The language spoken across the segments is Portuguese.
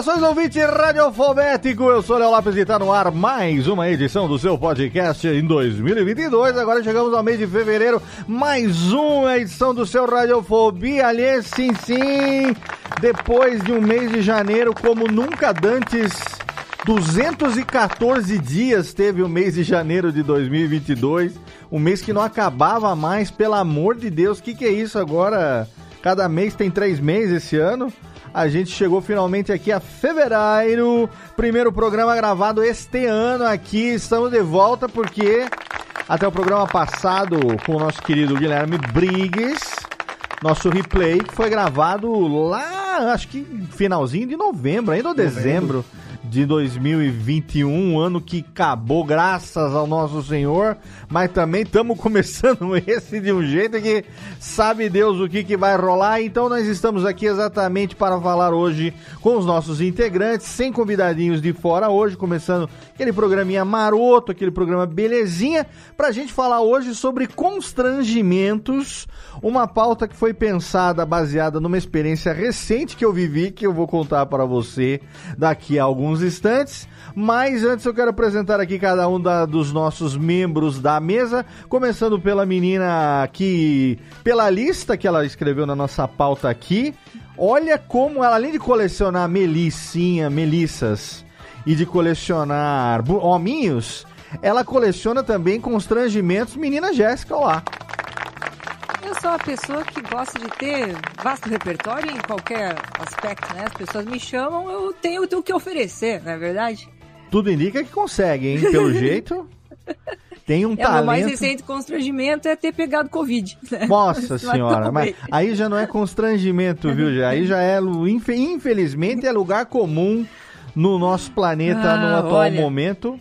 Saudações, ouvinte radiofobético! Eu sou Léo Lopes e está no ar mais uma edição do seu podcast em 2022. Agora chegamos ao mês de fevereiro, mais uma edição do seu Radiofobia. Aliás, sim, sim! Depois de um mês de janeiro como nunca dantes, 214 dias teve o mês de janeiro de 2022. Um mês que não acabava mais, pelo amor de Deus. O que, que é isso agora? Cada mês tem três meses esse ano. A gente chegou finalmente aqui a fevereiro, primeiro programa gravado este ano aqui. Estamos de volta porque até o programa passado com o nosso querido Guilherme Briggs, nosso replay que foi gravado lá, acho que finalzinho de novembro, ainda ou dezembro de 2021, um ano que acabou graças ao nosso Senhor, mas também estamos começando esse de um jeito que sabe Deus o que, que vai rolar. Então nós estamos aqui exatamente para falar hoje com os nossos integrantes, sem convidadinhos de fora hoje, começando aquele programinha maroto, aquele programa belezinha, para a gente falar hoje sobre constrangimentos, uma pauta que foi pensada baseada numa experiência recente que eu vivi, que eu vou contar para você daqui a alguns instantes. Mas antes eu quero apresentar aqui cada um da, dos nossos membros da mesa, começando pela menina que, pela lista que ela escreveu na nossa pauta aqui, olha como ela, além de colecionar melissinha, melissas e de colecionar hominhos, ela coleciona também constrangimentos. Menina Jéssica, olá. Sou uma pessoa que gosta de ter vasto repertório em qualquer aspecto, né? As pessoas me chamam, eu tenho o que oferecer, não é verdade? Tudo indica que consegue, hein? Pelo jeito. Tem um É, o meu mais talento. recente constrangimento é ter pegado Covid. Né? Nossa Mas senhora, mas aí já não é constrangimento, viu? Já? Aí já é, infelizmente, é lugar comum no nosso planeta Ah, no atual olha. momento.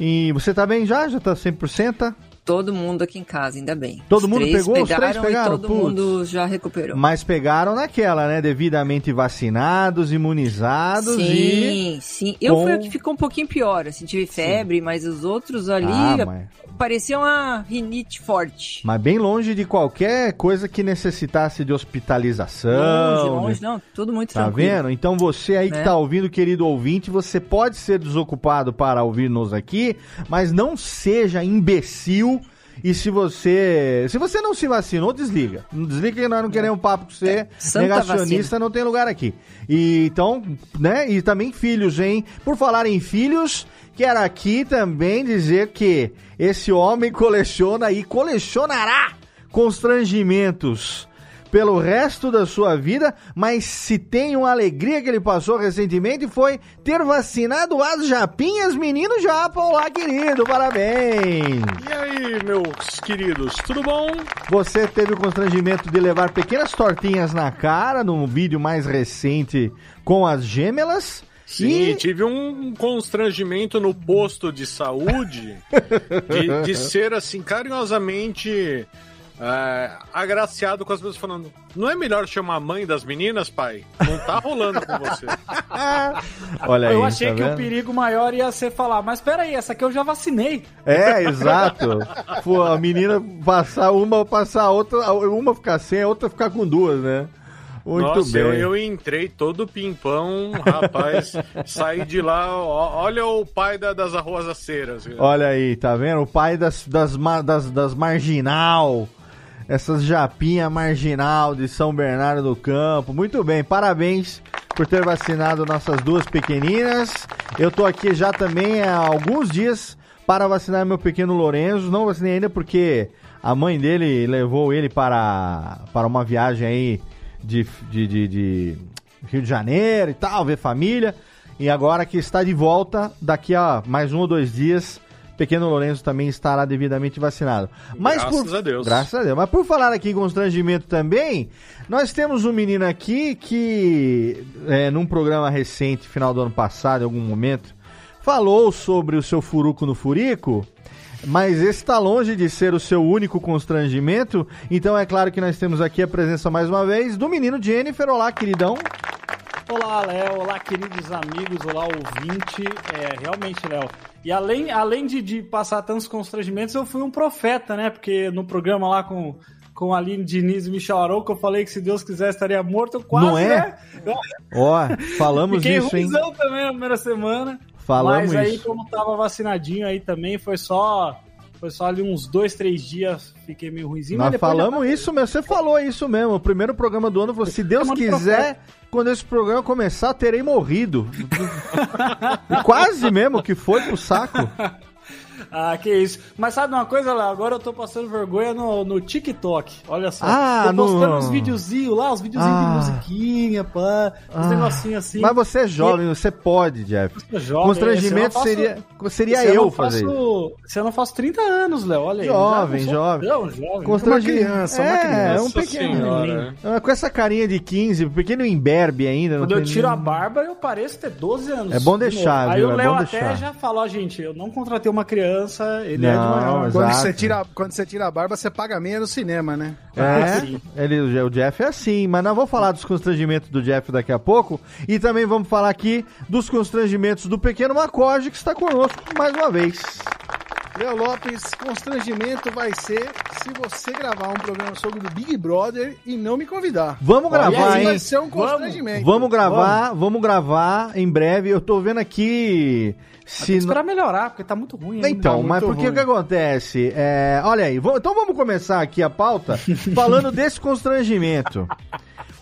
E você tá bem já? Já tá 100%? Todo mundo aqui em casa, ainda bem. Todo Os mundo pegou? Os três pegaram pegaram? Todo mundo já recuperou. Mas pegaram naquela, né? Devidamente vacinados, imunizados e... Sim, sim. Eu com- fui a que ficou um pouquinho pior, assim, tive febre, mas os outros ali Ah, mas, parecia uma rinite forte. mas bem longe de qualquer coisa que necessitasse de hospitalização. longe, longe, de- não, tudo muito Tá tranquilo. vendo? Então você aí que Né? tá ouvindo, querido ouvinte, você pode ser desocupado para ouvir-nos aqui, mas não seja imbecil. E se você. Se você não se vacinou, desliga. Desliga que nós não queremos papo com você. É, santa Negacionista vacina. não tem lugar aqui. E então, né? E também filhos, hein? Por falar em filhos, quero aqui também dizer que esse homem coleciona e colecionará constrangimentos pelo resto da sua vida, mas se tem uma alegria que ele passou recentemente foi ter vacinado as japinhas, menino japa, olá querido, parabéns! E aí, meus queridos, tudo bom? Você teve o constrangimento de levar pequenas tortinhas na cara no vídeo mais recente com as gêmeas. Sim, E- tive um constrangimento no posto de saúde de, de ser assim carinhosamente é, agraciado com as pessoas falando: não é melhor chamar a mãe das meninas, pai? Não tá rolando com você. Olha aí, eu achei tá que o vendo? perigo maior ia ser falar, mas peraí, essa aqui eu já vacinei. É, exato. Pô, a menina passar uma, passar a outra, uma ficar sem, a outra ficar com duas, né? Muito Nossa, bem. eu, eu entrei todo pimpão, rapaz. saí de lá, ó, olha o pai da- das arrozaceiras. Olha aí, tá vendo? O pai das, das, das, das marginal. Essas japinha marginal de São Bernardo do Campo. Muito bem, parabéns por ter vacinado nossas duas pequeninas. Eu tô aqui já também há alguns dias para vacinar meu pequeno Lorenzo. Não vacinei ainda porque a mãe dele levou ele para, para uma viagem aí de, de, de, de Rio de Janeiro e tal, ver família. E agora que está de volta, daqui a mais um ou dois dias, pequeno Lourenço também estará devidamente vacinado. Mas Graças por, a Deus. Graças a Deus. Mas por falar aqui em constrangimento também, nós temos um menino aqui que, é, num programa recente, final do ano passado, em algum momento, falou sobre o seu furuco no furico. Mas esse está longe de ser o seu único constrangimento. Então é claro que nós temos aqui a presença mais uma vez do menino Jennifer. Olá, queridão. Olá, Léo. Olá, queridos amigos. Olá, ouvinte. É, realmente, Léo. E além, além de, de passar tantos constrangimentos, eu fui um profeta, né? Porque no programa lá com, com a Aline Diniz e Michel Arouca, eu falei que se Deus quiser estaria morto. Quase, Não é? né? Ó, falamos Fiquei isso, hein? também na primeira semana. Falamos Mas aí, isso. como tava vacinadinho aí também, foi só. Foi só ali uns dois, três dias, fiquei meio ruimzinho. Nós já falamos isso mesmo, você falou isso mesmo. O primeiro programa do ano se Deus quiser, quando esse programa começar, terei morrido. e quase mesmo que foi pro saco. Ah, que isso. Mas sabe uma coisa, Léo? Agora eu tô passando vergonha no, no TikTok. Olha só. Ah, tô postando no- uns videozinhos lá, uns videozinhos Ah. de musiquinha, pá. Uns Ah. negocinhos assim. Mas você é jovem, você pode, Jeff. sou jovem, Constrangimento eu não seria, seria Se eu não fazer isso. faço, Se eu não faço 30 anos, Léo, olha aí. Jovem, jovem. tão jovem. Constrangi- Uma criança, uma é, criança. um Nossa pequeno. senhora. Ah, Com essa carinha de 15, pequeno imberbe ainda. Quando eu tiro a barba, eu pareço ter 12 anos. É bom de deixar, novo. Aí viu? o É Léo bom até já falou, ó, gente, eu não contratei uma criança, ele é de Não, maior. exato. Quando você, tira, quando você tira a barba, você paga meia no cinema, né? É, Sim. ele, o Jeff é assim, mas nós vamos falar dos constrangimentos do Jeff daqui a pouco e também vamos falar aqui dos constrangimentos do pequeno Macorde que está conosco mais uma vez. Léo Lopes, constrangimento vai ser se você gravar um programa sobre o Big Brother e não me convidar. Vamos Aí gravar, hein? vai ser um constrangimento. Vamos gravar, vamos. gravar em breve. Eu tô vendo aqui Tem se que esperar melhorar, porque tá muito ruim ainda. Então, Tá mas muito porque o que acontece? É, olha aí, então vamos começar aqui a pauta falando desse constrangimento.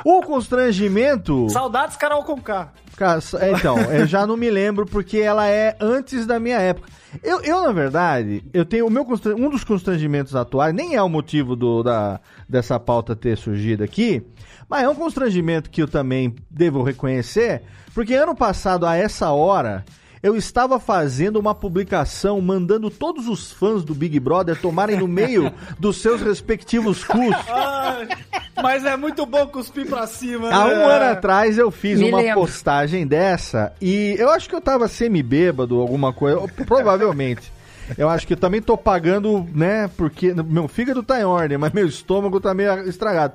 O constrangimento. Saudades Carol Conká. Cara, é, então, eu já não me lembro porque ela é antes da minha época. Eu, eu na verdade, eu tenho o meu um dos constrangimentos atuais, nem é o motivo do, da, dessa pauta ter surgido aqui, mas é um constrangimento que eu também devo reconhecer, porque ano passado, a essa hora, eu estava fazendo uma publicação mandando todos os fãs do Big Brother tomarem no meio dos seus respectivos cus. Ai, mas é muito bom cuspir pra cima. Há um né? ano atrás eu fiz Me uma lembro. postagem dessa e eu acho que eu tava semi-bêbado, alguma coisa, provavelmente. Eu acho que eu também tô pagando, né, porque meu fígado tá em ordem, mas meu estômago tá meio estragado.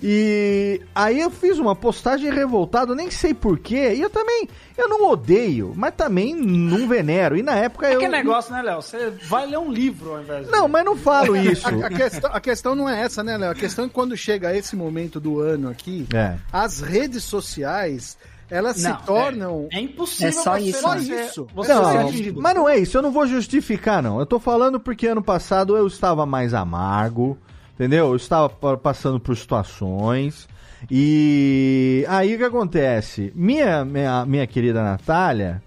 E aí eu fiz uma postagem revoltado, nem sei porquê, e eu também, eu não odeio, mas também não venero. E na época É eu... que negócio, né, Léo? Você vai ler um livro ao invés de... Não, mas não falo isso. A, a questão, a questão não é essa, né, Léo? A questão é que quando chega esse momento do ano aqui, É. as redes sociais, elas Não, se tornam... É impossível É só você isso, não né? Isso. Você Não, mas não é isso, eu não vou justificar, não. Eu tô falando porque ano passado eu estava mais amargo, entendeu? Eu estava pa- passando por situações. E aí o que acontece? Minha, minha, minha querida Natália,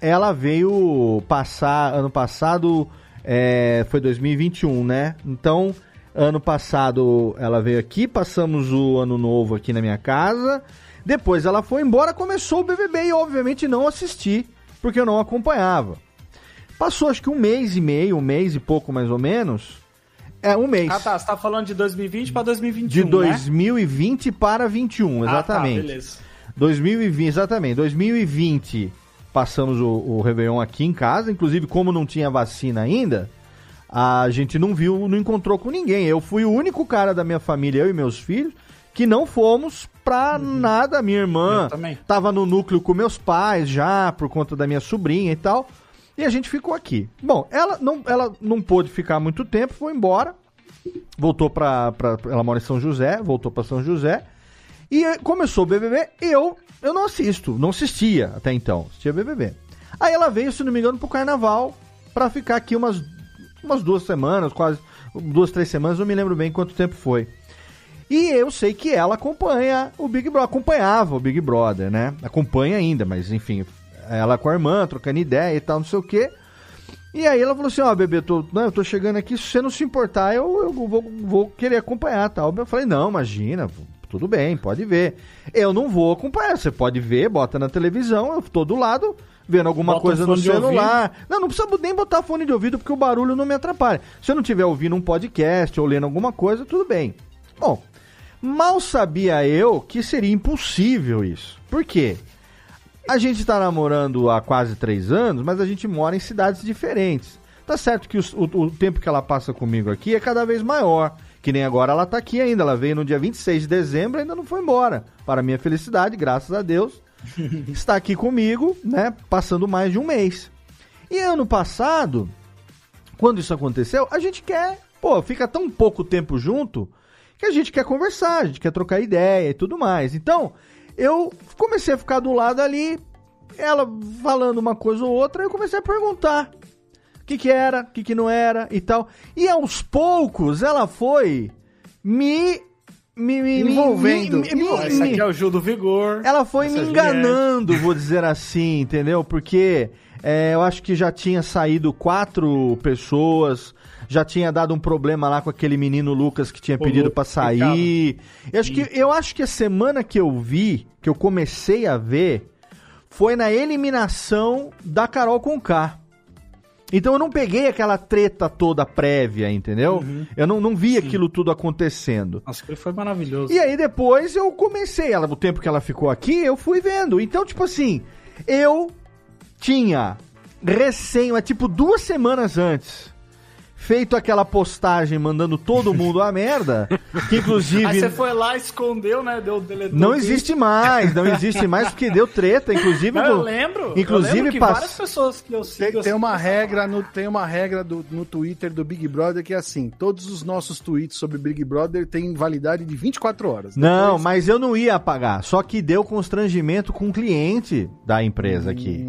ela veio passar, ano passado, é, foi 2021, né? Então, ano passado ela veio aqui, passamos o ano novo aqui na minha casa. Depois ela foi embora, começou o BBB e obviamente não assisti, porque eu não acompanhava. Passou acho que um mês e meio, um mês e pouco mais ou menos. É, um mês. Ah, tá. Você tá falando de 2020 pra 2021, De né? 2020 para 21, exatamente. Ah, tá, beleza. 2020, exatamente. 2020 passamos o, o Réveillon aqui em casa, inclusive como não tinha vacina ainda, a gente não viu, não encontrou com ninguém. Eu fui o único cara da minha família, eu e meus filhos, que não fomos pra nada. Minha irmã Eu também. tava no núcleo com meus pais já, por conta da minha sobrinha e tal. E a gente ficou aqui. Bom, ela não, ela não pôde ficar muito tempo, foi embora. Voltou pra. Ela mora em São José, voltou pra São José. E começou o BBB, eu, eu não assisto, não assistia até então, assistia BBB. Aí ela veio, se não me engano, pro carnaval pra ficar aqui umas, umas duas semanas, quase duas, três semanas, não me lembro bem quanto tempo foi. E eu sei que ela acompanha o Big Brother, acompanhava o Big Brother, né? Acompanha ainda, mas enfim, ela com a irmã, trocando ideia e tal, não sei o quê. E aí ela falou assim, ó, bebê, eu tô, não, eu tô chegando aqui, se você não se importar, eu, eu vou, vou querer acompanhar tal. Eu falei, não, imagina, tudo bem, pode ver. Eu não vou acompanhar, você pode ver, bota na televisão, eu tô do lado vendo alguma Bota coisa no celular. Não, não precisa nem botar fone de ouvido porque o barulho não me atrapalha. Se eu não estiver ouvindo um podcast ou lendo alguma coisa, tudo bem. Bom, mal sabia eu que seria impossível isso. Por quê? A gente tá namorando há quase três anos, mas a gente mora em cidades diferentes. Tá certo que os- o, o tempo que ela passa comigo aqui é cada vez maior. Que nem agora ela tá aqui ainda. Ela veio no dia 26 de dezembro e ainda não foi embora. Para minha felicidade, graças a Deus, está aqui comigo, né? Passando mais de um mês. E ano passado, quando isso aconteceu, a gente quer, pô, fica tão pouco tempo junto que a gente quer conversar, a gente quer trocar ideia e tudo mais. Então, eu comecei a ficar do lado ali, ela falando uma coisa ou outra, eu comecei a perguntar o que que era, o que que não era e tal. E aos poucos ela foi me me, me me- Envolvendo. me- me- Esse aqui é o Gil do Vigor. ela foi me enganando, vou dizer assim, entendeu? Porque é, eu acho que já tinha saído quatro pessoas, já tinha dado um problema lá com aquele menino Lucas que tinha O pedido pra sair. Eu acho, que, eu acho que a semana que eu vi, que eu comecei a ver, foi na eliminação da Carol Conká. Então eu não peguei aquela treta toda prévia, entendeu? Uhum. Eu não, não vi aquilo tudo acontecendo. Nossa, que foi maravilhoso. E aí depois eu comecei, ela, o tempo que ela ficou aqui, eu fui vendo. Então, tipo assim, eu tinha recém, é tipo duas semanas antes, feito aquela postagem mandando todo mundo a merda, que inclusive Aí você foi lá, escondeu, né? Deu deletou. não existe mais, não existe mais porque deu treta, inclusive Não, eu lembro. inclusive eu lembro que pass- várias pessoas que eu sigo. Tem, tem uma que regra, no, tem uma regra do- no Twitter do Big Brother que é assim: todos os nossos tweets sobre Big Brother têm validade de 24 horas. Não, Depois- mas eu não ia apagar, só que deu constrangimento com o cliente da empresa aqui.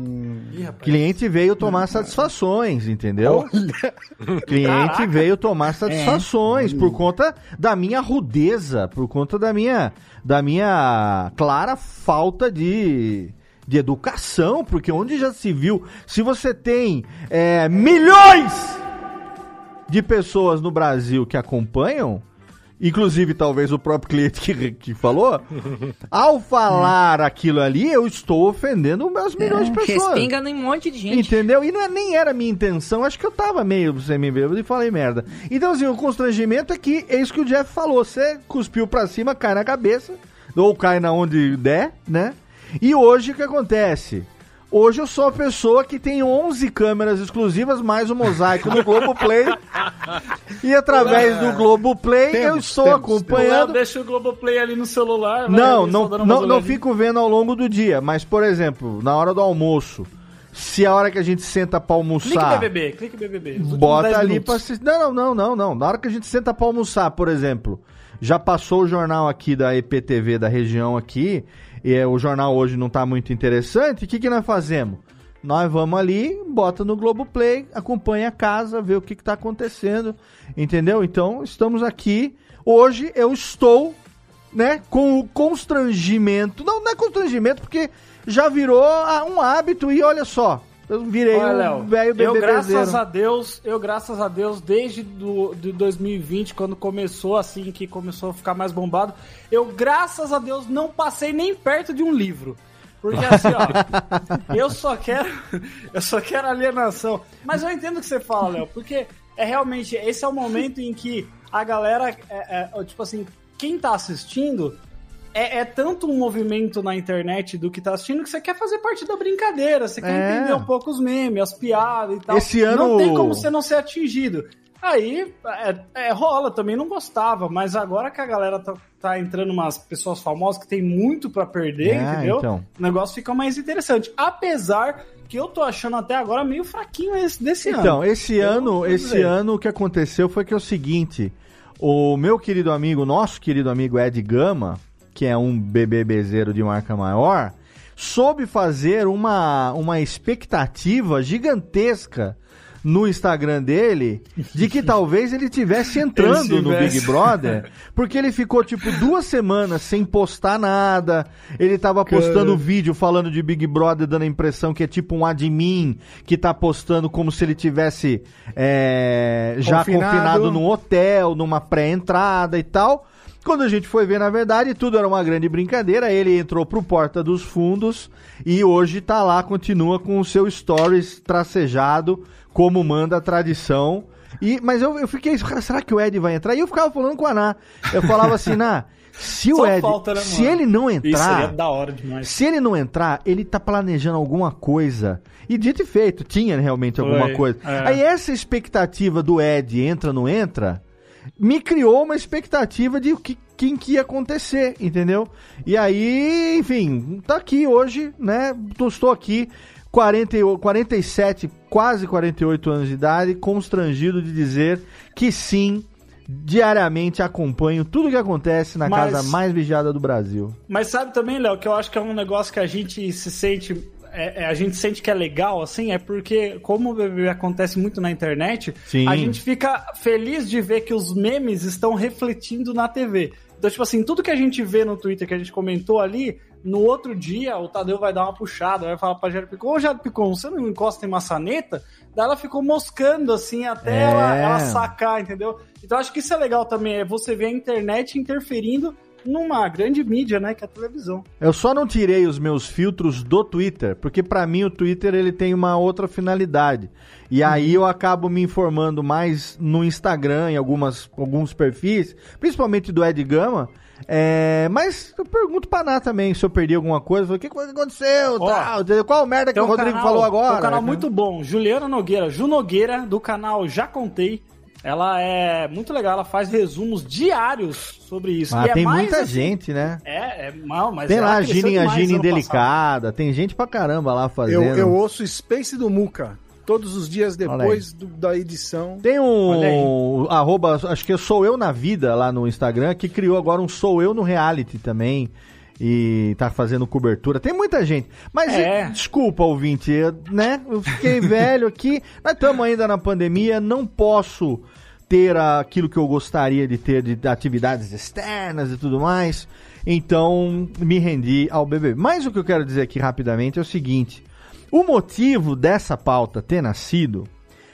Ih, cliente veio tomar satisfações, entendeu? O cliente veio tomar satisfações por conta da minha rudeza, por conta da minha, da minha clara falta de, de educação, porque onde já se viu, se você tem é, milhões de pessoas no Brasil que acompanham, inclusive talvez o próprio cliente que, que falou, ao falar aquilo ali, eu estou ofendendo as milhões de pessoas. Respinga em um monte de gente. Entendeu? E não é, nem era minha intenção, acho que eu tava meio semi-bêbado e falei merda. Então, assim, o constrangimento é que é isso que o Jeff falou: você cuspiu pra cima, cai na cabeça, ou cai na onde der, né? E hoje o que acontece? Hoje eu sou a pessoa que tem 11 câmeras exclusivas, mais o mosaico no Globoplay. e através do Globoplay eu Temos, estou temos, acompanhando. deixa o Globoplay ali no celular. vai Não, ali não, não, não fico vendo ao longo do dia, mas, por exemplo, na hora do almoço, se a hora que a gente senta pra Clique almoçar, BBB, clique BBB. Últimos 10 bota ali minutos. pra assistir. Não, não, não, não, não. Na hora que a gente senta pra almoçar, por exemplo, já passou o jornal aqui da EPTV da região aqui, e é, o jornal hoje não tá muito interessante, o que, que nós fazemos? Nós vamos ali, bota no Globoplay, acompanha a casa, vê o que, que tá acontecendo, entendeu? Então, estamos aqui. Hoje eu estou, né, com o constrangimento. Não, não é constrangimento, porque já virou ah, um hábito e olha só. Eu virei Olha, um velho eu bebê graças a Deus, eu graças a Deus, desde do, de 2020, quando começou assim, que começou a ficar mais bombado, eu graças a Deus não passei nem perto de um livro. Porque assim, ó, eu só quero, eu só quero alienação. Mas eu entendo o que você fala, Léo, porque é realmente, esse é o momento em que a galera, é, é, tipo assim, quem tá assistindo é, é tanto um movimento na internet do que tá assistindo que você quer fazer parte da brincadeira, você quer É. entender um pouco os memes, as piadas e tal. Esse ano- Não tem como você não ser atingido. Aí é, é, rola, também não gostava, mas agora que a galera tá, tá entrando umas pessoas famosas que tem muito pra perder, É, entendeu? então. O negócio fica mais interessante. Apesar que eu tô achando até agora meio fraquinho esse desse ano. Então, esse Eu ano, esse ano o que aconteceu foi que é o seguinte, o meu querido amigo, nosso querido amigo Ed Gama, que é um BBBzeiro de marca maior, soube fazer uma, uma expectativa gigantesca no Instagram dele de que talvez ele tivesse entrando Ele no tivesse. Big Brother, porque ele ficou tipo duas semanas sem postar nada. Ele tava postando Cara. vídeo falando de Big Brother, dando a impressão que é tipo um admin que tá postando como se ele tivesse é, já Confinado. confinado num hotel, numa pré-entrada e tal. Quando a gente foi ver, na verdade, tudo era uma grande brincadeira. Ele entrou pro Porta dos Fundos e hoje tá lá, continua com o seu stories tracejado, como manda a tradição. E, mas eu, eu fiquei, "Cara, será que o Ed vai entrar? E eu ficava falando com a Ná. Eu falava assim, Ná, se o Só Ed, falta, né, se ele não Isso seria entrar, da hora demais. se ele não entrar, ele tá planejando alguma coisa. E dito e feito, tinha realmente alguma coisa. é. Aí essa expectativa do Ed entra ou não entra, me criou uma expectativa de o que quem que ia acontecer, entendeu? E aí, enfim, tá aqui hoje, né? Estou aqui 48, 47, quase 48 anos de idade, constrangido de dizer que sim, diariamente acompanho tudo que acontece na Mas- casa mais vigiada do Brasil. Mas sabe também, Léo, que eu acho que é um negócio que a gente se sente. É- é, a gente sente que é legal, assim, é porque, como o BBB acontece muito na internet, Sim. a gente fica feliz de ver que os memes estão refletindo na TV. Então, tipo assim, tudo que a gente vê no Twitter que a gente comentou ali, no outro dia o Tadeu vai dar uma puxada, vai falar pra Jade Picon, ô Jade Picon, você não encosta em maçaneta? Daí ela ficou moscando, assim, até É. ela, ela sacar, entendeu? Então acho que isso é legal também, é você ver a internet interferindo numa grande mídia, né, que é a televisão. Eu só não tirei os meus filtros do Twitter, porque pra mim o Twitter ele tem uma outra finalidade. E aí eu acabo me informando mais no Instagram, em algumas, alguns perfis, principalmente do Ed Gama. É, mas eu pergunto pra Ná também se eu perdi alguma coisa. falo, O que, que aconteceu? Ó, tal? Qual merda que o Rodrigo canal- falou agora? um canal muito bom, Juliana Nogueira, Ju Nogueira, do canal Já Contei. Ela é muito legal, ela faz resumos diários sobre isso. Ah, E é tem mais muita assim- gente, né? É, é mal, mas Tem lá a Gina, a passado. Indelicada, tem gente pra caramba lá fazendo. Eu, eu ouço Space do Muca todos os dias depois do- da edição. Tem um arroba, acho que é Sou Eu na Vida lá no Instagram, que criou agora um Sou Eu no Reality também. E tá fazendo cobertura. Tem muita gente. Mas É. desculpa, ouvinte, eu, né? Eu fiquei velho aqui. Nós estamos ainda na pandemia, não posso ter aquilo que eu gostaria de ter de atividades externas e tudo mais. Então, me rendi ao bebê. Mas o que eu quero dizer aqui rapidamente é o seguinte: o motivo dessa pauta ter nascido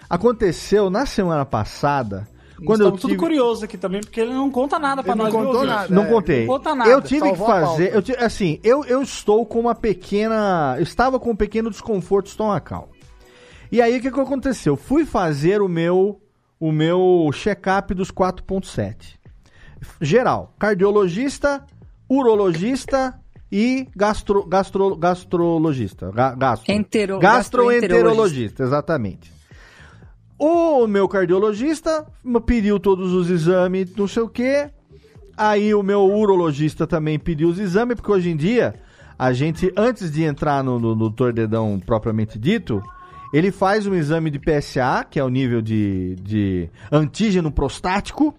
aconteceu na semana passada. Quando eu Estamos tudo tive... curioso aqui também, porque ele não conta nada pra Ele não nós. contou viu, nada. ouvinte? Não É, contei. não conta nada, eu tive que salvou a fazer, eu assim, eu, eu estou com uma pequena, eu estava com um pequeno desconforto estomacal. E aí o que que aconteceu? Fui fazer o meu o meu check-up dos 4.7. Geral, cardiologista, urologista e gastro, gastro, gastrologista, ga, gastro. Entero- gastroenterologista, exatamente. O meu cardiologista pediu todos os exames, não sei o quê. Aí o meu urologista também pediu os exames, porque hoje em dia, a gente, antes de entrar no, no, no tordedão propriamente dito, ele faz um exame de PSA, que é o nível de, de antígeno prostático.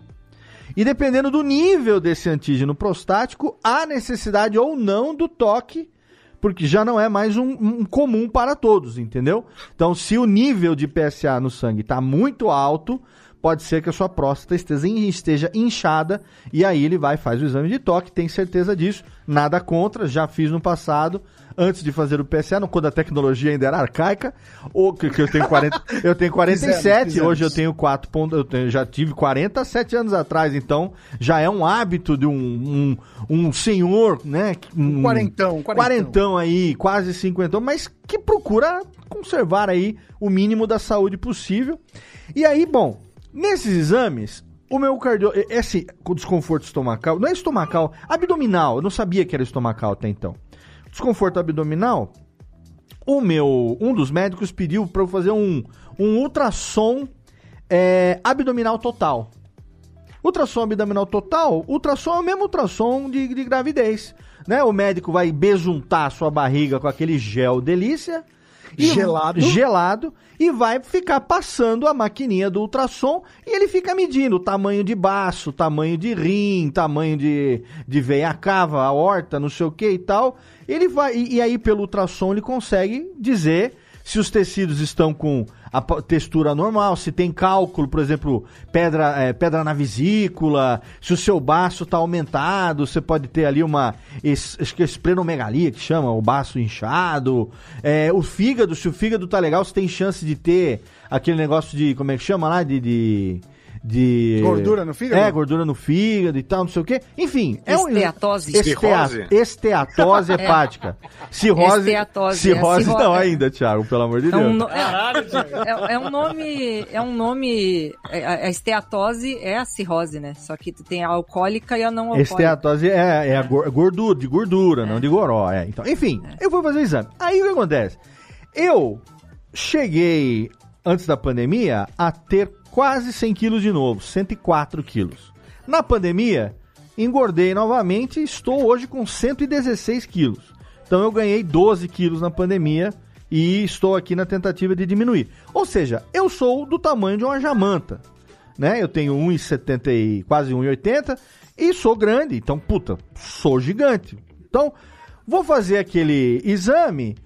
E dependendo do nível desse antígeno prostático, há necessidade ou não do toque, porque já não é mais um, um comum para todos, entendeu? Então, se o nível de PSA no sangue está muito alto, pode ser que a sua próstata esteja, esteja inchada e aí ele vai faz o exame de toque, tem certeza disso. Nada contra, já fiz no passado, antes de fazer o PSA, quando a tecnologia ainda era arcaica, ou que, que eu tenho 40, eu tenho 47, Fizemos, fizemos. hoje eu tenho 4 pontos, eu tenho- já tive 47 anos atrás, então já é um hábito de um, um, um senhor, né? Um quarentão, um quarentão. quarentão aí, quase cinquentão, mas que procura conservar aí o mínimo da saúde possível. E aí, bom, nesses exames, o meu cardio... Esse desconforto estomacal, não é estomacal, abdominal, eu não sabia que era estomacal até então. Desconforto abdominal, o meu, um dos médicos pediu para eu fazer um, um ultrassom é, abdominal total. Ultrassom abdominal total, ultrassom é o mesmo ultrassom de, de gravidez. Né? O médico vai besuntar sua barriga com aquele gel delícia. E- Gelado. Gelado. E vai ficar passando a maquininha do ultrassom e ele fica medindo o tamanho de baço, tamanho de rim, tamanho de, de veia cava, aorta, não sei o que e tal. Ele vai, e, e aí pelo ultrassom ele consegue dizer se os tecidos estão com a textura normal, se tem cálculo, por exemplo, pedra, eh, pedra na vesícula, se o seu baço está aumentado, você pode ter ali uma es- é esplenomegalia que chama, o baço inchado, eh, o fígado, se o fígado tá legal, você tem chance de ter aquele negócio de, como é que chama lá, de... de de- Gordura no fígado? É, gordura no fígado e tal, não sei o quê. Enfim, é um. Esteatose. Estea- Cirrose? Esteatose hepática. Cirrose. Esteatose, Cirrose é, cirro- não é. ainda, Thiago, pelo amor de É Deus. um, no- é- é- é um nome. É um nome. é- A esteatose é a cirrose, né? Só que tem a alcoólica e a não alcoólica. Esteatose é, é a gor- gordura, de gordura, não de goró. É. Então, enfim, eu vou fazer o exame. Aí o que acontece? Eu cheguei, antes da pandemia, a ter quase 100 quilos de novo, 104 quilos. Na pandemia, engordei novamente e estou hoje com 116 quilos. Então eu ganhei 12 quilos na pandemia e estou aqui na tentativa de diminuir. Ou seja, eu sou do tamanho de uma jamanta né? Eu tenho 1,70 e quase 1,80 e sou grande, então, puta, sou gigante. Então, vou fazer aquele exame.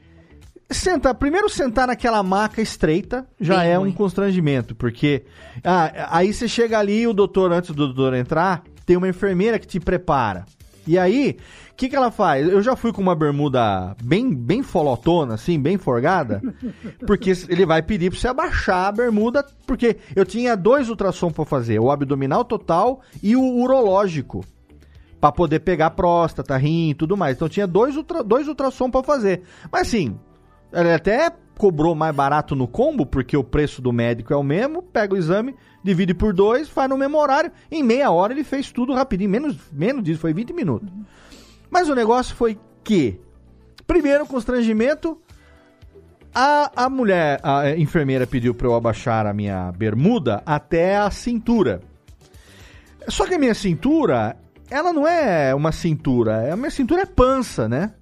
Sentar, primeiro sentar naquela maca estreita já Bem é um ruim. constrangimento, porque ah, aí você chega ali e o doutor, antes do doutor entrar, tem uma enfermeira que te prepara. E aí, o que, que ela faz? Eu já fui com uma bermuda bem, bem folotona, assim, bem forgada, porque ele vai pedir pra você abaixar a bermuda, porque eu tinha dois ultrassom pra fazer, o abdominal total e o urológico, Pra poder pegar próstata, rim e tudo mais. Então tinha dois, ultra, dois ultrassom pra fazer. Mas assim, ele até cobrou mais barato no combo, porque o preço do médico é o mesmo, pega o exame, divide por dois, faz no mesmo horário, em meia hora ele fez tudo rapidinho, menos, menos disso, foi 20 minutos. Mas o negócio foi que, primeiro constrangimento, a, a mulher, a enfermeira pediu pra eu abaixar a minha bermuda até a cintura. Só que a minha cintura, ela não é uma cintura, a minha cintura é pança, né?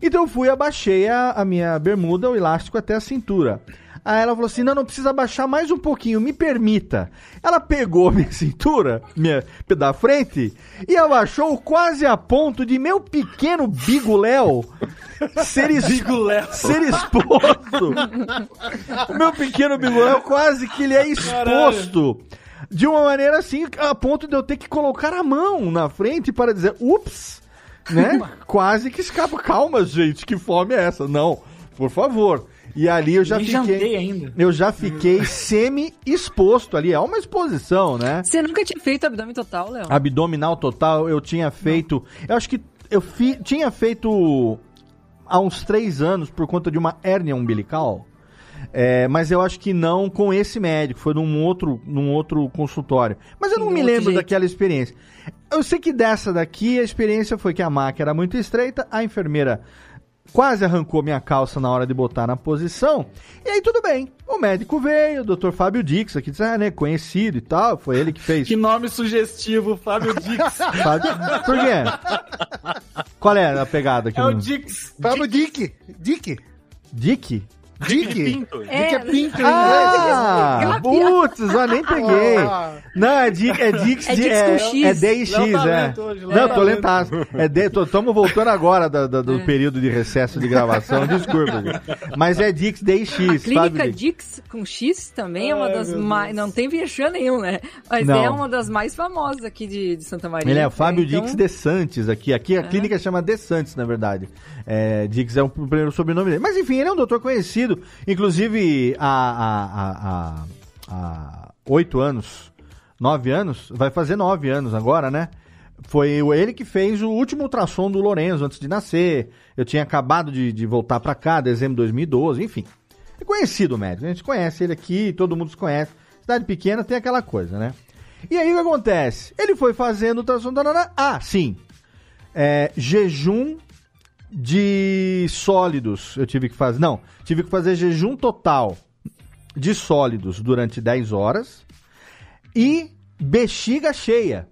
Então eu fui e abaixei a, a minha bermuda, o elástico até a cintura. Aí ela falou assim: não, não precisa abaixar mais um pouquinho, me permita. Ela pegou a minha cintura, minha da frente, e abaixou quase a ponto de meu pequeno biguléu ser, es- ser exposto. Meu pequeno biguléu quase que ele é exposto. De uma maneira assim, a ponto de eu ter que colocar a mão na frente para dizer, ups, né? Quase que escapa. Calma, gente, que fome é essa? Não, por favor. E ali eu já jantei fiquei. ainda. Eu já fiquei semi-exposto ali. É uma exposição, né? Você nunca tinha feito abdômen total, Léo? Abdominal total, eu tinha feito. Eu acho que eu fi- tinha feito há uns três anos por conta de uma hérnia umbilical. É, mas eu acho que não com esse médico, foi num outro, num outro consultório. Mas eu não me lembro jeito. daquela experiência. Eu sei que dessa daqui a experiência foi que a maca era muito estreita, a enfermeira quase arrancou minha calça na hora de botar na posição. E aí tudo bem. O médico veio, o Dr. Fábio Dix, aqui, ah, né, conhecido e tal, foi ele que fez. Que nome sugestivo, Fábio Dix. Fábio- Por quê? Qual é a pegada aqui? É o Dix. Fábio Dick. Dick. Dick? Dick. Pinto. Dick é pinto em Ah, Aquela putz, eu nem peguei. Ah. Não, é Dick, é Dix, É Dix é, com X. é DX, Léo tá é. hoje, Não, tá tô lentaço. É D, tô, tamo voltando agora da- da- do período de recesso de gravação, desculpa. gente. Mas é Dix DX, A clínica Fábio Dix. Dix com X também é uma Ai, das mais. Não tem vexame nenhum, né? Mas Não. é uma das mais famosas aqui de, de Santa Maria. Ele é o Fábio Então, Dix de Santos aqui. Aqui a clínica chama De Santos, na verdade. É, Dix é o primeiro sobrenome dele. Mas enfim, ele é um doutor conhecido. Inclusive, há, há, há, há, oito anos, nove anos, vai fazer nove anos agora, né? Foi o- ele que fez o último ultrassom do Lorenzo antes de nascer. Eu tinha acabado de, de voltar pra cá, dezembro de 2012, enfim. É conhecido o médico, a gente conhece ele aqui, todo mundo se conhece. Cidade pequena tem aquela coisa, né? E aí o que acontece? Ele foi fazendo ultrassom. tarará. Ah, sim. É, jejum de sólidos eu tive que fazer. Não, tive que fazer jejum total. de sólidos durante 10 horas e bexiga cheia.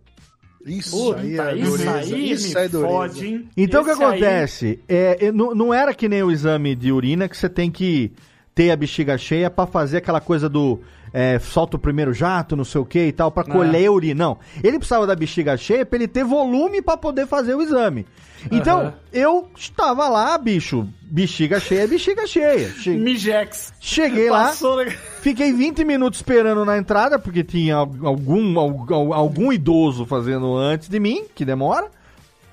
Isso Puta, aí é isso dureza. aí Isso me é fode, hein? Então o que Esse aí- acontece? É, é, não, não era que nem o exame de urina que você tem que ter a bexiga cheia pra fazer aquela coisa do é, solta o primeiro jato, não sei o que e tal, pra colher a urina. Não. Ele precisava da bexiga cheia pra ele ter volume pra poder fazer o exame. Então, Aham. eu estava lá, bicho, bexiga cheia, bexiga cheia. Che- Mijex. Cheguei lá, Passou, né? fiquei 20 minutos esperando na entrada, porque tinha al- algum, al- algum idoso fazendo antes de mim, que demora.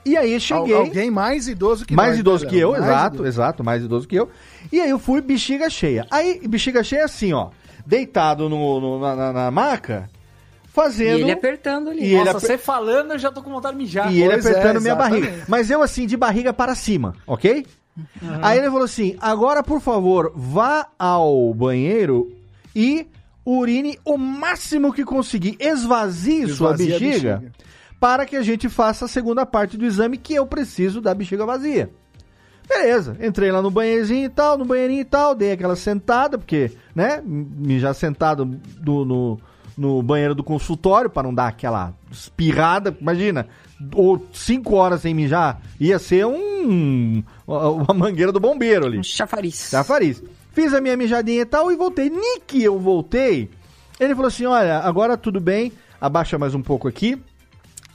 E aí Al- cheguei. Alguém mais idoso que mais nós, idoso né, que Léo? eu, Mais exato, idoso. exato, mais idoso que eu. E aí eu fui bexiga cheia. Aí, bexiga cheia assim, ó, deitado no, no- na, na- na maca, E fazendo. ele apertando ali. E ele Nossa, aper- você falando, eu já tô com vontade de mijar. E ele Pois é, apertando minha exatamente. barriga. Mas eu assim, de barriga para cima, ok? Aí ele falou assim: agora, por favor, vá ao banheiro e urine o máximo que conseguir. Esvazie sua Esvazia a bexiga, bexiga. Para que a gente faça a segunda parte do exame, que eu preciso da bexiga vazia. Beleza, entrei lá no banheirinho e tal, no banheirinho e tal, dei aquela sentada, porque, né, me já sentado do- no, no banheiro do consultório, para não dar aquela espirrada, imagina, ou cinco horas sem mijar, ia ser um, uma mangueira do bombeiro ali. Um chafariz. Chafariz. Fiz a minha mijadinha e tal e voltei. Que eu voltei, ele falou assim: olha, agora tudo bem, abaixa mais um pouco aqui.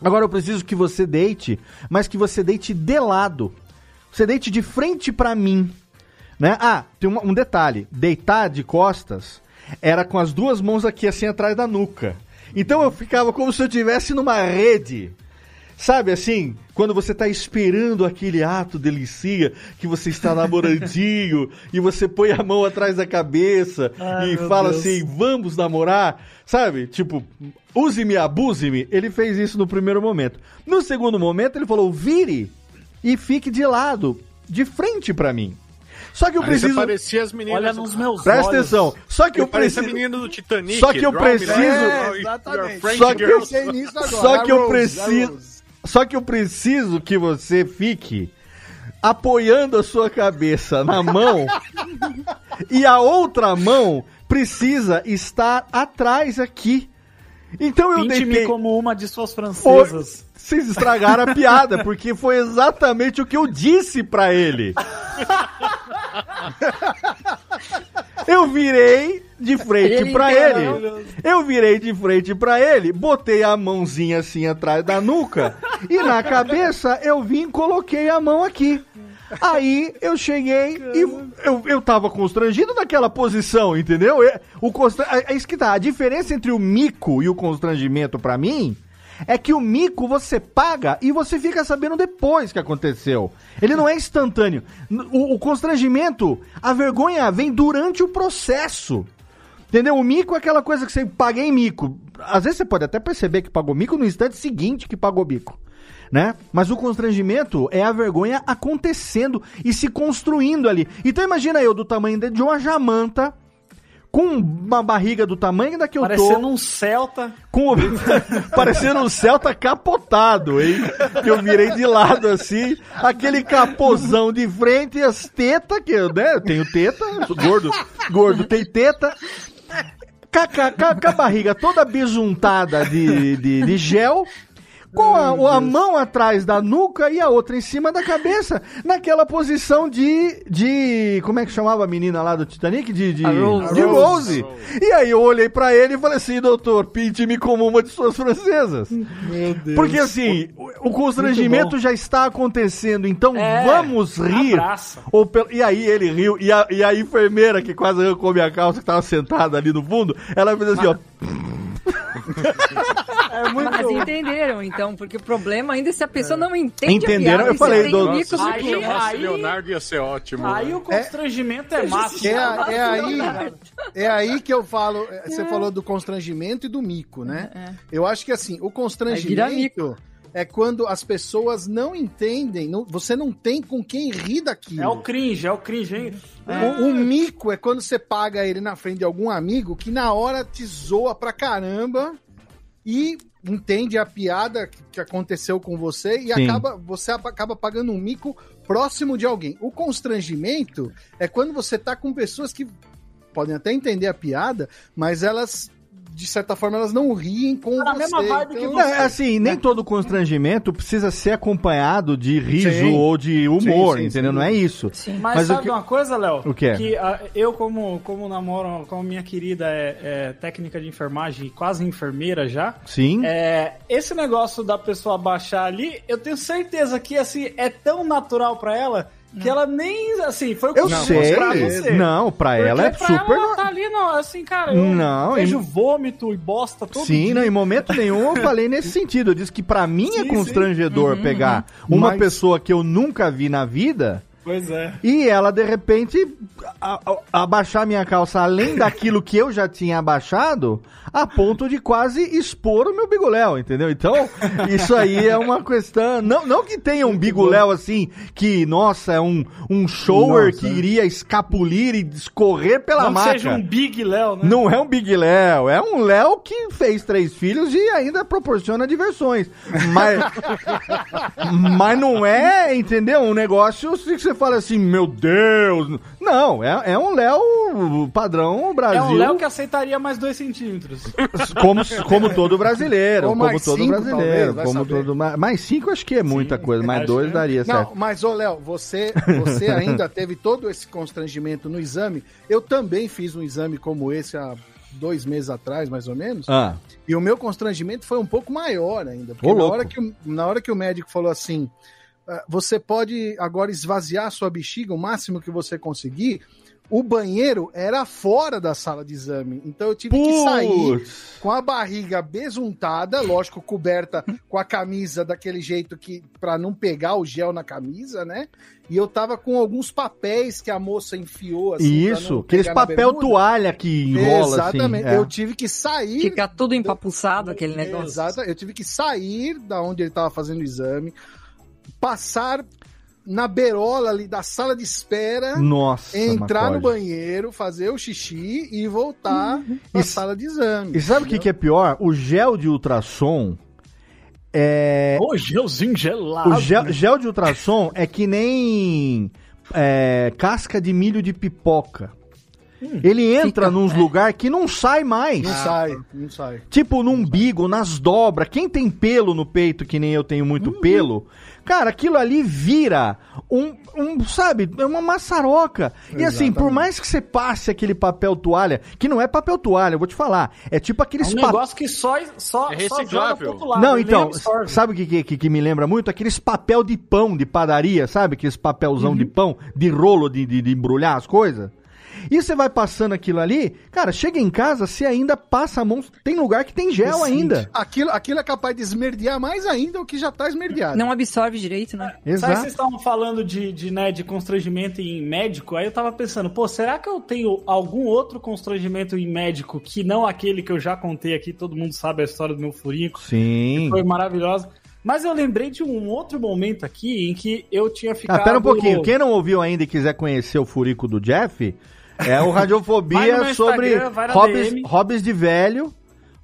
Agora eu preciso que você deite, mas que você deite de lado. Você deite de frente pra mim. Né? Ah, tem uma- um detalhe: deitar de costas era com as duas mãos aqui assim atrás da nuca. Então eu ficava como se eu estivesse numa rede. Sabe assim, quando você tá esperando aquele ato delicia, que você está namorandinho, e você põe a mão atrás da cabeça Ai, e fala Deus. assim, vamos namorar, sabe? Tipo, use-me, abuse-me. Ele fez isso no primeiro momento. No segundo momento, ele falou, vire e fique de lado, de frente pra mim. Só que eu Aí preciso... você parecia as meninas. Olha nos meus Presta olhos. atenção. Só que eu a preciso... menina do Titanic. Só que eu preciso- É, Your exatamente. Só que eu- Girl. Pensei nisso agora. Só que eu preciso. Só que eu preciso que você fique apoiando a sua cabeça na mão e a outra mão precisa estar atrás aqui. Então eu Pinte-me deitei. como uma de suas francesas. Vocês estragaram a piada, porque foi exatamente o que eu disse pra ele. Eu virei de frente Ele pra ele. Eu virei de frente pra ele, botei a mãozinha assim atrás da nuca e na cabeça eu vim e coloquei a mão aqui. Aí eu cheguei e eu, eu tava constrangido naquela posição, entendeu? É, O constra... é isso que tá. A diferença entre o mico e o constrangimento pra mim é que o mico você paga e você fica sabendo depois que aconteceu. Ele não é instantâneo. O, o constrangimento, a vergonha vem durante o processo. Entendeu? O mico é aquela coisa que você paga em mico. Às vezes você pode até perceber que pagou mico no instante seguinte que pagou mico. Né? Mas o constrangimento é a vergonha acontecendo e se construindo ali. Então imagina eu do tamanho de uma jamanta, com uma barriga do tamanho da que eu tô. Parecendo um Celta. Com parecendo um Celta capotado, hein? Que eu virei de lado assim, aquele capozão de frente e as tetas, que eu, né? Eu tenho teta, sou gordo, gordo tem teta. Com a, barriga toda besuntada de, de, de gel. Com a, a mão atrás da nuca e a outra em cima da cabeça, naquela posição de. de. Como é que chamava a menina lá do Titanic? De. de, Rose. de Rose. E aí eu olhei pra ele e falei assim, doutor, pinte-me como uma de suas francesas. Meu Deus. Porque assim, o, o constrangimento já está acontecendo, então É, vamos rir. abraça. Ou pel- E aí ele riu, e a, e a enfermeira que quase arrancou minha calça, que tava sentada ali no fundo, ela fez assim, ó. É muito Mas entenderam, então, porque o problema ainda é se a pessoa não entende Entenderam? a piada Eu falei, você tem doutor. o mico no Se Aí- aí- Leonardo ia ser ótimo. Aí né? o constrangimento é, massa. É, a- é aí, é aí que eu falo. é, Você falou do constrangimento e do mico, né? Eu acho que assim, o Aí vira constrangimento é quando as pessoas não entendem, não- você não tem com quem rir daquilo. É o cringe, é o cringe, hein? O, o mico é quando você paga ele na frente de algum amigo que na hora te zoa pra caramba e entende a piada que- que aconteceu com você e Sim. acaba você acaba pagando um mico próximo de alguém. O constrangimento é quando você tá com pessoas que podem até entender a piada, mas elas, de certa forma, elas não riem com Tá na você. mesma vibe que então- Não, é assim, nem todo constrangimento precisa ser acompanhado de riso Sim. ou de humor, Sim, sim, entendeu? sim. Não é isso. Sim. Mas, Mas sabe que- uma coisa, Léo? O quê? Que ah, eu, como, como namoro, como minha querida é, é técnica de enfermagem e quase enfermeira já, Sim. é, esse negócio da pessoa baixar ali, eu tenho certeza que assim, é tão natural pra ela que ela nem, assim, foi o Eu costume sei. pra você. Não, pra Porque ela é pra super. ela, ela tá ali, não, assim, cara, eu Não, vejo em- vômito e bosta todo Sim, dia. não, em momento nenhum eu falei nesse sentido. Eu disse que pra mim é Sim, constrangedor pegar uma Mas- pessoa que eu nunca vi na vida Pois é. e ela, de repente, a- a- abaixar minha calça além daquilo que eu já tinha abaixado, a ponto de quase expor o meu bigoléu, entendeu? Então, isso aí é uma questão. Não, não que tenha um bigoléu assim, que, nossa, é um, um shower Nossa. que iria escapulir e escorrer pela Não maca. seja um Big Léo, né? Não é um Big Léo, é um Léo que fez três filhos e ainda proporciona diversões. Mas, mas não é, entendeu? Um negócio que você fala assim, meu Deus. Não, é, é um Léo padrão É Brasil. um Léo que aceitaria mais dois centímetros. como, como todo brasileiro. Ou Como mais todo cinco, brasileiro. talvez, como todo, mais, cinco acho que é muita coisa, mais dois que é. daria Não, certo. mas ô Léo, você, você ainda teve todo esse constrangimento no exame. Eu também fiz um exame como esse há dois meses atrás, mais ou menos. Ah, E o meu constrangimento foi um pouco maior ainda. Porque Ô, na, louco. hora que, o- na hora que o médico falou assim: "Ah, você pode agora esvaziar a sua bexiga o máximo que você conseguir. O banheiro era fora da sala de exame. Então eu tive que sair putz. com a barriga besuntada, lógico, coberta com a camisa daquele jeito que para não pegar o gel na camisa, né? E eu tava com alguns papéis que a moça enfiou assim, pra Isso, não aqueles papel toalha que enrola Exatamente. assim. é. Eu tive que sair Fica tudo empapuçado aquele negócio. Exato. Eu tive que sair da onde ele estava fazendo o exame, passar na berola ali da sala de espera, Nossa, entrar no banheiro, fazer o xixi e voltar pra E- sala de exame. E sabe o que, que é pior? O gel de ultrassom é. Ô, gelzinho gelado. O gel, gel de ultrassom é que nem é, casca de milho de pipoca. Ele entra Fica- nos é. lugares que não sai mais. Não sai, não sai. Tipo no umbigo, nas dobras. Quem tem pelo no peito, que nem eu tenho muito pelo, cara, aquilo ali vira um, um sabe, é uma maçaroca. E assim, por Exatamente. mais que você passe aquele papel toalha, que não é papel toalha, eu vou te falar, é tipo É aqueles um pa- negócio que só, só, É só joga reciclável. pro outro lado. Não, então, sabe o que, que, que- me lembra muito? Aqueles papel de pão de padaria, sabe? Aqueles papelzão de pão, de rolo de, de, de embrulhar as coisas. E você vai passando aquilo ali, cara, chega em casa, você ainda passa a mão. Tem lugar que tem gel ainda. Aquilo, aquilo é capaz de esmerdear mais ainda o que já tá esmerdeado. Não absorve direito, né? Sabe, vocês Exato. estavam falando de, de, né, de constrangimento em médico, aí eu tava pensando, pô, será que eu tenho algum outro constrangimento em médico que não aquele que eu já contei aqui, todo mundo sabe a história do meu furico, Sim. foi maravilhosa. Mas eu lembrei de um outro momento aqui em que eu tinha ficado... Ah, pera um pouquinho. Quem não ouviu ainda e quiser conhecer o furico do Jeff, é o Radiofobia sobre hobbies, hobbies de velho.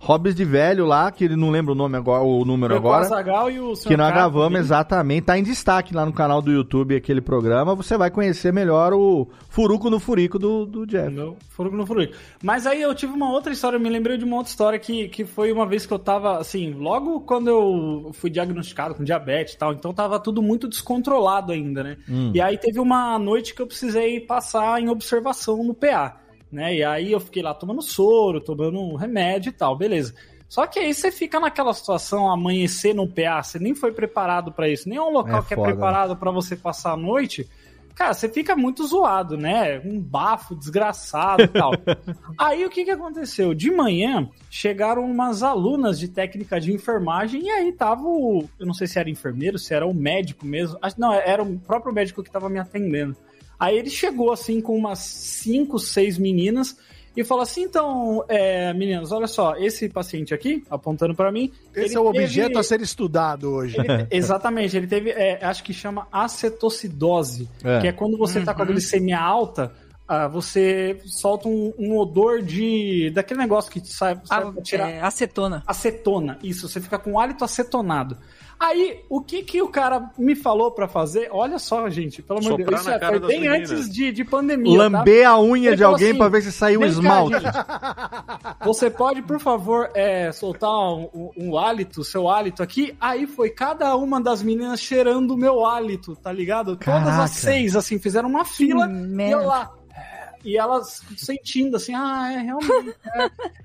Hobbies de velho lá, que ele não lembra o nome agora, o número Foi o agora. Azaghal e o Sr. Que nós gravamos, exatamente. Tá em destaque lá no canal do YouTube aquele programa. Você vai conhecer melhor o Furuco no Furico do, do Jeff. Meu furico no furico. Mas aí eu tive uma outra história, eu me lembrei de uma outra história que, que foi uma vez que eu tava, assim, logo quando eu fui diagnosticado com diabetes e tal, então tava tudo muito descontrolado ainda, né? E aí teve uma noite que eu precisei passar em observação no PA, né? E aí eu fiquei lá tomando soro, tomando um remédio e tal, beleza. Só que aí você fica naquela situação, amanhecer no PA, você nem foi preparado pra isso, nem é um local É que foda. é preparado pra você passar a noite. Cara, você fica muito zoado, né? Um bafo desgraçado e tal. aí o que que aconteceu? De manhã chegaram umas alunas de técnica de enfermagem e aí tava o. Eu não sei se era enfermeiro, se era o médico mesmo. Não, era o próprio médico que tava me atendendo. Aí ele chegou assim com umas cinco, seis meninas e falou assim: então, é, meninas, olha só, esse paciente aqui, apontando pra mim. Esse ele é o teve- objeto a ser estudado hoje. ele- exatamente, ele teve, é, acho que chama acetocidose, É. que é quando você tá com a glicemia alta, ah, você solta um, um odor de. daquele negócio que sai, sai Ah, pra tirar. é, acetona. Acetona, isso, você fica com hálito acetonado. Aí, o que que o cara me falou pra fazer? Olha só, gente, pelo amor de Deus, isso é- foi bem meninas. antes de, de pandemia. tá? Lamber a unha Ele de alguém assim, pra ver se saiu o "Vem cá, esmalte. gente, Você pode, por favor, é, soltar um, um- hálito, seu hálito aqui? Aí foi cada uma das meninas cheirando o meu hálito, tá ligado? Todas Caraca. as seis, assim, fizeram uma fila e merda. eu lá. E elas sentindo assim, ah, é realmente.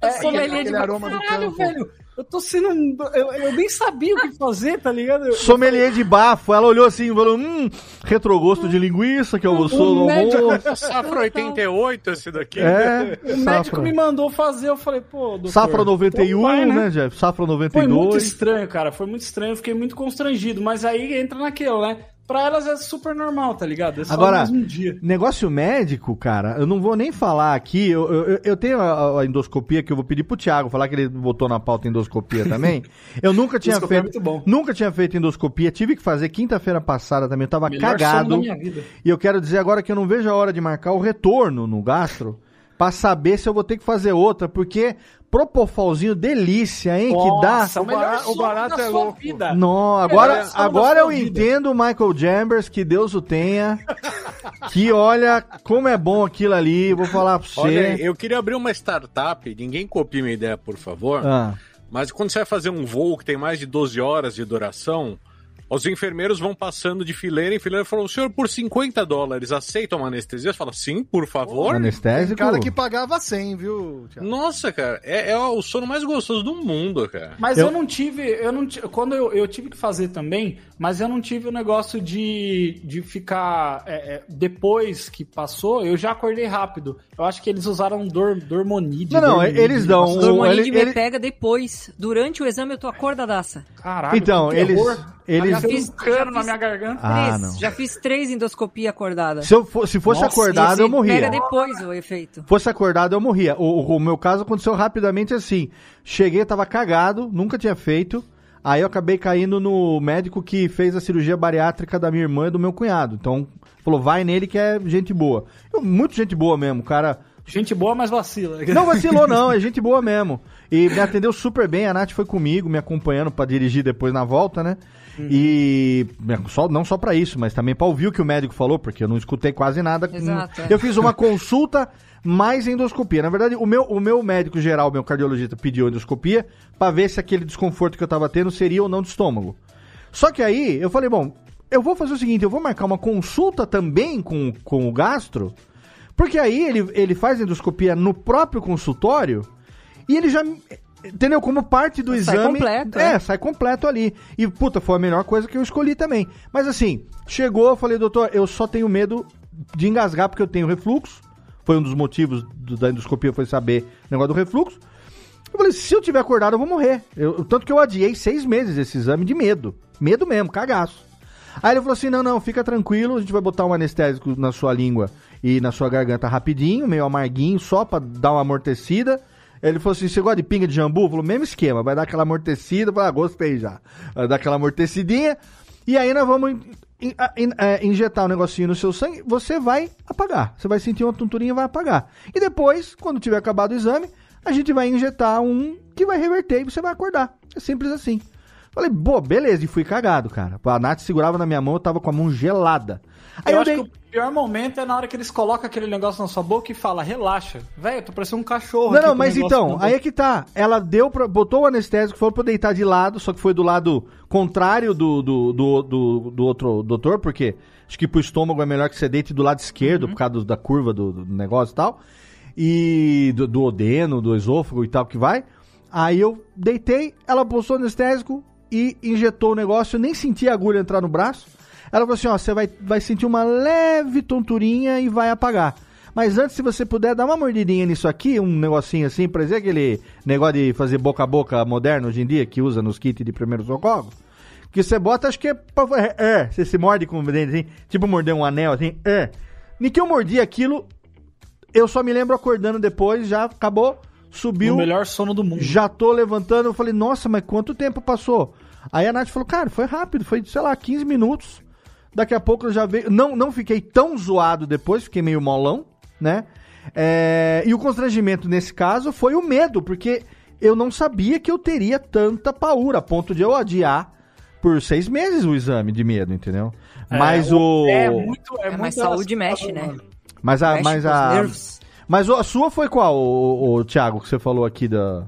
É, é, e- de Aquele aroma do Caralho, campo. velho, eu tô sendo. um- Eu, eu nem sabia o que fazer, tá ligado? Eu- Sommelier de bafo, ela olhou assim e falou: hum, retrogosto de linguiça que eu sou do médico- almoço. Safra 88 esse daqui. É, O médico safra. me mandou fazer, eu falei, pô, doutor. Safra 91, então vai, né, Jeff? Safra Foi muito 92. estranho, cara. Foi muito estranho. Eu fiquei muito constrangido. Mas aí entra naquilo, né? Pra elas é super normal, tá ligado? É só Agora, mais um dia. negócio médico, cara, eu não vou nem falar aqui. Eu, eu, eu tenho a, a endoscopia que eu vou pedir pro Thiago falar que ele botou na pauta endoscopia também. Eu nunca tinha é feito. muito bom. Nunca tinha feito endoscopia. Tive que fazer quinta-feira passada também. Eu tava Melhor cagado. da minha vida. E eu quero dizer agora que eu não vejo a hora de marcar o retorno no gastro pra saber se eu vou ter que fazer outra, porque propofalzinho delícia, hein? que dá. Nossa, o, melhor barato- o barato da é sua louco. vida. Não, agora, Melhor sono da agora eu vida. entendo o Michael Chambers, que Deus o tenha. Que olha como é bom aquilo ali, vou falar pra você. Olha, eu queria abrir uma startup, ninguém copie minha ideia, por favor. Ah, Mas quando você vai fazer um voo que tem mais de 12 horas de duração, os enfermeiros vão passando de fileira em fileira e falam: senhor, por 50 dólares, aceita uma anestesia? Você fala, sim, por favor. Tem anestésico. cara que pagava 100, viu, Thiago? Nossa, cara, é, é o sono mais gostoso do mundo, cara. Mas Eu- eu, não tive, eu não quando eu, eu tive que fazer também, mas eu não tive o negócio de, de ficar é, é, depois que passou, eu já acordei rápido. Eu acho que eles usaram dor, dormonide. Não, não, dormonide, eles dão nossa, um- Dormonide ele- me ele- pega depois. Durante o exame eu tô acordadaça. Caralho, Então, que eles- eles- Já fiz um cano já na minha garganta. Ah, três. não. Já fiz três endoscopia acordada. Se, eu fo- se fosse Nossa, acordado, eu morria. Pega depois o efeito. Fosse acordado, eu morria. O, o- o meu caso aconteceu rapidamente assim. Cheguei, tava cagado, nunca tinha feito. Aí eu acabei caindo no médico que fez a cirurgia bariátrica da minha irmã e do meu cunhado. Então, falou, vai nele que é gente boa. Eu, muito gente boa mesmo, cara. Gente boa, mas vacila. Não vacilou, não, é gente boa mesmo. E me atendeu super bem, a Nath foi comigo, me acompanhando pra dirigir depois na volta, né? E só, não só pra isso, mas também pra ouvir o que o médico falou, porque eu não escutei quase nada. Exato, é. Eu fiz uma consulta mais endoscopia. Na verdade, o meu, o meu médico geral, meu cardiologista, pediu endoscopia pra ver se aquele desconforto que eu tava tendo seria ou não de estômago. Só que aí eu falei, bom, eu vou fazer o seguinte, eu vou marcar uma consulta também com, com o gastro, porque aí ele, ele faz endoscopia no próprio consultório e ele já. Entendeu? Como parte do Sai exame. completo, é, é. sai completo ali. E, puta, foi a melhor coisa que eu escolhi também. Mas assim, chegou, eu falei, doutor, eu só tenho medo de engasgar porque eu tenho refluxo. Foi um dos motivos do- da endoscopia, foi saber o negócio do refluxo. Eu falei, se eu tiver acordado, eu vou morrer. Eu, tanto que eu adiei seis meses esse exame de medo. Medo mesmo, cagaço. Aí ele falou assim: não, não, fica tranquilo, a gente vai botar um anestésico na sua língua e na sua garganta rapidinho, meio amarguinho, só pra dar uma amortecida. Ele falou assim: você gosta de pinga de jambu? Falou, mesmo esquema, vai dar aquela amortecida, falei, ah, gostei já. Vai dar aquela amortecidinha. E aí nós vamos in- in- in- é, injetar um negocinho no seu sangue, você vai apagar. Você vai sentir uma tonturinha e vai apagar. E depois, quando tiver acabado o exame, a gente vai injetar um que vai reverter e você vai acordar. É simples assim. Falei, pô, beleza, e fui cagado, cara. A Nath segurava na minha mão, eu tava com a mão gelada. Aí eu eu, acho dei. que o pior momento é na hora que eles colocam aquele negócio na sua boca e fala, relaxa. Velho, tô parecendo um cachorro. Não, não, mas então, aí é que tá. Ela deu pra, botou o anestésico, falou pra eu deitar de lado, só que foi do lado contrário do, do, do, do, do outro doutor, porque acho que pro estômago é melhor que você deite do lado esquerdo, Uhum. por causa do- da curva do, do negócio e tal. E do, do odeno, do esôfago e tal que vai. Aí eu deitei, ela postou o anestésico e injetou o negócio, eu nem senti a agulha entrar no braço. Ela falou assim, ó, você vai, vai sentir uma leve tonturinha e vai apagar. Mas antes, se você puder, dar uma mordidinha nisso aqui, um negocinho assim, pra dizer aquele negócio de fazer boca a boca moderno hoje em dia, que usa nos kits de primeiro socorro. Que você bota, acho que é pra. É, é, você se morde com o dente assim, tipo morder um anel assim, é. Nem que eu mordi aquilo, eu só me lembro acordando depois, já acabou, subiu. O melhor sono do mundo. Já tô levantando, eu falei, nossa, mas quanto tempo passou? Aí a Nath falou, cara, foi rápido, foi, sei lá, 15 minutos. Daqui a pouco eu já veio. Não, não fiquei tão zoado depois, fiquei meio molão. né? É, e o constrangimento nesse caso foi o medo, porque eu não sabia que eu teria tanta paura, a ponto de eu adiar por seis meses o exame de medo, entendeu? Mas o. É muito. É, É, muito mas saúde mexe, né? Mas a. Mexe Mas a. Mas o- a sua foi qual, o, o, Thiago, que você falou aqui da,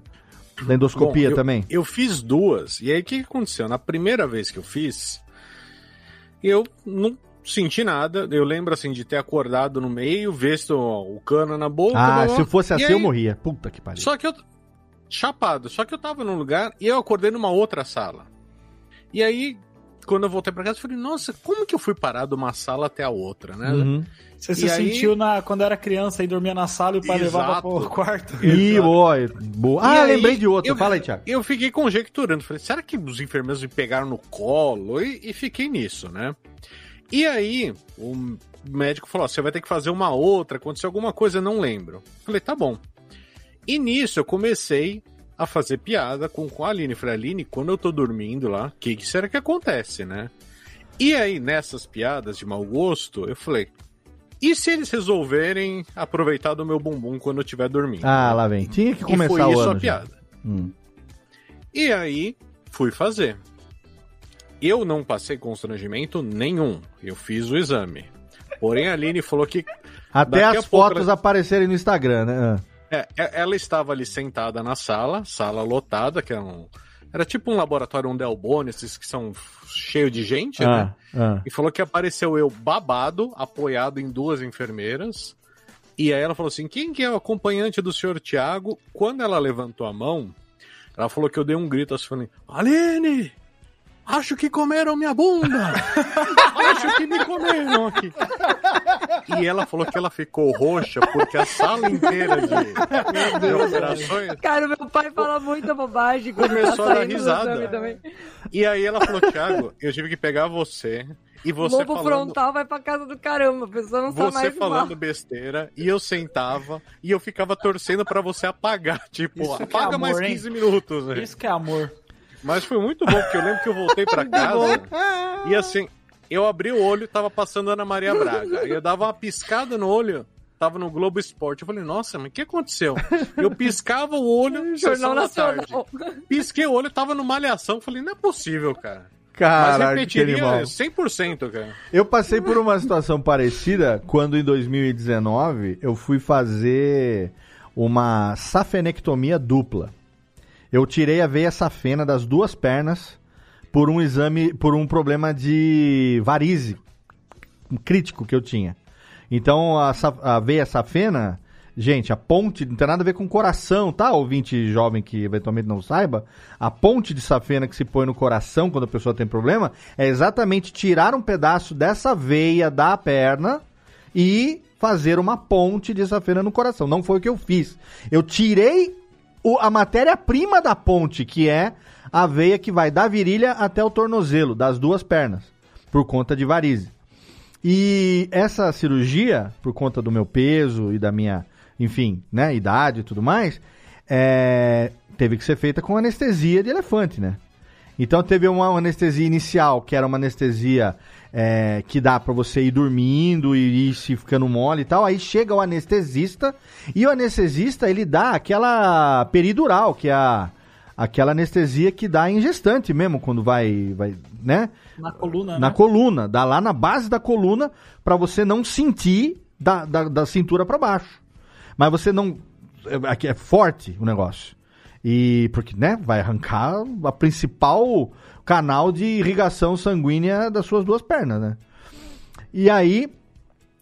da endoscopia Bom, eu- também? Eu fiz duas. E aí o que que aconteceu? Na primeira vez que eu fiz, eu não senti nada. Eu lembro assim de ter acordado no meio, visto o cano na boca. Ah, blá, se fosse assim aí- eu morria. Puta que pariu. Só que eu. Chapado. Só que eu tava num lugar e eu acordei numa outra sala. E aí, quando eu voltei pra casa, eu falei, nossa, como que eu fui parar de uma sala até a outra, né? Uhum. Você E se aí- sentiu na, quando era criança e dormia na sala e o pai levava Exato. pro quarto? Ih, boa, boa. Ah, E aí, lembrei de outra. eu- Fala aí, Thiago. Eu fiquei conjecturando, falei, será que os enfermeiros me pegaram no colo? E, e fiquei nisso, né? E aí, o médico falou: ó, você vai ter que fazer uma outra, aconteceu alguma coisa, eu não lembro. Falei, tá bom. E nisso eu comecei a fazer piada com, com a Aline. Falei, Aline, quando eu tô dormindo lá, o que, que será que acontece, né? E aí, nessas piadas de mau gosto, eu falei, e se eles resolverem aproveitar do meu bumbum quando eu estiver dormindo? Ah, lá vem. Tinha que e começar foi o isso ano. a piada. Hum. E aí, fui fazer. Eu não passei constrangimento nenhum. Eu fiz o exame. Porém, a Aline falou que. Até as pouco fotos aparecerem no Instagram, né? É, é- ela estava ali sentada na sala, sala lotada, que era um. Era tipo um laboratório um Delbone, esses que são cheio de gente, né? Ah, ah. E falou que apareceu eu babado, apoiado em duas enfermeiras. E aí ela falou assim: quem que é o acompanhante do senhor Tiago? Quando ela levantou a mão, ela falou que eu dei um grito assim, falei, Aline! Acho que comeram minha bunda! Acho que me comeram aqui! E ela falou que ela ficou roxa porque a sala inteira de, de operações Cara, meu pai fala muita bobagem quando Começou tá a dar risada. E aí ela falou, Thiago, eu tive que pegar você e você Lobo falando, frontal vai pra casa do caramba, a pessoa não sabe você mais falando falar. besteira e eu sentava e eu ficava torcendo pra você apagar, tipo, Isso é apaga amor, mais hein? 15 minutos, né? Isso que é amor. Mas foi muito bom, porque eu lembro que eu voltei pra casa e assim, eu abri o olho e tava passando Ana Maria Braga. Aí eu dava uma piscada no olho, tava no Globo Esporte. Eu falei, nossa, mas o que aconteceu? Eu piscava o olho, Jornal da tarde. Nacional. Pisquei o olho, tava no Malhação. Falei, não é possível, cara. Mas Caralho, que repetiria animal. 100%, cara. Eu passei por uma situação parecida quando em 2019 eu fui fazer uma safenectomia dupla. Eu tirei a veia safena das duas pernas por um exame, por um problema de varize crítico que eu tinha. Então a, a veia safena, gente, a ponte não tem nada a ver com coração, tá? Ouvinte jovem que eventualmente não saiba, a ponte de safena que se põe no coração quando a pessoa tem problema é exatamente tirar um pedaço dessa veia da perna e fazer uma ponte de safena no coração. Não foi o que eu fiz. Eu tirei o- a matéria-prima da ponte, que é a veia que vai da virilha até o tornozelo, das duas pernas, por conta de varize. E essa cirurgia, por conta do meu peso e da minha, enfim, né, idade e tudo mais, é, teve que ser feita com anestesia de elefante, né? Então teve uma anestesia inicial, que era uma anestesia é, que dá pra você ir dormindo e ir se ficando mole e tal. Aí chega o anestesista e o anestesista ele dá aquela peridural, que é a, aquela anestesia que dá em gestante mesmo, quando vai, vai né? Na coluna, Na né? coluna, dá lá na base da coluna pra você não sentir da, da, da cintura pra baixo. Mas você não. é- Aqui é forte o negócio. E porque, né, vai arrancar a principal canal de irrigação sanguínea das suas duas pernas, né? E aí,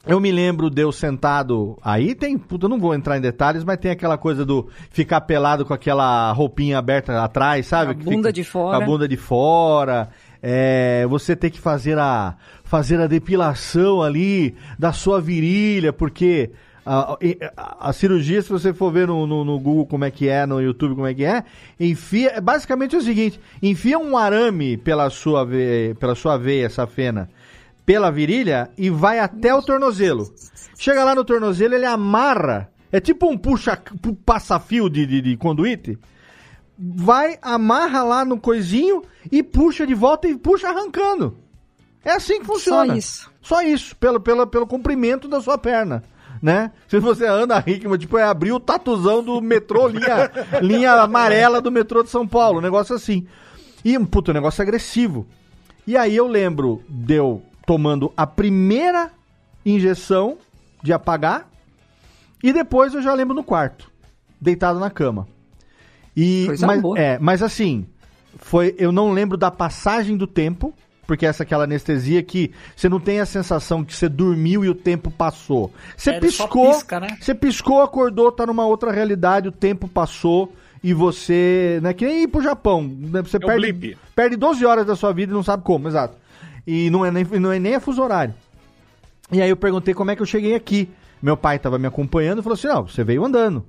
eu me lembro de eu sentado. Aí tem. Puta, eu não vou entrar em detalhes, mas tem aquela coisa do ficar pelado com aquela roupinha aberta atrás, sabe? A Que bunda fica- de fora. A bunda de fora. É, você ter que fazer a, fazer a depilação ali da sua virilha, porque a, a- a cirurgia, se você for ver no, no, no Google como é que é, no YouTube como é que é, enfia. É basicamente o seguinte: enfia um arame pela sua, ve, pela sua veia safena pela virilha e vai até o tornozelo. Chega lá no tornozelo, ele amarra. É tipo um puxa pu- passa-fio de, de, de conduíte. Vai, amarra lá no coisinho e puxa de volta e puxa arrancando. É assim que funciona. Só isso. Só isso, pelo, pelo, pelo comprimento da sua perna. Né? Se você anda Hickman, tipo, é abrir o tatuzão do metrô, linha, linha amarela do metrô de São Paulo, um negócio assim. E, puta, um negócio agressivo. E aí eu lembro de eu tomando a primeira injeção de apagar e depois eu já lembro no quarto, deitado na cama. E Coisa mas, boa. é, mas assim, foi eu não lembro da passagem do tempo, porque essa é aquela anestesia que você não tem a sensação que você dormiu e o tempo passou. Você É, piscou, pisca, né? você piscou, acordou, tá numa outra realidade, o tempo passou e você, né, que nem ir pro Japão, né, você É perde, blip. perde 12 horas da sua vida e não sabe como, exato. E não é nem, não é nem a fuso horário. E aí eu perguntei como é que eu cheguei aqui. Meu pai tava me acompanhando e falou assim: não, você veio andando.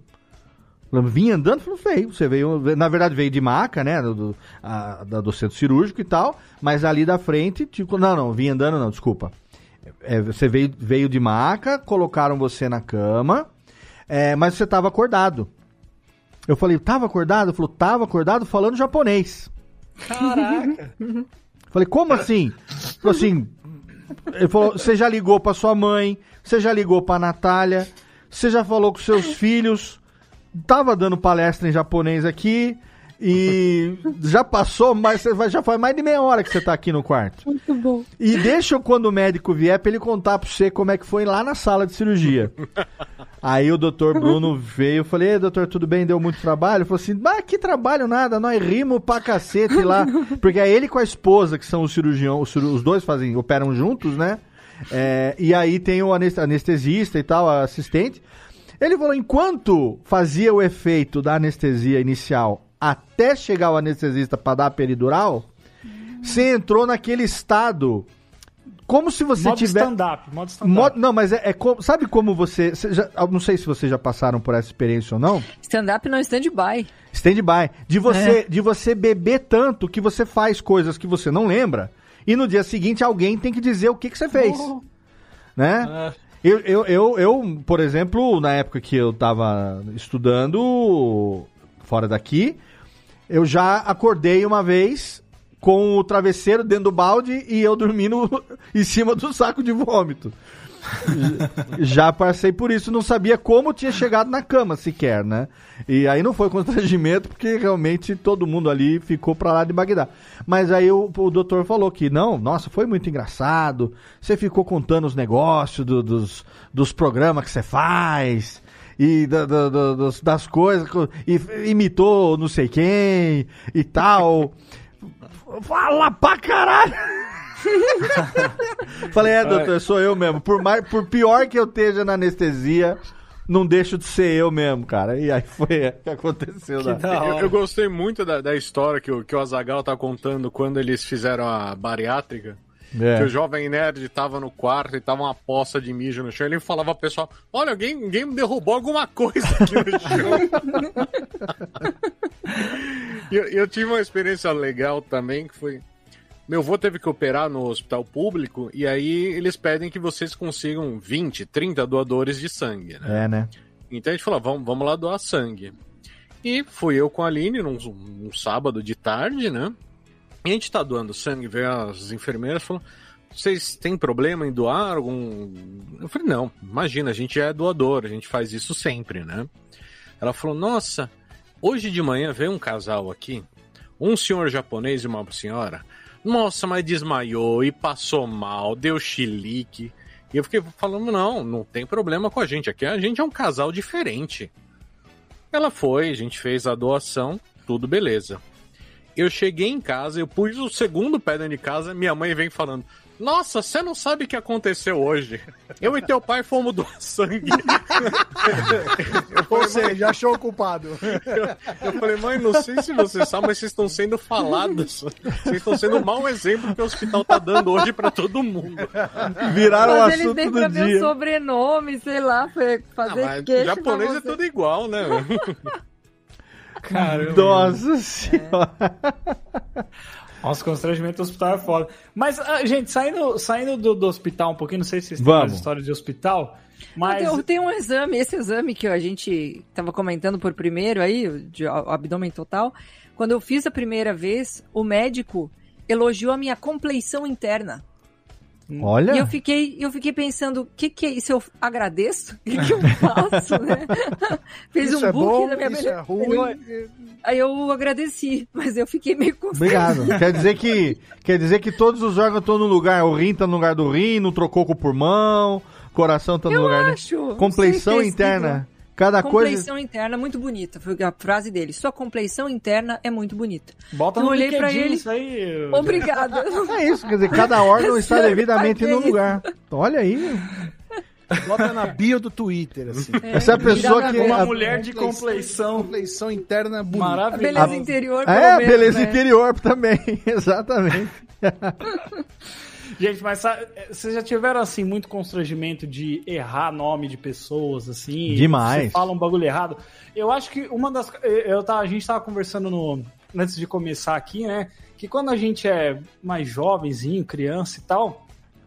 Vim andando, falou, veio. Você veio. Na verdade, veio de maca, né? Do, a- da- do centro cirúrgico e tal. Mas ali da frente, tipo, não, não, vim andando, não, desculpa. É, você veio, veio de maca, colocaram você na cama, é, mas você tava acordado. Eu falei, tava acordado? Ele falou, tava acordado falando japonês. Caraca. Falei, como assim? Falou assim. Ele falou, você já ligou pra sua mãe, você já ligou pra Natália, você já falou com seus filhos, tava dando palestra em japonês aqui e já passou, mas já faz mais de meia hora que você tá aqui no quarto. Muito bom. E deixa quando o médico vier pra ele contar pra você como é que foi lá na sala de cirurgia. Aí o doutor Bruno veio, eu falei, "Ei, doutor, tudo bem? Deu muito trabalho? Ele falou assim, mas que trabalho nada, nós rimos pra cacete lá. Porque é ele com a esposa, que são os cirurgiões, os, os dois fazem, operam juntos, né? É, e aí tem o anes- anestesista e tal, a assistente. Ele falou, enquanto fazia o efeito da anestesia inicial até chegar o anestesista pra dar a peridural, você entrou naquele estado como se você modo tiver stand-up, modo stand-up. Não, mas é, é como- sabe como você, você já- não sei se vocês já passaram por essa experiência ou não. Stand-up não stand-by. Stand-by, de você, de você beber tanto que você faz coisas que você não lembra e no dia seguinte alguém tem que dizer o que, que você fez, né? É. Eu, eu, eu, eu, por exemplo, na época que eu tava estudando fora daqui, eu já acordei uma vez com o travesseiro dentro do balde e eu dormindo em cima do saco de vômito. Já passei por isso, não sabia como tinha chegado na cama sequer, né? E aí não foi constrangimento, porque realmente todo mundo ali ficou pra lá de Bagdá. Mas aí o, o doutor falou que não, nossa, foi muito engraçado. Você ficou contando os negócios do- dos, dos programas que você faz. E da- da- da- das, das coisas, co- e imitou não sei quem e tal. Fala pra caralho! Falei, é, doutor, sou eu mesmo. Por, mais, por pior que eu esteja na anestesia, não deixo de ser eu mesmo, cara. E aí foi o que aconteceu. Que da Eu, eu gostei muito da, da história que o, que o Azagal tá contando quando eles fizeram a bariátrica. É. Que o jovem nerd tava no quarto e tava uma poça de mijo no chão. Ele falava pro pessoal: Olha, alguém, alguém me derrubou alguma coisa aqui no chão. E eu, eu tive uma experiência legal também que foi. Meu avô teve que operar no hospital público e aí eles pedem que vocês consigam 20, 30 doadores de sangue, né? É, né? Então a gente falou, vamos, vamos lá doar sangue. E fui eu com a Aline num, num sábado de tarde, né? E a gente tá doando sangue, veio as enfermeiras falou: vocês têm problema em doar algum. Eu falei, não, imagina, a gente é doador, a gente faz isso sempre, né? Ela falou, nossa, hoje de manhã veio um casal aqui, um senhor japonês e uma senhora. Nossa, mas desmaiou e passou mal, deu chilique. E eu fiquei falando, não, não tem problema com a gente. Aqui a gente é um casal diferente. Ela foi, a gente fez a doação, tudo beleza. Eu cheguei em casa, eu pus o segundo pé dentro de casa, minha mãe vem falando: Nossa, você não sabe o que aconteceu hoje. Eu e teu pai fomos doar sangue. Ou seja, achou o culpado. Eu falei, mãe, não sei se você sabe, mas vocês estão sendo falados. Vocês estão sendo um mau exemplo que o hospital tá dando hoje pra todo mundo. Viraram o Mas eles assunto nem do pra ver o dia. sobrenome, sei lá, foi Ah, fazer mas queixa japonês é tudo igual, né? Caramba. Nossa senhora. Nossa, constrangimento do hospital é foda. Mas, ah, gente, saindo, saindo do, do hospital um pouquinho, não sei se vocês têm Vamos. mais história de hospital, mas... Mas... Tem um exame, esse exame que a gente tava comentando por primeiro aí, o de abdômen total. Quando eu fiz a primeira vez, o médico elogiou a minha compleição interna. Olha. E eu fiquei, eu fiquei pensando, o que, que é isso? Eu agradeço? O que, que eu faço, né? Fez Isso um é book bom, da minha isso é ruim. Aí eu agradeci, mas eu fiquei meio constrangida. Obrigado. quer dizer que quer dizer que todos os órgãos estão no lugar. O rim tá no lugar do rim, não trocou com o pulmão, o coração tá no Eu lugar. né? acho, não Compleição sei se é. Cada coisa. Compleição interna muito bonita, foi a frase dele. Sua compleição interna é muito bonita. Bota eu no olhei pra LinkedIn ele. isso aí. Obrigada. É isso, quer dizer, cada órgão está devidamente no lugar. Olha aí. Bota na bio do Twitter, assim. Essa é a pessoa que. Uma a- mulher de compleição. Compleição interna bonita. A Maravilhosa. beleza interior, É, menos, beleza né? interior também, exatamente. Gente, mas sabe, vocês já tiveram, assim, muito constrangimento de errar nome de pessoas, assim? Demais. Você fala um bagulho errado. Eu acho que uma das... Eu tava, a gente tava conversando no, antes de começar aqui, né? Que quando a gente é mais jovenzinho, criança e tal,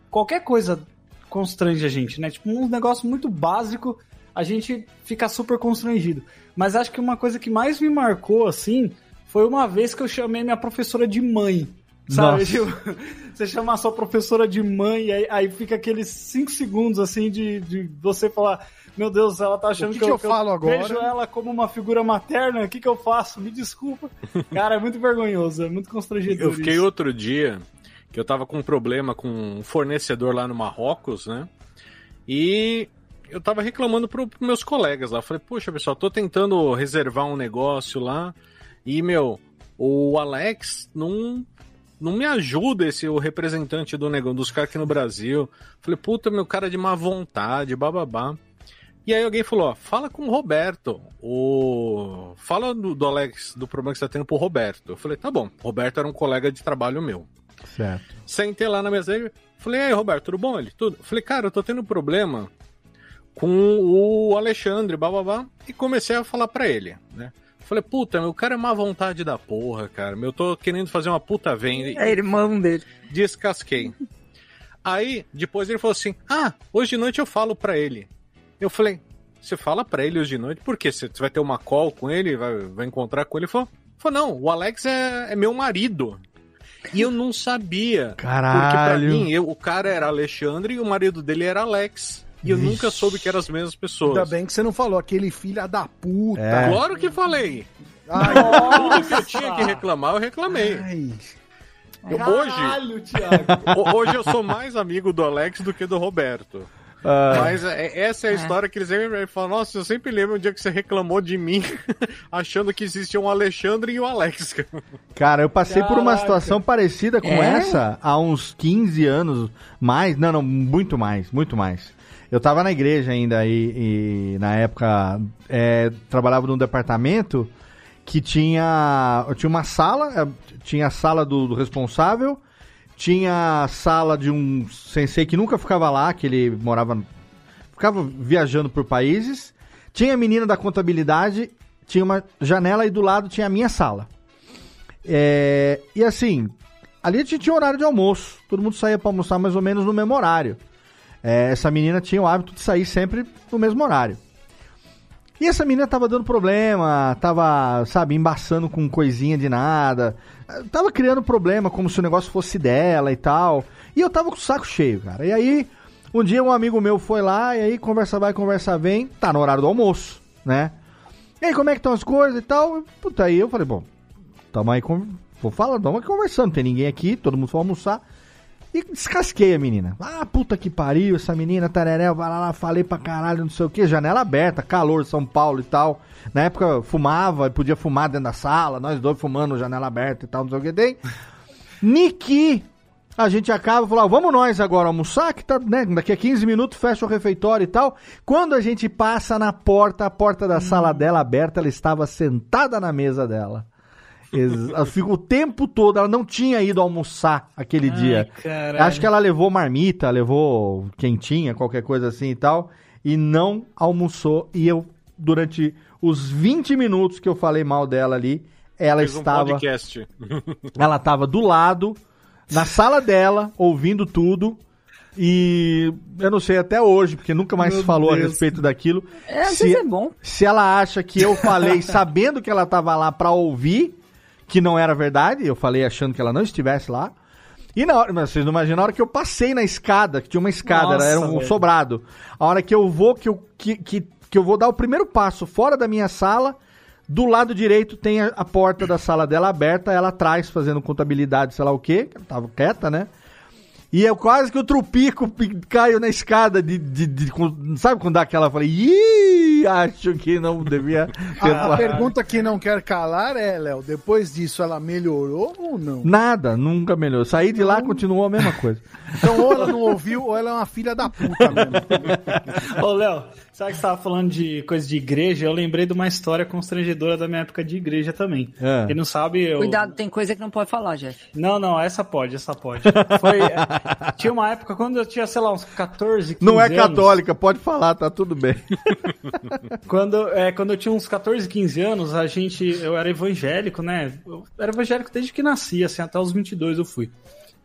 qualquer coisa constrange a gente, né? Tipo, um negócio muito básico, a gente fica super constrangido. Mas acho que uma coisa que mais me marcou, assim, foi uma vez que eu chamei minha professora de mãe. Sabe? Tipo, você chama a sua professora de mãe, aí, aí fica aqueles 5 segundos assim de, de você falar: Meu Deus, ela tá achando O que que, que eu falo agora? vejo ela como uma figura materna, o que, que eu faço? Me desculpa. Cara, é muito vergonhoso, é muito constrangedor. Eu fiquei isso. outro dia que eu tava com um problema com um fornecedor lá no Marrocos, né? E eu tava reclamando pros meus colegas lá. Eu Falei, poxa, pessoal, tô tentando reservar um negócio lá. E, meu, o Alex não, não me ajuda, esse o representante do negócio, dos caras aqui no Brasil. Falei, puta, meu cara de má vontade, bababá. E aí alguém falou, ó, fala com o Roberto. O... Fala do, do Alex, do problema que você tá tendo pro Roberto. Eu falei, tá bom. O Roberto era um colega de trabalho meu. Certo. Sentei lá na mesa dele, falei, e aí, Roberto, tudo bom? Ele, tudo. Falei, cara, eu tô tendo problema com o Alexandre, bababá, e comecei a falar pra ele, né? Falei, puta, meu cara é má vontade da porra, cara. Eu tô querendo fazer uma puta venda. É irmão dele. Descasquei. Aí, depois ele falou assim: Ah, hoje de noite eu falo pra ele. Eu falei: Você fala pra ele hoje de noite? Por quê? Você vai ter uma call com ele? Vai, vai encontrar com ele? Ele falou: falou Não, o Alex é, é meu marido. E eu não sabia. Caralho. Porque pra mim, eu- o cara era Alexandre e o marido dele era Alex. E eu nunca soube que eram as mesmas pessoas. Ainda bem que você não falou aquele filho da puta. É. Claro que falei. Ai, Tudo que eu tinha que reclamar, eu reclamei. ai. Eu- hoje, Caralho, Thiago. Ho- Hoje eu sou mais amigo do Alex do que do Roberto. Ah, Mas é- essa é a história que eles sempre falam. Nossa, eu sempre lembro o dia que você reclamou de mim, achando que existia um Alexandre e um Alex. cara, eu passei por uma Caraca. situação parecida com É? essa há uns 15 anos, mais, não, não, muito mais, muito mais. Eu tava na igreja ainda e, e na época é, trabalhava num departamento que tinha, tinha uma sala, é, tinha a sala do, do responsável, tinha a sala de um sensei que nunca ficava lá, que ele morava, ficava viajando por países, tinha a menina da contabilidade, tinha uma janela e do lado tinha a minha sala. É, e assim, ali a gente tinha horário de almoço, todo mundo saía para almoçar mais ou menos no mesmo horário. É, essa menina tinha o hábito de sair sempre no mesmo horário. E essa menina tava dando problema, tava, sabe, embaçando com coisinha de nada. Tava criando problema, como se o negócio fosse dela e tal. E eu tava com o saco cheio, cara. E aí, um dia um amigo meu foi lá, e aí conversa vai, conversa vem, tá no horário do almoço, né? E aí, como é que estão as coisas e tal? Puta, aí eu falei, bom, tamo aí, vou falar, tamo aqui conversando, tem ninguém aqui, todo mundo foi almoçar. E descasquei a menina. Ah, puta que pariu, essa menina, tararé, vai lá, lá, falei pra caralho, não sei o que, janela aberta, calor, São Paulo e tal. Na época fumava, podia fumar dentro da sala, nós dois fumando, janela aberta e tal, não sei o que tem. Niki, a gente acaba, falou, ah, vamos nós agora almoçar, que tá, né, daqui a 15 minutos fecha o refeitório e tal. Quando a gente passa na porta, a porta da sala dela aberta, ela estava sentada na mesa dela. Ela ficou o tempo todo, ela não tinha ido almoçar aquele dia. caralho. Acho que ela levou marmita, levou quentinha, qualquer coisa assim e tal, e não almoçou. E eu, durante os 20 minutos que eu falei mal dela ali, ela Fez um estava. podcast. Ela estava do lado, na sala dela, ouvindo tudo. E eu não sei até hoje, porque nunca mais Meu falou a Deus. respeito daquilo. É, às Se- vezes é bom. Se ela acha que eu falei sabendo que ela estava lá pra ouvir, que não era verdade, eu falei achando que ela não estivesse lá. E na hora, vocês não imaginam, na hora que eu passei na escada, que tinha uma escada, Nossa, era um velho. sobrado. A hora que eu vou, que eu, que, que, que eu vou dar o primeiro passo fora da minha sala, do lado direito tem a, a porta da sala dela aberta, ela atrás fazendo contabilidade, sei lá o quê, que ela tava quieta, né? E eu quase que o trupico pi- caio na escada de, de, de- com- sabe quando dá aquela, eu falei, ih, acho que não devia ter A, a pergunta que não quer calar é, Léo, depois disso ela melhorou ou não? Nada, nunca melhorou. Saí de lá, continuou a mesma coisa. Então ou ela não ouviu ou ela é uma filha da puta mesmo. Ô, Léo, sabe que você tava falando de coisa de igreja? Eu lembrei de uma história constrangedora da minha época de igreja também. É. Quem não sabe, eu. Cuidado, tem coisa que não pode falar, Jeff. Não, não, essa pode, essa pode. Foi, tinha uma época quando eu tinha, sei lá, uns 14, 15 Não é anos. católica, pode falar, tá tudo bem. Quando, é, quando eu tinha uns 14, 15 anos, a gente. Eu era evangélico, né? Eu era evangélico desde que nasci, assim, até os 22 eu fui.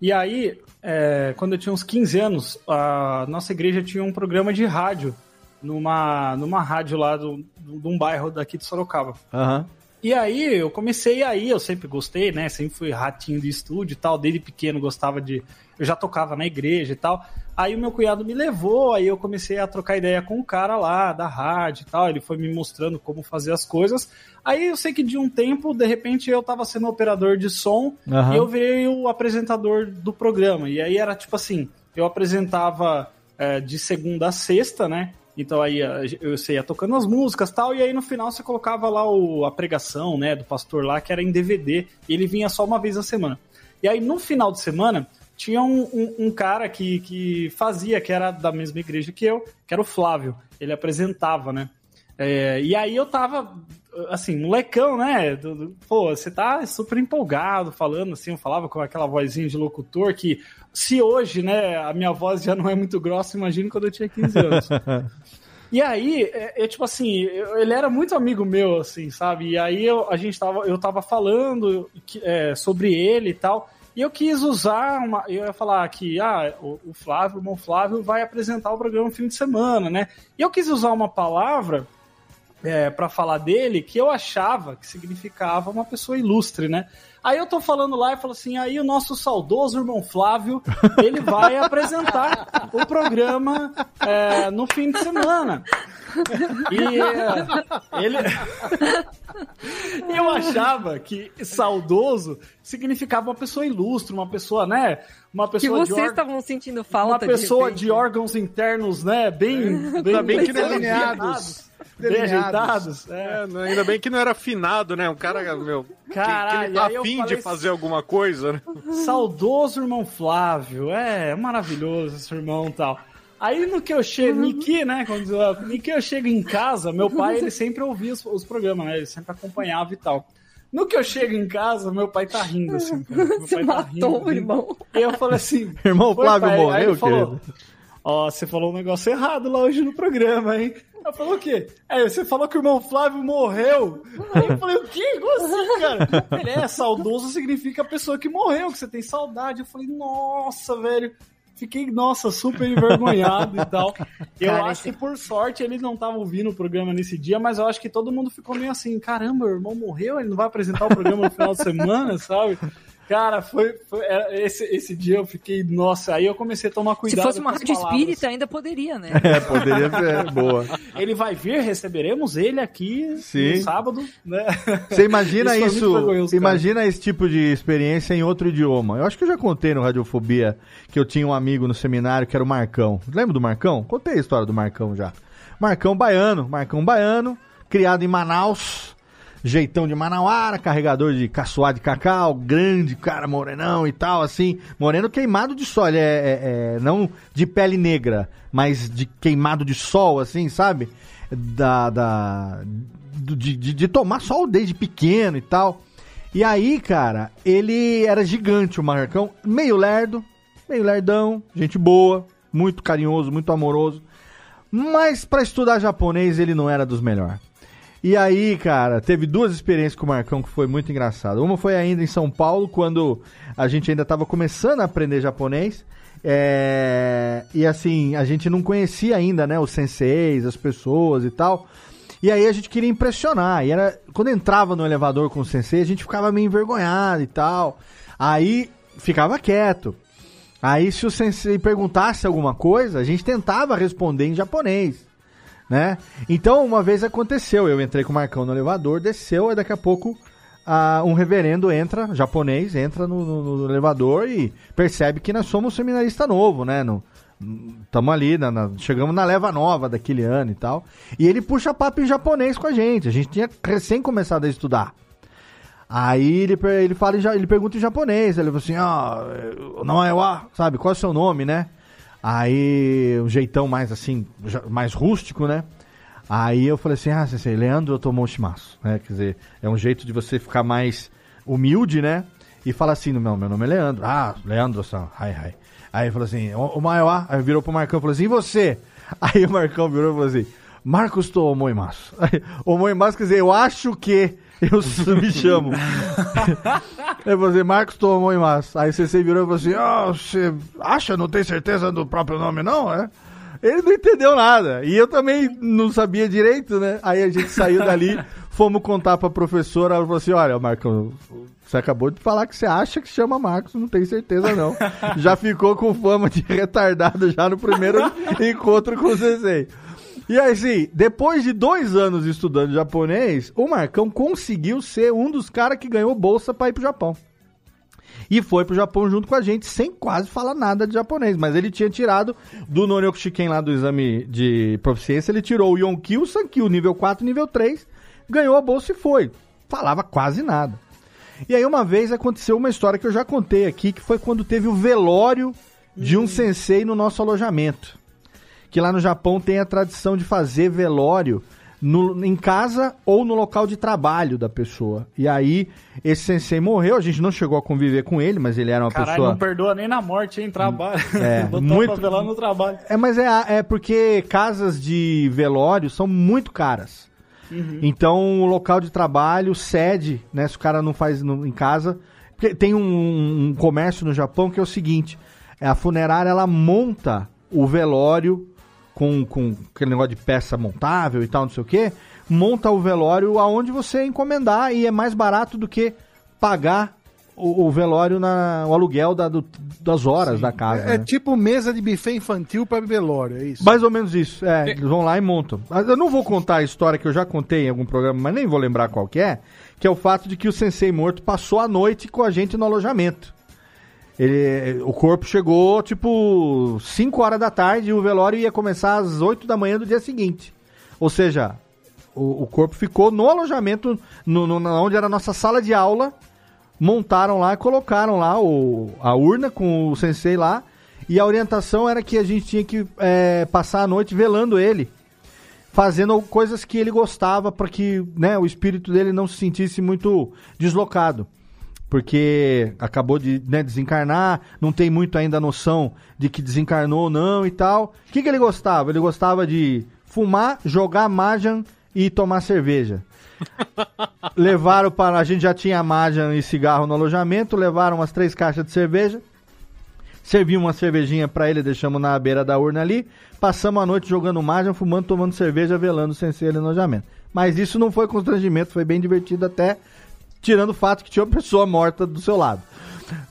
E aí, é, quando eu tinha uns 15 anos, a nossa igreja tinha um programa de rádio numa, numa rádio lá do, do- de um bairro daqui de Sorocaba. Aham. E aí eu comecei aí, eu sempre gostei, né? Sempre fui ratinho de estúdio e tal, desde pequeno gostava de. Eu já tocava na igreja e tal. Aí o meu cunhado me levou, aí eu comecei a trocar ideia com o cara lá da rádio e tal. Ele foi me mostrando como fazer as coisas. Aí eu sei que de um tempo, de repente, eu tava sendo operador de som Aham. e eu virei o apresentador do programa. E aí era tipo assim: eu apresentava é, de segunda a sexta, né? Então aí a- eu sei, ia tocando as músicas tal, e aí no final você colocava lá o, a pregação, né, do pastor lá, que era em DVD, e ele vinha só uma vez na semana. E aí no final de semana, tinha um, um, um cara que, que fazia, que era da mesma igreja que eu, que era o Flávio. Ele apresentava, né? É, e aí eu tava, assim, molecão, né? Pô, você tá super empolgado falando, assim, eu falava com aquela vozinha de locutor que, se hoje, né, a minha voz já não é muito grossa, imagina quando eu tinha 15 anos. E aí, é, é tipo assim, eu- ele era muito amigo meu, assim, sabe? E aí eu, a gente tava, eu tava falando que- é, sobre ele e tal. E eu quis usar uma. Eu ia falar que ah, o, o Flávio, o irmão Flávio, vai apresentar o programa no fim de semana, né? E eu quis usar uma palavra é, para falar dele que eu achava que significava uma pessoa ilustre, né? Aí eu tô falando lá e falo assim, aí o nosso saudoso irmão Flávio, ele vai apresentar o programa é, no fim de semana. E é, ele... eu achava que saudoso significava uma pessoa ilustre, uma pessoa, né? Uma Que pessoa de vocês or- estavam sentindo uma falta pessoa repente. de órgãos internos, né? Bem, bem, que bem delineados. Bem ajeitados. É. É, ainda bem que não era afinado, né? Um cara, meu, que- Caralho, que, eu afim falei de fazer alguma coisa, né? Saudoso irmão Flávio, é, maravilhoso esse irmão e tal. Aí no que eu chego, Niki, né? Quando no que eu chego em casa, meu pai ele sempre ouvia os, os programas, né? Ele sempre acompanhava e tal. No que eu chego em casa, meu pai tá rindo assim. cara. Meu Você pai tá matou o rindo. irmão. E eu falei assim. Irmão "Foi, Flávio pai?" Aí morreu, ele falou, querido. Ó, você falou um negócio errado lá hoje no programa, hein? Eu falei o quê? É, você falou que o irmão Flávio morreu. Aí eu falei, o quê? Como assim, cara? Ele é, saudoso significa a pessoa que morreu, que você tem saudade. Eu falei, nossa, velho. Fiquei, nossa, super envergonhado e tal. Eu Cara, acho esse- que por sorte ele não tava ouvindo o programa nesse dia, mas eu acho que todo mundo ficou meio assim, caramba, o irmão morreu, ele não vai apresentar o programa no final de semana, sabe? Cara, foi, foi- era- esse, esse dia eu fiquei, nossa, aí eu comecei a tomar Se cuidado. fosse uma com as rádio palavras. espírita, ainda poderia, né? É, poderia ser boa. Ele vai vir, receberemos ele aqui Sim. no sábado, né? Você imagina Isso isso, vergonhoso, cara. imagina esse tipo de experiência em outro idioma. Eu acho que eu já contei no Radiofobia que eu tinha um amigo no seminário que era o Marcão. Lembra do Marcão? Contei a história do Marcão já. Marcão baiano, Marcão baiano, criado em Manaus, jeitão de manauara, carregador de caçoar de cacau, grande, cara, morenão e tal, assim. Moreno queimado de sol, ele é, é- é não de pele negra, mas de queimado de sol, assim, sabe? Da, da, de, de, de tomar sol desde pequeno e tal. E aí, cara, ele era gigante, o Marcão, meio lerdo, meio lerdão, gente boa, muito carinhoso, muito amoroso. Mas pra estudar japonês ele não era dos melhores. E aí, cara, teve duas experiências com o Marcão que foi muito engraçado. Uma foi ainda em São Paulo, quando a gente ainda estava começando a aprender japonês. É, E assim, a gente não conhecia ainda, né, os senseis, as pessoas e tal. E aí a gente queria impressionar. E era quando entrava no elevador com o sensei, a gente ficava meio envergonhado e tal. Aí ficava quieto. Aí se o sensei perguntasse alguma coisa, a gente tentava responder em japonês, né? Então uma vez aconteceu, eu entrei com o Marcão no elevador, desceu, e daqui a pouco ah, um reverendo entra, japonês, entra no, no- no elevador e percebe que nós somos seminarista novo, né? No, Tamo ali, na- na- chegamos na leva nova daquele ano e tal. E ele puxa papo em japonês com a gente. A gente tinha recém começado a estudar. Aí ele, ele fala, ele pergunta em japonês, ele fala assim, ó, não é wa, sabe, qual é o seu nome, né? Aí, um jeitão mais assim, mais rústico, né? Aí eu falei assim, ah, sensei, Leandro Tomoshimasu, né? Quer dizer, é um jeito de você ficar mais humilde, né? E fala assim, não, meu nome é Leandro. Ah, Leandro-san, hi, hi. Aí ele falou assim, o, o Maior, aí virou pro Marcão e falou assim, e você? Aí o Marcão virou e falou assim, Marcos Tomoimasu. Aí, Omoimasu quer dizer, eu acho que eu me chamo. Aí você, Marcos Tomoimasu. Aí você virou e falou assim, ah, você acha, não tem certeza do próprio nome não, é? Ele não entendeu nada. E eu também não sabia direito, né? Aí a gente saiu dali, fomos contar pra professora, ela falou assim, olha, Marcão, você acabou de falar que você acha que chama Marcos, não tem certeza não. Já ficou com fama de retardado já no primeiro encontro com o Sensei. E aí, assim, depois de dois anos estudando japonês, o Marcão conseguiu ser um dos caras que ganhou bolsa pra ir pro Japão. E foi pro Japão junto com a gente, sem quase falar nada de japonês. Mas ele tinha tirado do Noryoku Shiken lá do exame de proficiência, ele tirou o Yonki, o Sankyu, nível 4 nível 3, ganhou a bolsa e foi. Falava quase nada. E aí uma vez aconteceu uma história que eu já contei aqui, que foi quando teve o velório de um sensei no nosso alojamento. Que lá no Japão tem a tradição de fazer velório no- em casa ou no local de trabalho da pessoa. E aí, esse sensei morreu, a gente não chegou a conviver com ele, mas ele era uma Caralho, pessoa. não perdoa nem na morte, hein? Trabalho. É, Botar muito- no trabalho. É, mas é, é porque casas de velório são muito caras. Então, o local de trabalho cede, né? Se o cara não faz no- em casa. Porque tem um, um comércio no Japão que é o seguinte: é a funerária ela monta o velório com, com aquele negócio de peça montável e tal, não sei o quê. Monta o velório aonde você encomendar e é mais barato do que pagar o, o velório na o aluguel da- do- das horas da casa. É, né? tipo mesa de buffet infantil pra velório, é isso? Mais ou menos isso, é. Eles vão lá e montam. Mas Eu não vou contar a história que eu já contei em algum programa, mas nem vou lembrar qual que é, que é o fato de que o sensei morto passou a noite com a gente no alojamento. Ele, o corpo chegou, tipo, 5 horas da tarde e o velório ia começar às 8 da manhã do dia seguinte. Ou seja, o, o corpo ficou no alojamento, no, no- onde era a nossa sala de aula, montaram lá colocaram lá o, a urna com o sensei lá. E a orientação era que a gente tinha que é, passar a noite velando ele, fazendo coisas que ele gostava para que né, o espírito dele não se sentisse muito deslocado. Porque acabou de né, desencarnar, não tem muito ainda noção de que desencarnou ou não e tal. O que, que ele gostava? Ele gostava de fumar, jogar Majan e tomar cerveja. levaram para. A gente já tinha Majan e cigarro no alojamento, levaram umas três caixas de cerveja. Servimos uma cervejinha pra ele, deixamos na beira da urna ali. Passamos a noite jogando Majan, fumando, tomando cerveja, velando sem ser ele no alojamento. Mas isso não foi constrangimento, foi bem divertido até, tirando o fato que tinha uma pessoa morta do seu lado.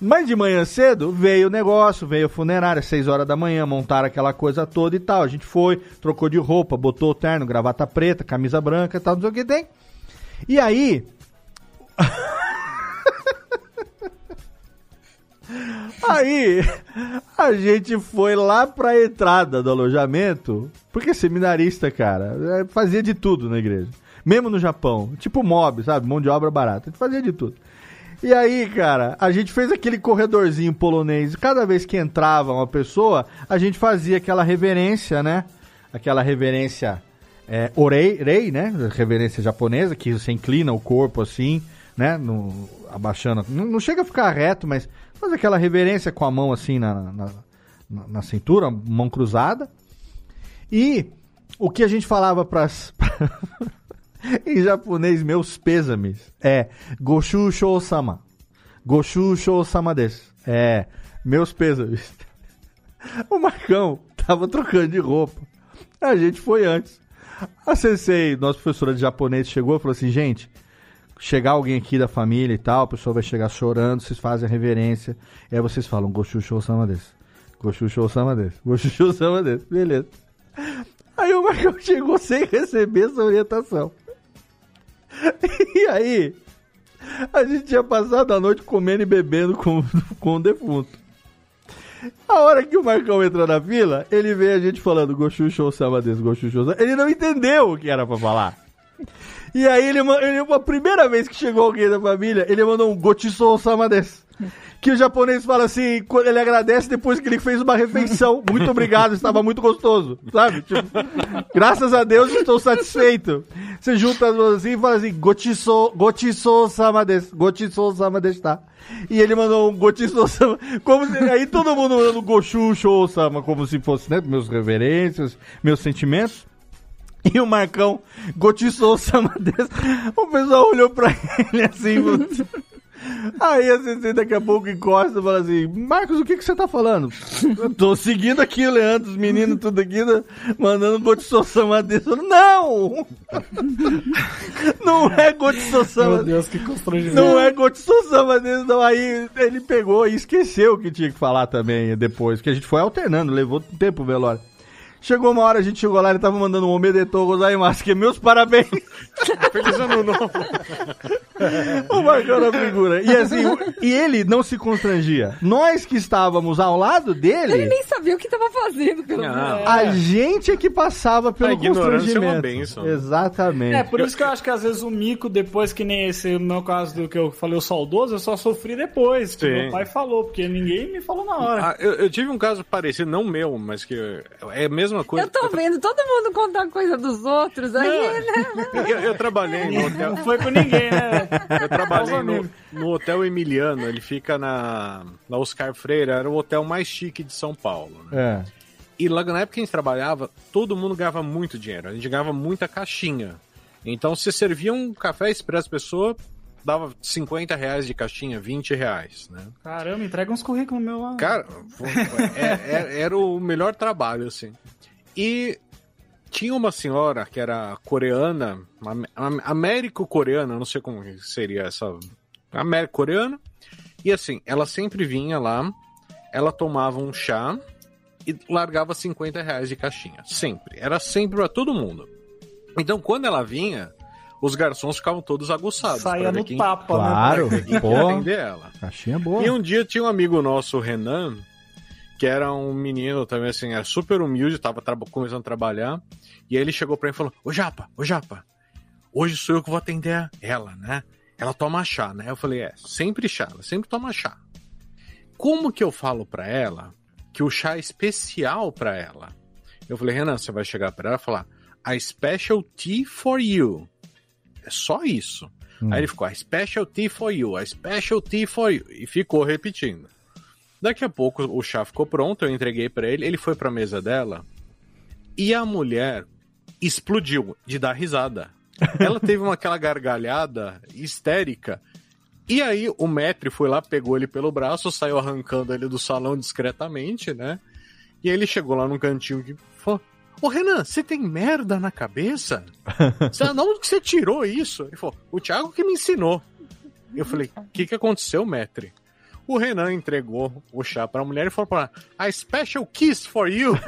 Mas de manhã cedo veio o negócio, veio a funerária, 6 horas da manhã, montaram aquela coisa toda e tal. A gente foi, trocou de roupa, botou o terno, gravata preta, camisa branca e tal, não sei o que tem. E aí. Aí a gente foi lá pra entrada do alojamento, porque seminarista, cara, é, fazia de tudo na igreja. Mesmo no Japão, tipo mob, sabe? Mão de obra barata. A gente fazia de tudo. E aí, cara, a gente fez aquele corredorzinho polonês. Cada vez que entrava uma pessoa, a gente fazia aquela reverência, né? Aquela reverência é, orei, rei, né? Reverência japonesa, que você inclina o corpo assim, né? No, abaixando. Não, não chega a ficar reto, mas faz aquela reverência com a mão assim na, na, na- na cintura, mão cruzada. E o que a gente falava pras. em japonês, meus pêsames, é Goshu Shou-sama. Goshu Shou-sama desu. É, meus pêsames. O Marcão tava trocando de roupa. A gente foi antes. A sensei, nossa professora de japonês, chegou e falou assim, gente, chegar alguém aqui da família e tal, a pessoa vai chegar chorando, vocês fazem a reverência, e aí vocês falam, Gochucho Osama desse. Gochucho Osama desse. Gochucho Osama desse. Beleza. Aí o Marcão chegou sem receber essa orientação. E aí, a gente tinha passado a noite comendo e bebendo com, com o defunto. A hora que o Marcão entrou na fila, ele veio a gente falando Osama desse, Gochucho Osama. Ele não entendeu o que era pra falar. E aí ele, ele a primeira vez que chegou alguém da família, ele mandou um Gochiso Osama desse. Que o japonês fala assim, quando ele agradece depois que ele fez uma refeição. Muito obrigado, estava muito gostoso, sabe? Tipo, graças a Deus estou satisfeito. Você junta as mãos assim e fala assim, Gochiso, Gochiso Sama desse, Gochiso Sama tá? E ele mandou um Gochiso Sama, como se, aí todo mundo mandando Gochucho Sama, como se fosse, né, meus reverências, meus sentimentos. E o Marcão gotiçou o Sama desse. O pessoal olhou pra ele assim. Aí assim, daqui a pouco encosta e fala assim: Marcos, o que, que você tá falando? Eu tô seguindo aqui o Leandro, os meninos, tudo aqui, né, mandando gotiçou o Sama desse. Não! Não é gotiçou o Sama Meu Deus, que constrangimento. não é gotiçou Sama desse, não. Aí ele pegou e esqueceu o que tinha que falar também depois, que a gente foi alternando, levou tempo o velório. Chegou uma hora, a gente chegou lá, ele tava mandando um Omedetou Gozaimasu, que é meus parabéns. Feliz ano novo. o Marcão na figura. E assim, e ele não se constrangia. Nós que estávamos ao lado Ele dele, nem sabia o que tava fazendo, pelo menos. a gente é que passava pelo A ignorância é uma constrangimento. bênção. Exatamente. É, por isso que eu acho que às vezes o mico, depois que nem esse no meu caso do que eu falei, o saudoso, eu só sofri depois, que Sim. meu pai falou, porque ninguém me falou na hora. Ah, eu, eu tive um caso parecido, não meu, mas que é a mesma coisa. Eu tô vendo todo mundo contar coisa dos outros aí, né? Eu, eu trabalhei no hotel. Não foi com ninguém, né? Eu trabalhei no, no Hotel Emiliano, ele fica na, na Oscar Freire, era o hotel mais chique de São Paulo. Né? É. E lá na época que a gente trabalhava, todo mundo ganhava muito dinheiro, a gente ganhava muita caixinha. Então você servia um café expresso pessoa, dava 50 reais de caixinha, 20 reais, né? Caramba, entrega uns currículos meu lá. Cara, é- é- era o melhor trabalho, assim. E tinha uma senhora que era coreana, am- am- américo-coreana, não sei como que seria essa. Américo-coreana. E assim, ela sempre vinha lá, ela tomava um chá e largava 50 reais de caixinha. Sempre. Era sempre pra todo mundo. Então, quando ela vinha, os garçons ficavam todos aguçados. Ver no quem- tapa, Claro, né? pô. ela. Caixinha boa. E um dia tinha um amigo nosso, o Renan, que era um menino também, assim, era super humilde, tava começando a trabalhar. E aí ele chegou pra mim e falou: Ô Japa, ô Japa, hoje sou eu que vou atender ela, né? Ela toma chá, né? Eu falei: É, sempre chá, ela sempre toma chá. Como que eu falo pra ela que o chá é especial pra ela? Eu falei: Renan, você vai chegar pra ela e falar: A special tea for you. É só isso. Aí ele ficou, a special tea for you, a special tea for you. E ficou repetindo. Daqui a pouco o chá ficou pronto, eu entreguei pra ele, ele foi pra mesa dela e a mulher explodiu de dar risada. Ela teve uma, aquela gargalhada histérica. E aí o Metre foi lá, pegou ele pelo braço, saiu arrancando ele do salão discretamente, né? E aí ele chegou lá num cantinho que falou: Ô Renan, você tem merda na cabeça? Você, não, onde que você tirou isso? Ele falou: O Thiago que me ensinou. Eu falei: O que, que aconteceu, Metre? O Renan entregou o chá pra mulher e falou pra ela: A special kiss for you.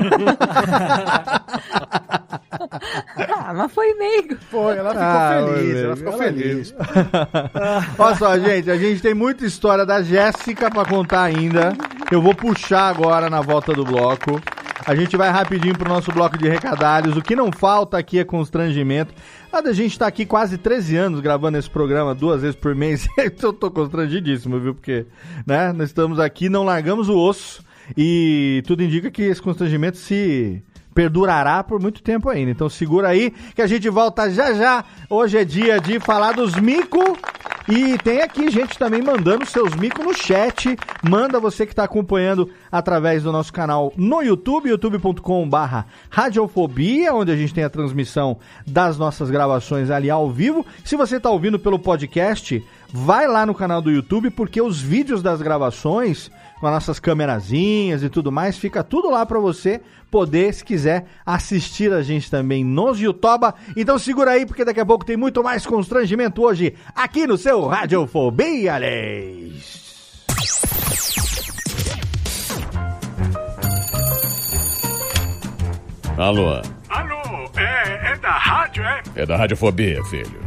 Ah, mas foi meio. Pô, ela ficou Ah, feliz, ela ficou ela feliz. Olha só, gente, a gente tem muita história da Jéssica pra contar ainda. Eu vou puxar agora na volta do bloco. A gente vai rapidinho pro nosso bloco de recadalhos. O que não falta aqui é constrangimento. A gente tá aqui quase 13 anos gravando esse programa duas vezes por mês. Eu tô constrangidíssimo, viu? Porque, né, nós estamos aqui, não largamos o osso. E tudo indica que esse constrangimento se perdurará por muito tempo ainda. Então segura aí que a gente volta já já. Hoje é dia de falar dos mico e tem aqui gente também mandando seus micos no chat. Manda você que está acompanhando através do nosso canal no YouTube, youtube.com/barra Radiofobia, onde a gente tem a transmissão das nossas gravações ali ao vivo. Se você está ouvindo pelo podcast, vai lá no canal do YouTube, porque os vídeos das gravações, com as nossas câmerazinhas e tudo mais, fica tudo lá para você poder, se quiser, assistir a gente também nos YouTube. Então segura aí, porque daqui a pouco tem muito mais constrangimento hoje aqui no seu Radiofobia, Alex. Alô, Alô, é, é da rádio, é? é da Radiofobia, filho.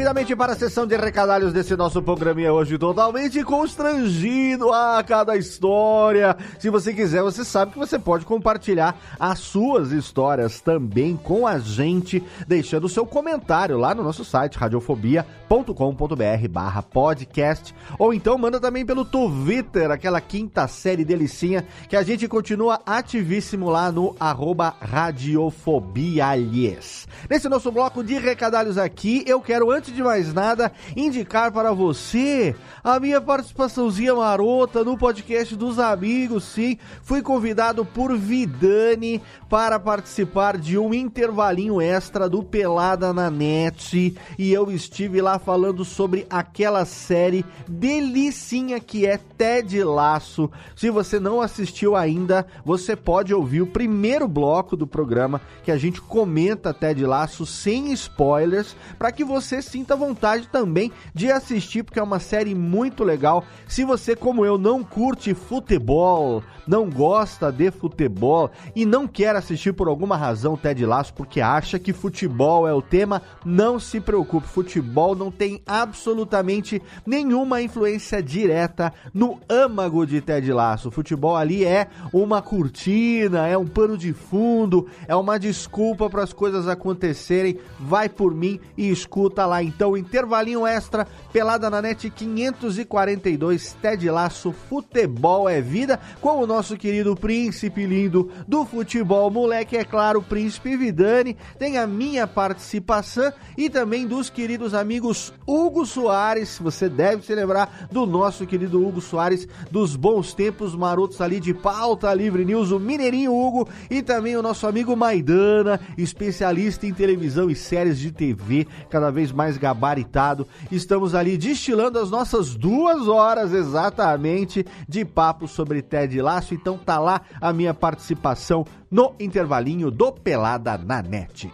Rapidamente para a sessão de recadalhos desse nosso programinha hoje, totalmente constrangido a cada história. Se você quiser, você sabe que você pode compartilhar as suas histórias também com a gente, deixando o seu comentário lá no nosso site, radiofobia.com.br barra podcast, ou então manda também pelo Twitter, aquela quinta série delicinha, que a gente continua ativíssimo lá no arroba. Nesse nosso bloco de recadalhos aqui, eu quero, antes de mais nada, indicar para você a minha participaçãozinha marota no podcast dos amigos, sim. Fui convidado por Vidani para participar de um intervalinho extra do Pelada na Net e eu estive lá falando sobre aquela série delicinha que é Ted Laço. Se você não assistiu ainda, você pode ouvir o primeiro bloco do programa que a gente comenta Ted Laço sem spoilers, para que você sinta vontade também de assistir, porque é uma série muito legal. Se você, como eu, não curte futebol, não gosta de futebol e não quer assistir por alguma razão Ted Laço porque acha que futebol é o tema, não se preocupe, futebol não tem absolutamente nenhuma influência direta no âmago de Ted Laço. Futebol ali é uma cortina, é um pano de fundo, é uma desculpa para as coisas acontecerem. Vai por mim e escuta lá então, intervalinho extra, pelada na net 542, Ted Laço, futebol é vida, com o nosso querido príncipe lindo do futebol, moleque, é claro, príncipe Vidani, tem a minha participação e também dos queridos amigos Hugo Soares, você deve se lembrar do nosso querido Hugo Soares, dos bons tempos marotos ali de pauta livre news, o Mineirinho Hugo e também o nosso amigo Maidana, especialista em televisão e séries de TV, cada vez mais gabaritado. Estamos ali destilando as nossas duas horas exatamente de papo sobre Ted Laço, então tá lá a minha participação no intervalinho do Pelada na Net.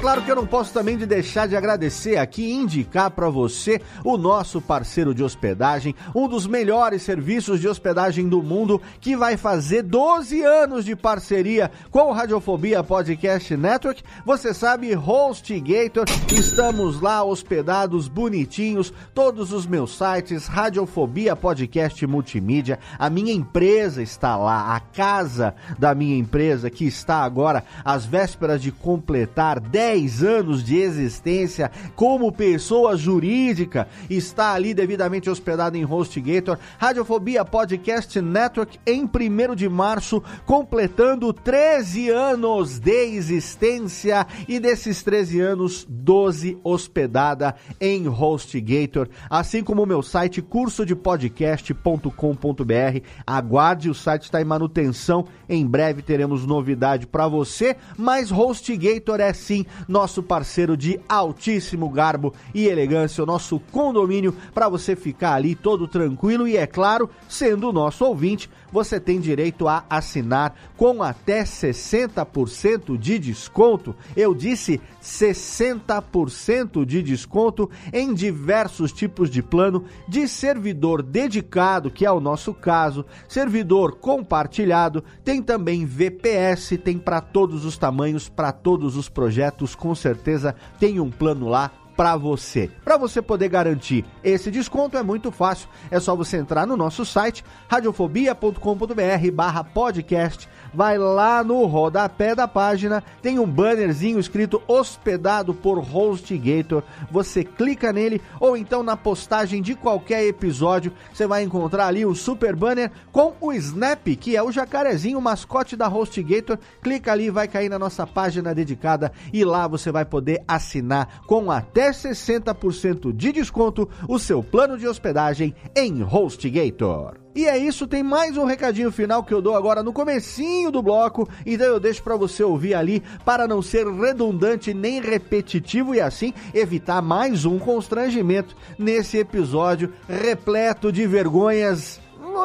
Claro que eu não posso também de deixar de agradecer aqui e indicar para você o nosso parceiro de hospedagem, um dos melhores serviços de hospedagem do mundo, que vai fazer 12 anos de parceria com o Radiofobia Podcast Network. Você sabe, HostGator, estamos lá hospedados bonitinhos, todos os meus sites, Radiofobia Podcast Multimídia, a minha empresa está lá, a casa da minha empresa que está agora às vésperas de completar 10 anos de existência como pessoa jurídica, está ali devidamente hospedado em HostGator, Radiofobia Podcast Network em 1 de março, completando 13 anos de existência e desses 13 anos, 12 hospedada em HostGator, assim como o meu site cursodepodcast.com.br. Aguarde, o site está em manutenção, em breve teremos novidade para você, mas HostGator é sim nosso parceiro de altíssimo garbo e elegância, o nosso condomínio, para você ficar ali todo tranquilo e, é claro, sendo o nosso ouvinte, você tem direito a assinar com até 60% de desconto. Eu disse 60% de desconto em diversos tipos de plano de servidor dedicado, que é o nosso caso, servidor compartilhado, tem também VPS, tem para todos os tamanhos, para todos os projetos, com certeza tem um plano lá para você. Para você poder garantir esse desconto é muito fácil, é só você entrar no nosso site radiofobia.com.br/podcast vai lá no rodapé da página, tem um bannerzinho escrito hospedado por HostGator. Você clica nele ou então na postagem de qualquer episódio, você vai encontrar ali o super banner com o Snap, que é o jacarezinho, o mascote da HostGator. Clica ali, vai cair na nossa página dedicada e lá você vai poder assinar com até 60% de desconto o seu plano de hospedagem em HostGator. E é isso, tem mais um recadinho final que eu dou agora no comecinho do bloco, então eu deixo para você ouvir ali para não ser redundante nem repetitivo e assim evitar mais um constrangimento nesse episódio repleto de vergonhas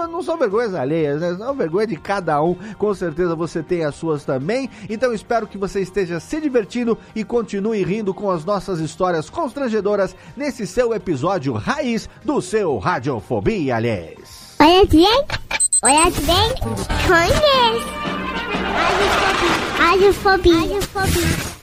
não, são vergonhas alheias, né? São vergonha de cada um. Com certeza você tem as suas também. Então espero que você esteja se divertindo e continue rindo com as nossas histórias constrangedoras nesse seu episódio raiz do seu Radiofobia, aliás. Olha bem, olha bem, conhece. Radiofobia, radiofobia.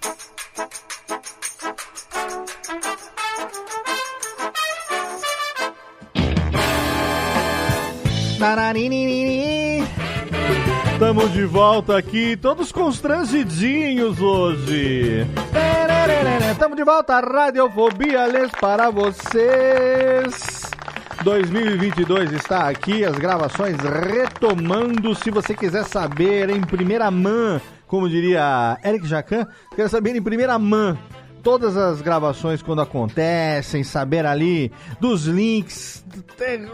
Estamos de volta aqui, todos constrangidinhos hoje. Estamos de volta, Radiofobia Lês para vocês. 2022 está aqui, as gravações retomando. Se você quiser saber em primeira mão, como diria Eric Jacan, quer saber em primeira mão todas as gravações quando acontecem, saber ali dos links,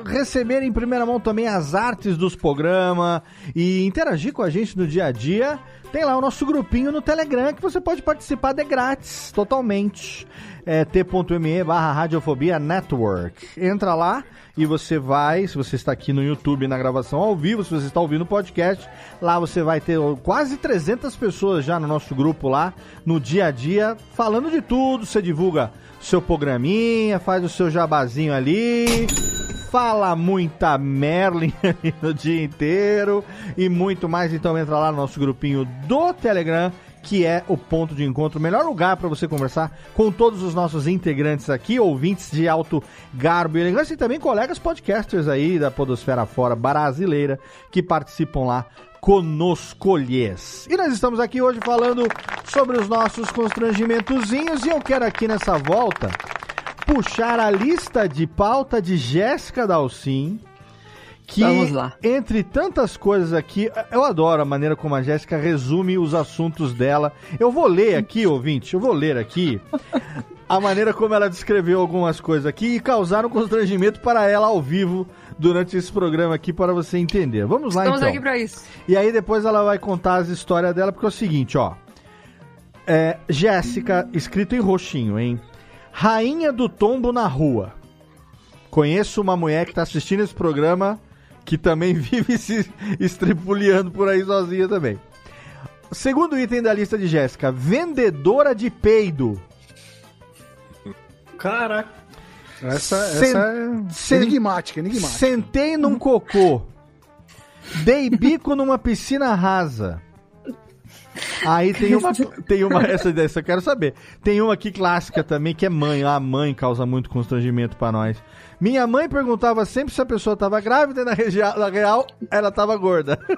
receber em primeira mão também as artes dos programas e interagir com a gente no dia a dia. Tem lá o nosso grupinho no Telegram que você pode participar de grátis, totalmente. É t.me barra Radiofobia Network. Entra lá e você vai, se você está aqui no YouTube na gravação ao vivo, se você está ouvindo o podcast, lá você vai ter quase 300 pessoas já no nosso grupo lá, no dia a dia, falando de tudo, você divulga seu programinha, faz o seu jabazinho ali, fala muita Merlin no dia inteiro e muito mais, então entra lá no nosso grupinho do Telegram que é o ponto de encontro, o melhor lugar para você conversar com todos os nossos integrantes aqui, ouvintes de alto garbo e elegância e também colegas podcasters aí da Podosfera Fora brasileira que participam lá conosco lhes. E nós estamos aqui hoje falando sobre os nossos constrangimentozinhos e eu quero aqui nessa volta puxar a lista de pauta de Jéssica Dalcin, que, Vamos lá. entre tantas coisas aqui, eu adoro a maneira como a Jéssica resume os assuntos dela. Eu vou ler aqui, ouvinte, eu vou ler aqui a maneira como ela descreveu algumas coisas aqui e causaram constrangimento para ela ao vivo durante esse programa aqui para você entender. Vamos lá Estamos então. aqui pra isso. E aí depois ela vai contar as histórias dela, porque é o seguinte, ó. É, Jéssica, escrito em roxinho, hein? Rainha do tombo na rua. Conheço uma mulher que tá assistindo esse programa que também vive se estripuliando por aí sozinha também. Segundo item da lista de Jéssica, vendedora de peido. Caraca. Essa, Sen- essa é enigmática, enigmática. Sentei num cocô. Dei bico numa piscina rasa. Aí tem uma, tem uma essa dessa eu quero saber. Tem uma aqui clássica também que é mãe. A mãe causa muito constrangimento pra nós. Minha mãe perguntava sempre se a pessoa tava grávida e na, na real ela tava gorda.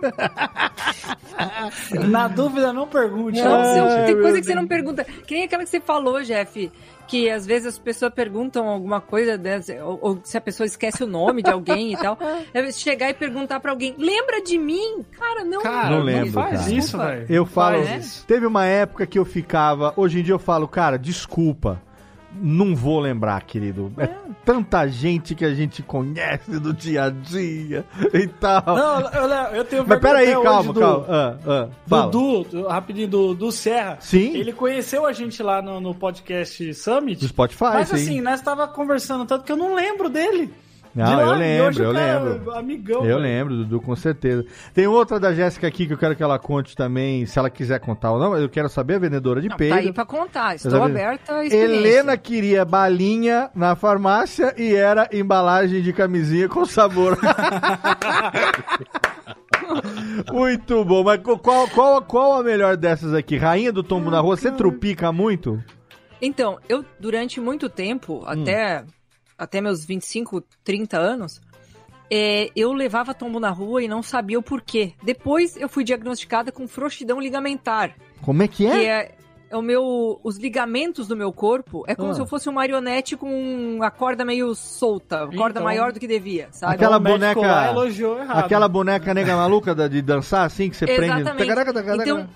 Na dúvida, não pergunte. Não, né? Ai, tem coisa que você Deus. não pergunta. Que nem aquela que você falou, Jeff, que às vezes as pessoas perguntam alguma coisa, dessa, ou, ou se a pessoa esquece o nome de alguém e tal. Deve chegar e perguntar pra alguém, lembra de mim? Cara, não. Cara, Não lembro, faz cara. isso, velho. Eu falo, Faz isso. teve uma época que eu ficava, hoje em dia eu falo, cara, desculpa. Não vou lembrar, querido. É tanta gente que a gente conhece do dia a dia e tal. Não, eu, Léo, eu tenho Mas peraí, calma, do- calma. Ah, ah, fala. Dudu, rapidinho, do, do Serra. Sim. Ele conheceu a gente lá no, no podcast Summit. Do Spotify, Mas sim. assim, nós tava conversando tanto que eu não lembro dele. Não, eu lembro, eu cara lembro. é Amigão. Eu velho. lembro, Dudu, com certeza. Tem outra da Jéssica aqui que eu quero que ela conte também, se ela quiser contar ou não. Eu quero saber, a vendedora de Não, peido. tá aí pra contar. Estou aberta experiência. Helena queria balinha na farmácia e era embalagem de camisinha com sabor. muito bom, mas qual, qual, qual a melhor dessas aqui? Rainha do tombo na rua, você trupica muito? Então, eu, durante muito tempo, até, até meus 25, 30 anos, é, eu levava tombo na rua e não sabia o porquê. Depois eu fui diagnosticada com frouxidão ligamentar. Como é que é? Que é, é o meu. Os ligamentos do meu corpo é como Ah. se eu fosse uma marionete com a corda meio solta, a corda Então- maior do que devia, sabe? Aquela o médico boneca. elogiou errado. Aquela boneca nega maluca de dançar assim, que você prende. Exatamente. Tacaraca. Então,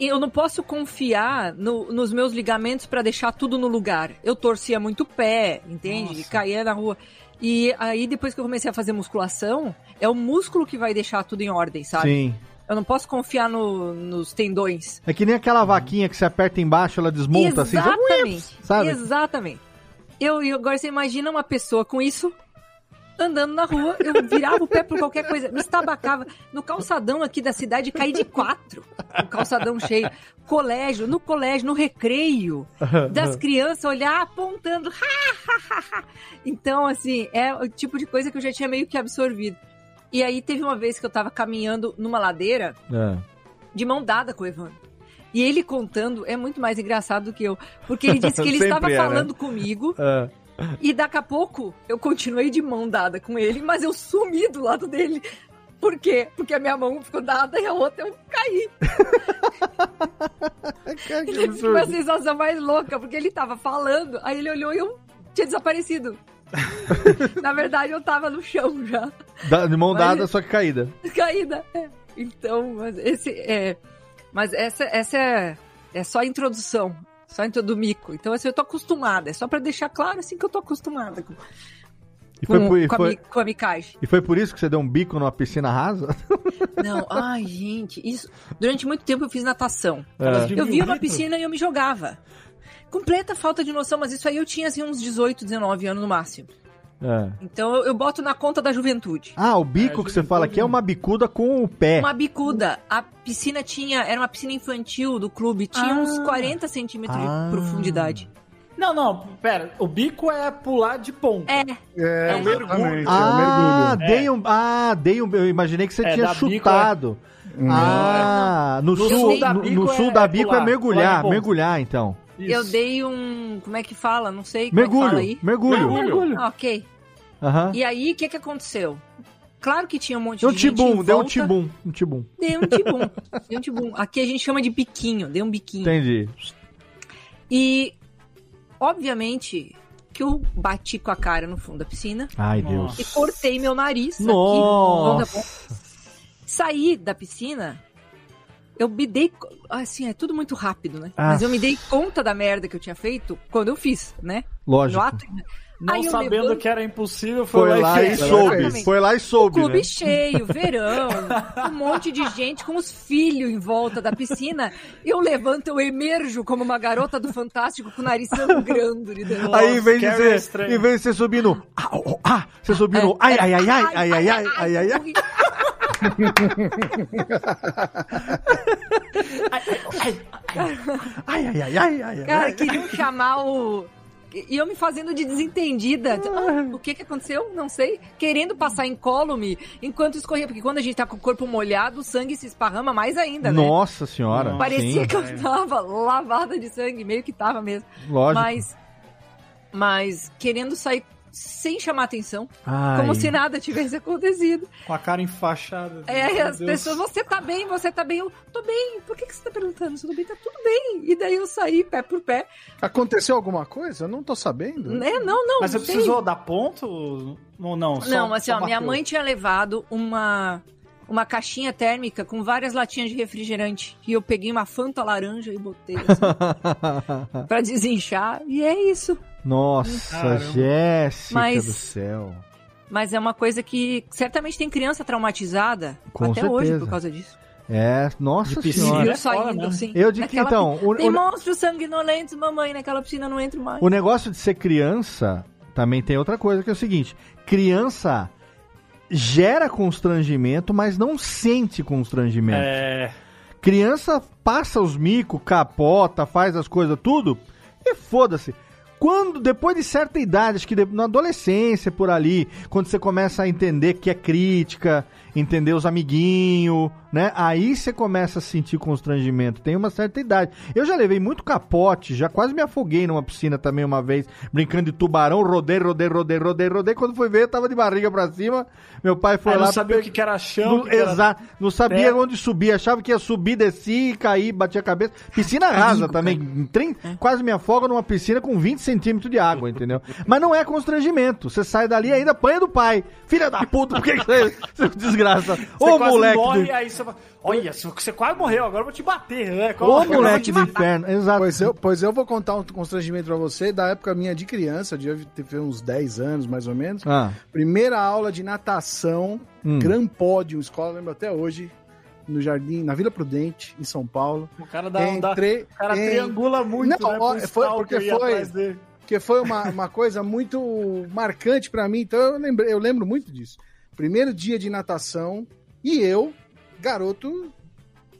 eu não posso confiar no- nos meus ligamentos pra deixar tudo no lugar. Eu torcia muito o pé, entende? Caía na rua. E aí, depois que eu comecei a fazer musculação, é o músculo que vai deixar tudo em ordem, sabe? Sim. Eu não posso confiar no- nos tendões. É que nem aquela vaquinha que você aperta embaixo, ela desmonta assim. Exatamente. sabe? Exatamente. Eu, e agora você imagina uma pessoa com isso andando na rua, eu virava o pé por qualquer coisa, me estabacava. No calçadão aqui da cidade, caí de quatro. O calçadão cheio. Colégio, no colégio, no recreio, das crianças olhar apontando. então, assim, é o tipo de coisa que eu já tinha meio que absorvido. E aí teve uma vez que eu tava caminhando numa ladeira É. de mão dada com o Evandro. E ele contando é muito mais engraçado do que eu. Porque ele disse que ele estava é, né? falando comigo É. e daqui a pouco eu continuei de mão dada com ele, mas eu sumi do lado dele. Por quê? Porque a minha mão ficou dada e a outra eu caí. Foi uma sensação mais louca, porque ele tava falando, aí ele olhou e eu tinha desaparecido. Na verdade, eu tava no chão já. Da- de mão Mas- dada, só que caída. Caída. é. Então, mas esse é. Mas essa, essa é, é só a introdução. Só a intro do mico. Então, assim, eu tô acostumada. É só pra deixar claro, assim, que eu tô acostumada com, E foi, com, por, com a, foi- mi- com a micagem. e foi por isso que você deu um bico numa piscina rasa? Não, ai, gente, isso. Durante muito tempo eu fiz natação. É. Eu via uma piscina e eu me jogava. Completa falta de noção, mas isso aí eu tinha assim uns 18, 19 anos no máximo. É. Então eu, eu boto na conta da juventude. Ah, o bico que você fala aqui é uma bicuda com o pé. Uma bicuda. A piscina tinha. Era uma piscina infantil do clube, tinha uns 40 centímetros Ah. de profundidade. Não, não, pera. O bico é pular de ponta. É. É, um mergulho. Ah, É. dei um. Ah, dei um. Eu imaginei que você É, tinha da bico chutado. Ah, no, No sul, no, bico no sul é da bico pular, é mergulhar, mergulhar então. Eu dei um. Como é que fala? Não sei como é que Mergulho, fala aí. mergulho. Mergulho. Ah, ok. Aham. E aí, o que que aconteceu? Claro que tinha um monte Deu um de gente tibum, deu um tibum, um tibum. Dei um tibum. dei um tibum. Aqui a gente chama de biquinho, dei um biquinho. Entendi. E, obviamente, que eu bati com a cara no fundo da piscina Ai, e Deus. cortei meu nariz Nossa. aqui. a ponta. Saí da piscina, eu me dei... Assim, é tudo muito rápido, né? Ah. Mas eu me dei conta da merda que eu tinha feito quando eu fiz, né? Lógico. No ato... Não Aí sabendo que era impossível, foi, Foi lá e soube. Exatamente. Foi lá e soube, Clube né? cheio, verão, um monte de gente com os filhos em volta da piscina. Eu levanto, eu emerjo como uma garota do Fantástico com o nariz sangrando de dentro. Aí, em vez, de Carrie é você, estranho. em vez de você subir no. Ah, oh, oh, ah, você subir no. Ai, ai, ai, ai, ai, ai, ai, ai, ai, ai. Ai, ai, ai, ai, ai, ai. Cara, queriam chamar o. E eu me fazendo de desentendida. Ah, o que que aconteceu? Não sei. Querendo passar incólume enquanto escorria. Porque quando a gente tá com o corpo molhado, o sangue se esparrama mais ainda, né? Nossa senhora. Parecia sim. que eu tava lavada de sangue, meio que tava mesmo. Lógico. Mas, mas querendo sair sem chamar atenção, Ai. como se nada tivesse acontecido. Com a cara enfaixada. É, Meu as Deus. pessoas, você tá bem, você tá bem, eu tô bem. Por que, que você tá perguntando? Tudo bem? Tá tudo bem. E daí eu saí pé por pé. Aconteceu alguma coisa? Eu não tô sabendo. Né? Não, não. Mas você precisou dar ponto? Ou não? Só, não, assim, só ó, minha mãe tinha levado uma uma caixinha térmica com várias latinhas de refrigerante. E eu peguei uma Fanta laranja e botei assim, pra desinchar. E é isso. Nossa, Caramba. Jéssica Mas- do céu. Mas é uma coisa que certamente tem criança traumatizada Com até hoje certeza. por causa disso. É, nossa senhora. Viu saindo, assim. Eu digo que, então, o- Tem o- monstros sanguinolentos, mamãe, naquela piscina não entro mais. O negócio de ser criança também tem outra coisa que é o seguinte: criança gera constrangimento, mas não sente constrangimento. É. Criança passa os micos, capota, faz as coisas tudo e foda-se. Quando, depois de certa idade, acho que de- na adolescência, por ali, quando você começa a entender que é crítica, entender os amiguinhos, né? Aí você começa a sentir constrangimento. Tem uma certa idade. Eu já levei muito capote, já quase me afoguei numa piscina também uma vez, brincando de tubarão, rodei, rodei, rodei, rodei, rodei. Quando fui ver, eu tava de barriga pra cima. Meu pai foi Aí lá. não sabia o que era chão, Não, era exato. Não sabia terra. onde subir. Achava que ia subir, descer, cair, bater a cabeça. Piscina rasa também. Trin- Quase me afoga numa piscina com 20 centímetros de água, entendeu? Mas não é constrangimento. Você sai dali e ainda apanha do pai. Filha da puta, por que que você, você desgraça? Você Ô quase moleque. morre, do- aí você fala, olha, você quase morreu, agora eu vou te bater. Né? Ô moleque te do inferno. Exato. Pois eu, pois eu vou contar um constrangimento pra você da época minha de criança, eu devia ter uns 10 anos mais ou menos. Ah. Primeira aula de natação, Hum. Gran Pódio, escola, lembro até hoje, no Jardim, na Vila Prudente, em São Paulo. O cara dá, dá- Entrei- o cara em- triangula muito, Não, né? ó, foi porque foi, porque foi uma, uma coisa muito marcante pra mim, então eu, lembrei, eu lembro muito disso. Primeiro dia de natação e eu, garoto,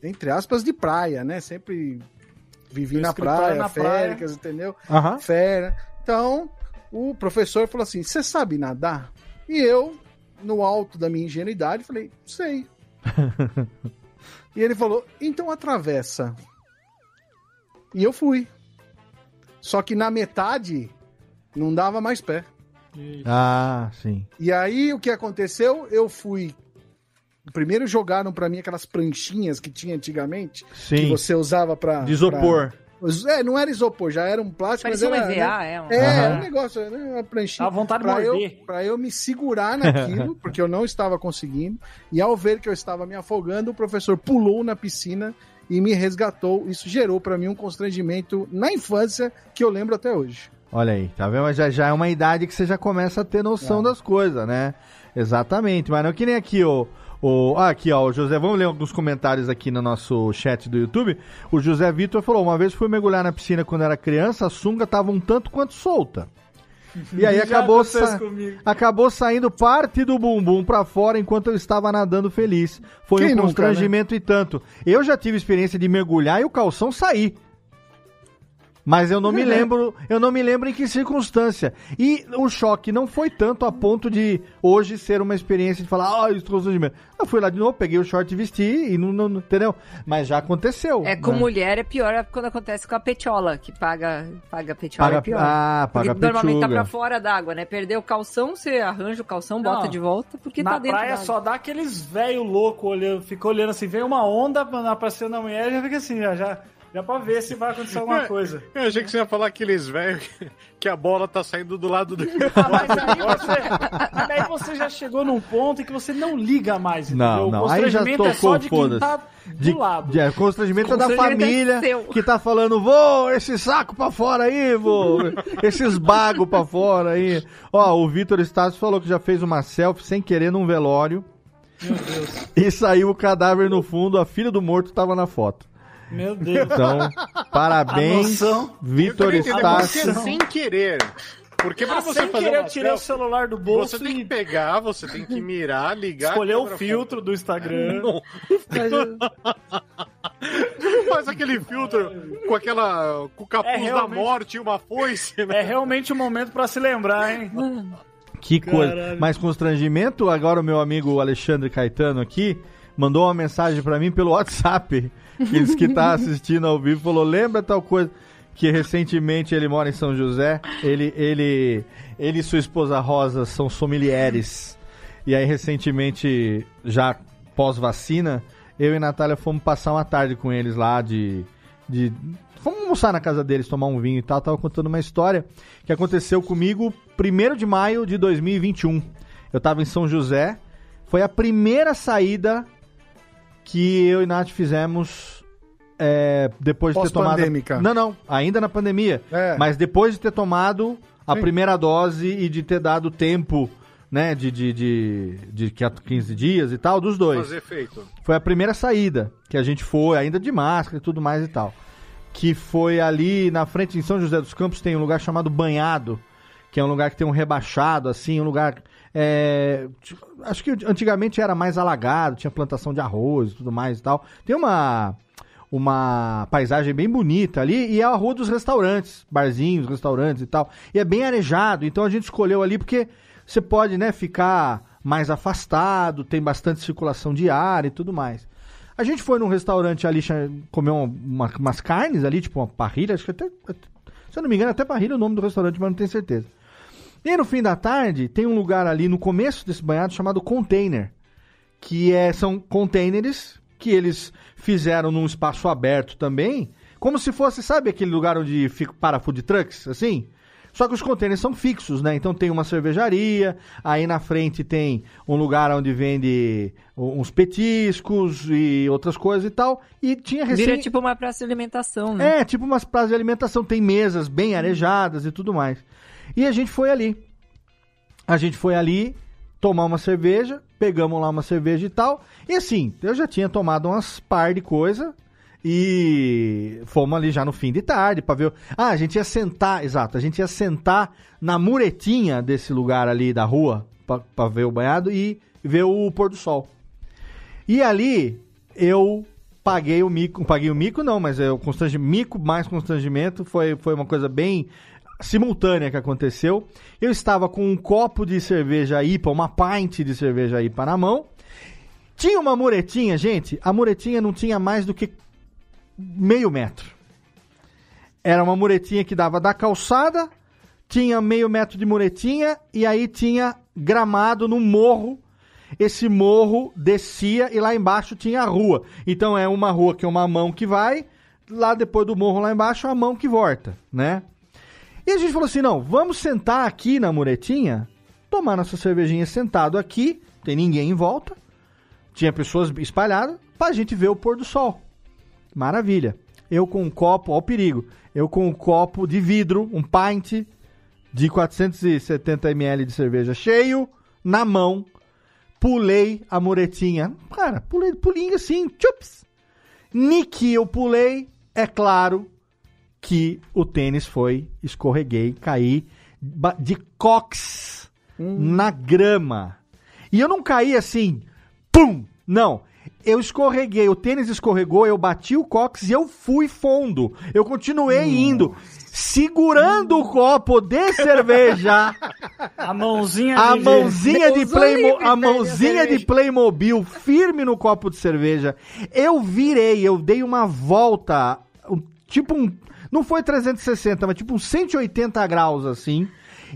entre aspas, de praia, né? Sempre vivi na praia, na férias, entendeu? Aham. Férias. Então, o professor falou assim: Você sabe nadar? E eu, no alto da minha ingenuidade, falei: Sei. e ele falou: Então atravessa. E eu fui. Só que na metade não dava mais pé. Ah, sim. E aí o que aconteceu? Eu fui. Primeiro jogaram pra mim aquelas pranchinhas que tinha antigamente, Sim. que você usava pra. De isopor. pra- É, não era isopor, já era um plástico, Parecia mas um era. EVA, né? é um- É, era um negócio, né? Uma pranchinha. Dá vontade de pra eu, morder. pra eu me segurar naquilo, porque eu não estava conseguindo. E ao ver que eu estava me afogando, o professor pulou na piscina e me resgatou. Isso gerou pra mim um constrangimento na infância que eu lembro até hoje. Olha aí, tá vendo? Mas já, já é uma idade que você já começa a ter noção das coisas, né? Exatamente, mas não que nem aqui, ó. O, ah, aqui, ó, o José, vamos ler alguns comentários aqui no nosso chat do YouTube. O José Vitor falou: uma vez fui mergulhar na piscina quando era criança, a sunga tava um tanto quanto solta. E aí acabou, sa- acabou saindo parte do bumbum pra fora enquanto eu estava nadando feliz. Foi Quem um nunca, constrangimento e tanto. Eu já tive experiência de mergulhar e o calção sair. Mas eu não me lembro, eu não me lembro em que circunstância. E o choque não foi tanto a ponto de hoje ser uma experiência de falar, ah, isso é constrangimento. Eu fui lá de novo, peguei o short e vesti e não, não- não- entendeu? Mas já aconteceu. É, com né? mulher é pior quando acontece com a petiola, que paga, paga a petiola Paga- é pior. ah, paga porque normalmente tá pra fora d'água, né? Perdeu o calção, você arranja o calção, bota Não. de volta, porque na tá dentro praia d'água. só dá aqueles velho louco olhando, fica olhando assim, vem uma onda aparecendo na mulher, já fica assim, já, já, já pra ver se vai acontecer alguma coisa. Eu achei que você ia falar aqueles velhos que, que a bola tá saindo do lado do. Ah, mas aí você, aí você já chegou num ponto em que você não liga mais, entendeu? Não, o não, aí já constrangimento é só tocou, de quem foda-se. tá De, do lado. de- é, constrangimento é da é família seu. que tá falando, vô, esse saco pra fora aí, vô. Esses bagos pra fora aí. Ó, o Vitor Stassi falou que já fez uma selfie sem querer num velório. Meu Deus. E saiu o cadáver no fundo, a filha do morto tava na foto. Meu Deus. Então, parabéns. Vitor Stassi. sem querer. Porque pra Ah, você sem fazer querer, tirei o celular do bolso você tem e que pegar, você tem que mirar, ligar. escolher o filtro do Instagram. Não. Faz aquele filtro com aquela. com o capuz É, da morte e uma foice, né? É realmente o momento pra se lembrar, hein? Que coisa. Caralho. Mas constrangimento, agora o meu amigo Alexandre Caetano aqui mandou uma mensagem pra mim pelo WhatsApp. Que disse que tá assistindo ao vivo, falou: "Lembra tal coisa que recentemente ele mora em São José, ele ele ele e sua esposa Rosa são sommeliers. E aí recentemente já pós vacina, eu e Natália fomos passar uma tarde com eles lá de de Fomos almoçar na casa deles, tomar um vinho e tal. Tava contando uma história que aconteceu comigo 1 de maio de 2021. Eu tava em São José. Foi a primeira saída que eu e Nath fizemos é, depois de ter tomado. Não, não, ainda na pandemia. É. Mas depois de ter tomado a Sim. primeira dose e de ter dado tempo, né, de, de, de, de 15 dias e tal, dos dois. Fazer efeito. Foi a primeira saída que a gente foi, ainda de máscara e tudo mais e tal. Que foi ali na frente, em São José dos Campos, tem um lugar chamado Banhado, que é um lugar que tem um rebaixado, assim, um lugar. É, t- acho que antigamente era mais alagado, tinha plantação de arroz e tudo mais e tal. Tem uma. Uma paisagem bem bonita ali e é a rua dos restaurantes, barzinhos, restaurantes e tal. E é bem arejado, então a gente escolheu ali porque você pode, né, ficar mais afastado, tem bastante circulação de ar e tudo mais. A gente foi num restaurante ali, uma- uma- umas carnes ali, tipo uma parrilha, acho que até, se eu não me engano, até parrilha é o nome do restaurante, mas não tenho certeza. E no fim da tarde, tem um lugar ali no começo desse banhado chamado Container, que é, são containers que eles fizeram num espaço aberto também, como se fosse, sabe aquele lugar onde fica para food trucks, assim? Só que os containers são fixos, né? Então tem uma cervejaria, aí na frente tem um lugar onde vende uns petiscos e outras coisas e tal. E tinha recém... Vira tipo uma praça de alimentação, né? É, tipo umas praças de alimentação, tem mesas bem arejadas e tudo mais. E a gente foi ali. A gente foi ali tomar uma cerveja, pegamos lá uma cerveja e tal. E assim, eu já tinha tomado umas par de coisa e fomos ali já no fim de tarde pra ver. Ah, a gente ia sentar, exato, a gente ia sentar na muretinha desse lugar ali da rua pra ver o banhado e ver o pôr do sol. E ali eu paguei o mico, paguei o mico não, mas é o constrangi, mico mais constrangimento foi, foi uma coisa bem simultânea que aconteceu. Eu estava com um copo de cerveja IPA, uma pint de cerveja IPA na mão. Tinha uma muretinha, gente, a muretinha não tinha mais do que meio metro. Era uma muretinha que dava da calçada, tinha meio metro de muretinha e aí tinha gramado no morro. Esse morro descia e lá embaixo tinha a rua. Então é uma rua que é uma mão que vai, lá depois do morro lá embaixo a mão que volta, né? E a gente falou assim: não, vamos sentar aqui na muretinha, tomar nossa cervejinha sentado aqui, tem ninguém em volta, tinha pessoas espalhadas, pra gente ver o pôr do sol. Maravilha. Eu com um copo, ó o perigo, eu com um copo de vidro, um pint de 470 ml de cerveja cheio, na mão, pulei a muretinha. Cara, pulei, pulinho assim, chups. Niki eu pulei, é claro que o tênis foi, escorreguei, caí de cox na grama. E eu não caí assim, pum! Não. Eu escorreguei, o tênis escorregou, eu bati o cox e eu fui fundo. Eu continuei indo, segurando o copo de cerveja. A mãozinha A de- mãozinha de Deus Playmo, a mãozinha de. Playmobil firme no copo de cerveja. Eu virei, eu dei uma volta, tipo um, não foi 360, mas tipo uns 180 graus assim.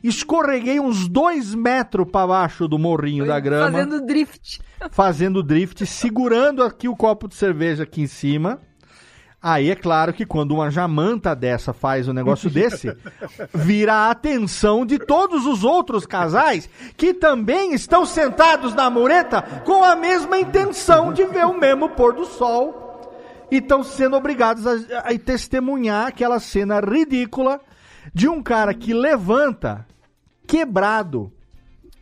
Escorreguei uns dois metros para baixo do morrinho da grama Fazendo drift. fazendo drift, segurando aqui o copo de cerveja aqui em cima. Aí é claro que quando uma jamanta dessa faz um negócio desse, vira a atenção de todos os outros casais que também estão sentados na mureta com a mesma intenção de ver o mesmo pôr do sol e estão sendo obrigados a, a testemunhar aquela cena ridícula de um cara que levanta quebrado,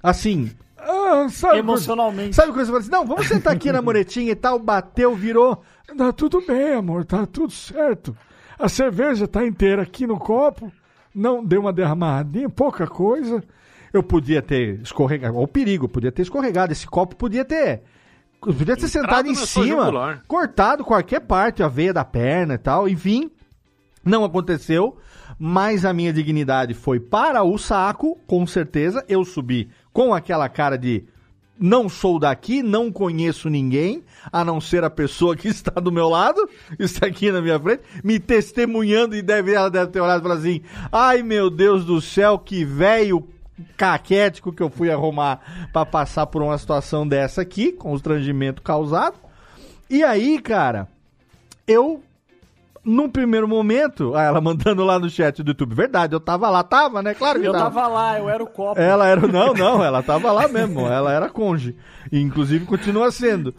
assim, ah, sabe, Emocionalmente. Sabe quando você fala assim, não, vamos sentar aqui na muretinha e tal, bateu, virou. Tá tudo bem, amor, tá tudo certo. A cerveja tá inteira aqui no copo, não deu uma derramadinha, pouca coisa. Eu podia ter escorregado, o perigo, podia ter escorregado, esse copo podia ter... Podia ter sentado em cima, jugular. cortado qualquer parte, a veia da perna e tal, enfim. Não aconteceu, mas a minha dignidade foi para o saco, com certeza. Eu subi com aquela cara de não sou daqui, não conheço ninguém, a não ser a pessoa que está do meu lado, está aqui na minha frente, me testemunhando e deve, ela deve ter olhado e falado assim: ai meu Deus do céu, que velho caquético que eu fui arrumar para passar por uma situação dessa aqui, constrangimento causado. E aí, cara, eu num primeiro momento, ah, ela mandando lá no chat do YouTube, verdade, eu tava lá, tava, né? Claro que Eu tava. tava lá, eu era o copo. Ela era. Não, não, ela tava lá mesmo. Ela era conge. E, inclusive continua sendo.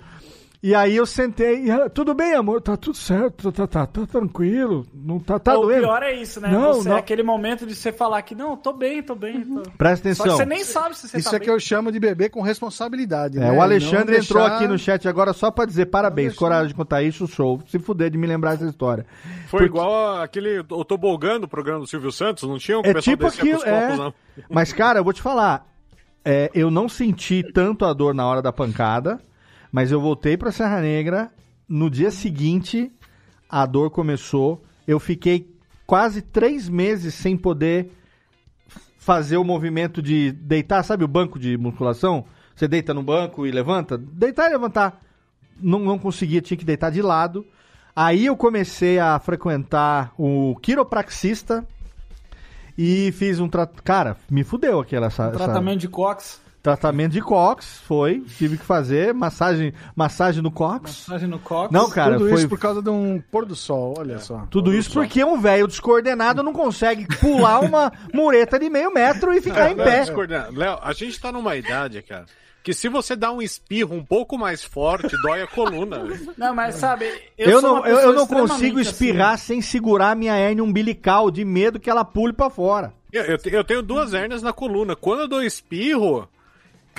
E aí eu sentei, e ela, tudo bem, amor, tá tudo certo, tá, tá, tá tranquilo, não tá, tá o doendo. pior é isso, né? Não, você, não. aquele momento de você falar que não, tô bem, tô bem. Tô... Presta Só que atenção. você nem sabe se você Isso tá é que bem. eu chamo de bebê com responsabilidade. É, né? o Alexandre Não entrou deixar- aqui no chat agora só pra dizer parabéns, coragem de contar isso, show. Se fuder de me lembrar essa história. Foi igual aquele o tobogã do programa do Silvio Santos, não tinha? Que É o pessoal tipo aquilo, é. copos, não. Mas, cara, eu vou te falar. é, eu não senti tanto a dor na hora da pancada, mas eu voltei pra Serra Negra. No dia seguinte, a dor começou. Eu fiquei quase três meses sem poder fazer o movimento de deitar. Sabe o banco de musculação? Você deita no banco e levanta? Deitar e levantar. Não, não conseguia, tinha que deitar de lado. Aí eu comecei a frequentar o quiropraxista e fiz um tratamento. Cara, me fudeu aquela essa, essa- Tratamento de cox, tratamento de cox, foi, tive que fazer massagem, massagem no cox. massagem no cox. Não, cara, Tudo foi isso por causa de um pôr do sol, olha só. tudo isso porque um velho descoordenado não consegue pular uma mureta de meio metro e ficar em Léo, pé. discordando. Léo, a gente tá numa idade, cara, que se você dá um espirro um pouco mais forte, dói a coluna. velho. Não, mas sabe, Eu, eu, sou não, uma eu, eu não consigo assim. espirrar sem segurar minha hérnia umbilical, de medo que ela pule pra fora. Eu, eu eu tenho duas hérnias na coluna. Quando eu dou espirro,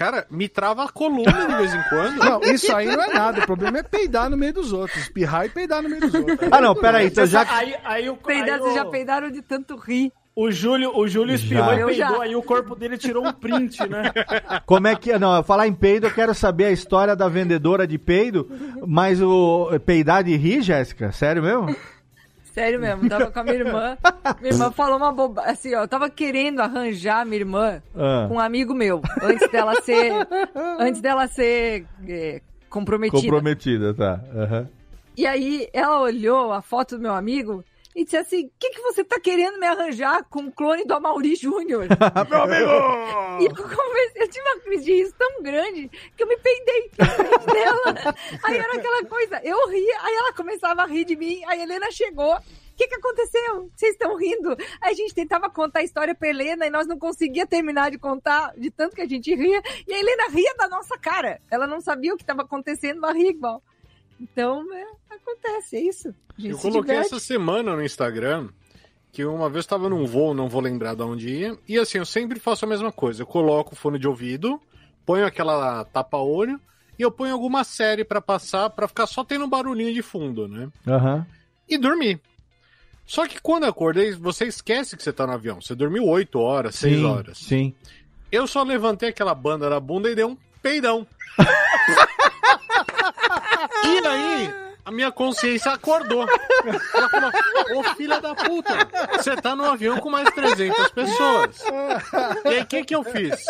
cara, me trava a coluna de vez em quando. Não, isso aí não é nada. O problema é peidar no meio dos outros. Espirrar e peidar no meio dos outros. Ah, não, peraí, então já Aí, aí o, Peidar, aí vocês já peidaram de tanto rir. O Júlio, o Júlio espirrou Já. e Eu peidou, já. aí o corpo dele tirou um print, né? Como é que. Não, falar em peido, eu quero saber a história da vendedora de peido, mas o peidar de rir, Jéssica? Sério mesmo? Sério mesmo, tava com a minha irmã. Minha irmã falou uma bobagem. Assim, ó, eu tava querendo arranjar minha irmã Ah. com um amigo meu, antes dela ser. Antes dela ser é, comprometida. Comprometida, tá. Aham. E aí ela olhou a foto do meu amigo e disse assim: O que, que você tá querendo me arranjar com o clone do Amaury Júnior? Meu amigo! E eu comecei, eu tive uma crise de riso tão grande que eu me frente dela. Aí era aquela coisa, eu ria, aí ela começava a rir de mim, aí a Helena chegou. O que, que aconteceu? Vocês estão rindo? Aí a gente tentava contar a história pra Helena e nós não conseguia terminar de contar, de tanto que a gente ria. E a Helena ria da nossa cara. Ela não sabia o que estava acontecendo, mas ria igual. Então, é, acontece, é isso. Eu coloquei diverte. essa semana no Instagram que uma vez estava num voo, não vou lembrar de onde ia, e assim, eu sempre faço a mesma coisa. Eu coloco o fone de ouvido, ponho aquela tapa-olho e eu ponho alguma série pra passar, pra ficar só tendo um barulhinho de fundo, né? Aham. E dormir. Só que quando eu acordei, você esquece que você tá no avião. Você dormiu 8 horas, 6 Sim, horas. Sim. Eu só levantei aquela banda da bunda e dei um peidão. e aí, a minha consciência acordou. Ela falou: Ô filha da puta, você tá no avião com mais 300 pessoas. E aí, o que, que eu fiz?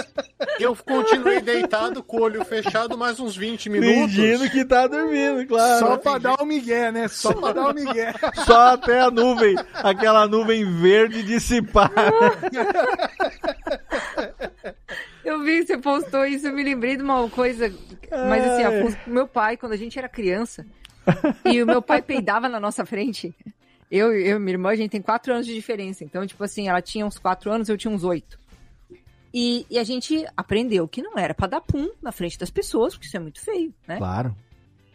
Eu continuei deitado com o olho fechado mais uns 20 minutos. Fingindo que tá dormindo, claro. Só pra dar o migué, né? Só pra dar o migué. Só até a nuvem, aquela nuvem verde dissipar. Eu vi que você postou isso, eu me lembrei de uma coisa. Mas assim, meu pai, quando a gente era criança, e o meu pai peidava na nossa frente. Eu, eu e minha irmã, a gente tem quatro anos de diferença. Então, tipo assim, ela tinha uns quatro anos, eu tinha uns oito. E, e a gente aprendeu que não era pra dar pum na frente das pessoas, porque isso é muito feio, né? Claro.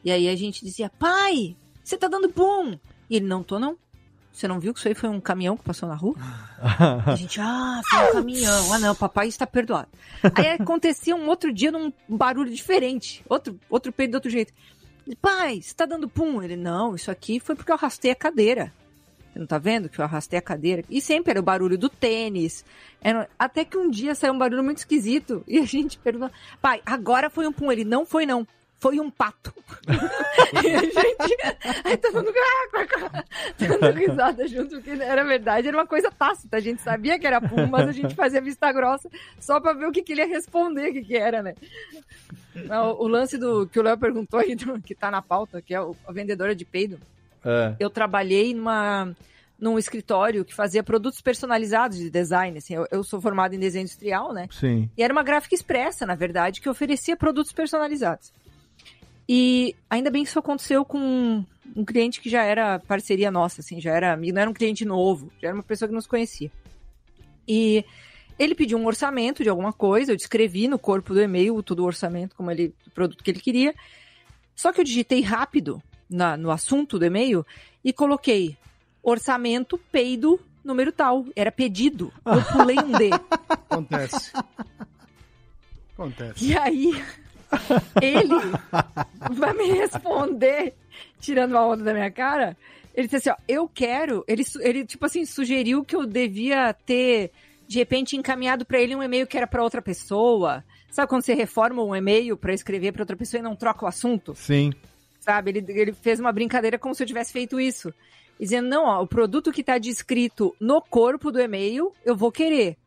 E aí a gente dizia, pai, você tá dando pum. E ele, não tô não. Você não viu que isso aí foi um caminhão que passou na rua? A gente, ah, foi um caminhão. Ah, não, papai está perdoado. Aí acontecia um outro dia num barulho diferente. Outro, outro peido de outro jeito. Pai, você tá dando pum? Ele, não, isso aqui foi porque eu arrastei a cadeira. Você não tá vendo que eu arrastei a cadeira? E sempre era o barulho do tênis. Era- Até que um dia saiu um barulho muito esquisito. E a gente perguntou, pai, agora foi um pum. Ele, não foi não. Foi um pato. e a gente. Aí todo mundo. "Ah, dando risada junto, porque era verdade, era uma coisa tácita. A gente sabia que era pum, mas a gente fazia vista grossa só pra ver o que, que ele ia responder, o que, que era, né? O, o lance do que o Léo perguntou aí, do- que tá na pauta, que é o- a vendedora de peido. É. Eu trabalhei numa, num escritório que fazia produtos personalizados de design. Assim, eu, eu sou formada em desenho industrial, né? Sim. E era uma gráfica expressa, na verdade, que oferecia produtos personalizados. E ainda bem que isso aconteceu com um, cliente que já era parceria nossa, assim, já era amigo, não era um cliente novo, já era uma pessoa que nos conhecia. E ele pediu um orçamento de alguma coisa, eu descrevi no corpo do e-mail todo o orçamento, como ele, o produto que ele queria. Só que eu digitei rápido na- no assunto do e-mail e coloquei orçamento peido número tal. Era pedido. Eu pulei um D. Acontece. Acontece. E aí, ele vai me responder, tirando a onda da minha cara. Ele disse assim: ó, eu quero. Ele, ele tipo assim, sugeriu que eu devia ter, de repente, encaminhado pra ele um e-mail que era pra outra pessoa. Sabe quando você reforma um e-mail pra escrever pra outra pessoa e não troca o assunto? Sim. Sabe? Ele, ele fez uma brincadeira como se eu tivesse feito isso. Dizendo, não, ó, o produto que tá descrito no corpo do e-mail, eu vou querer.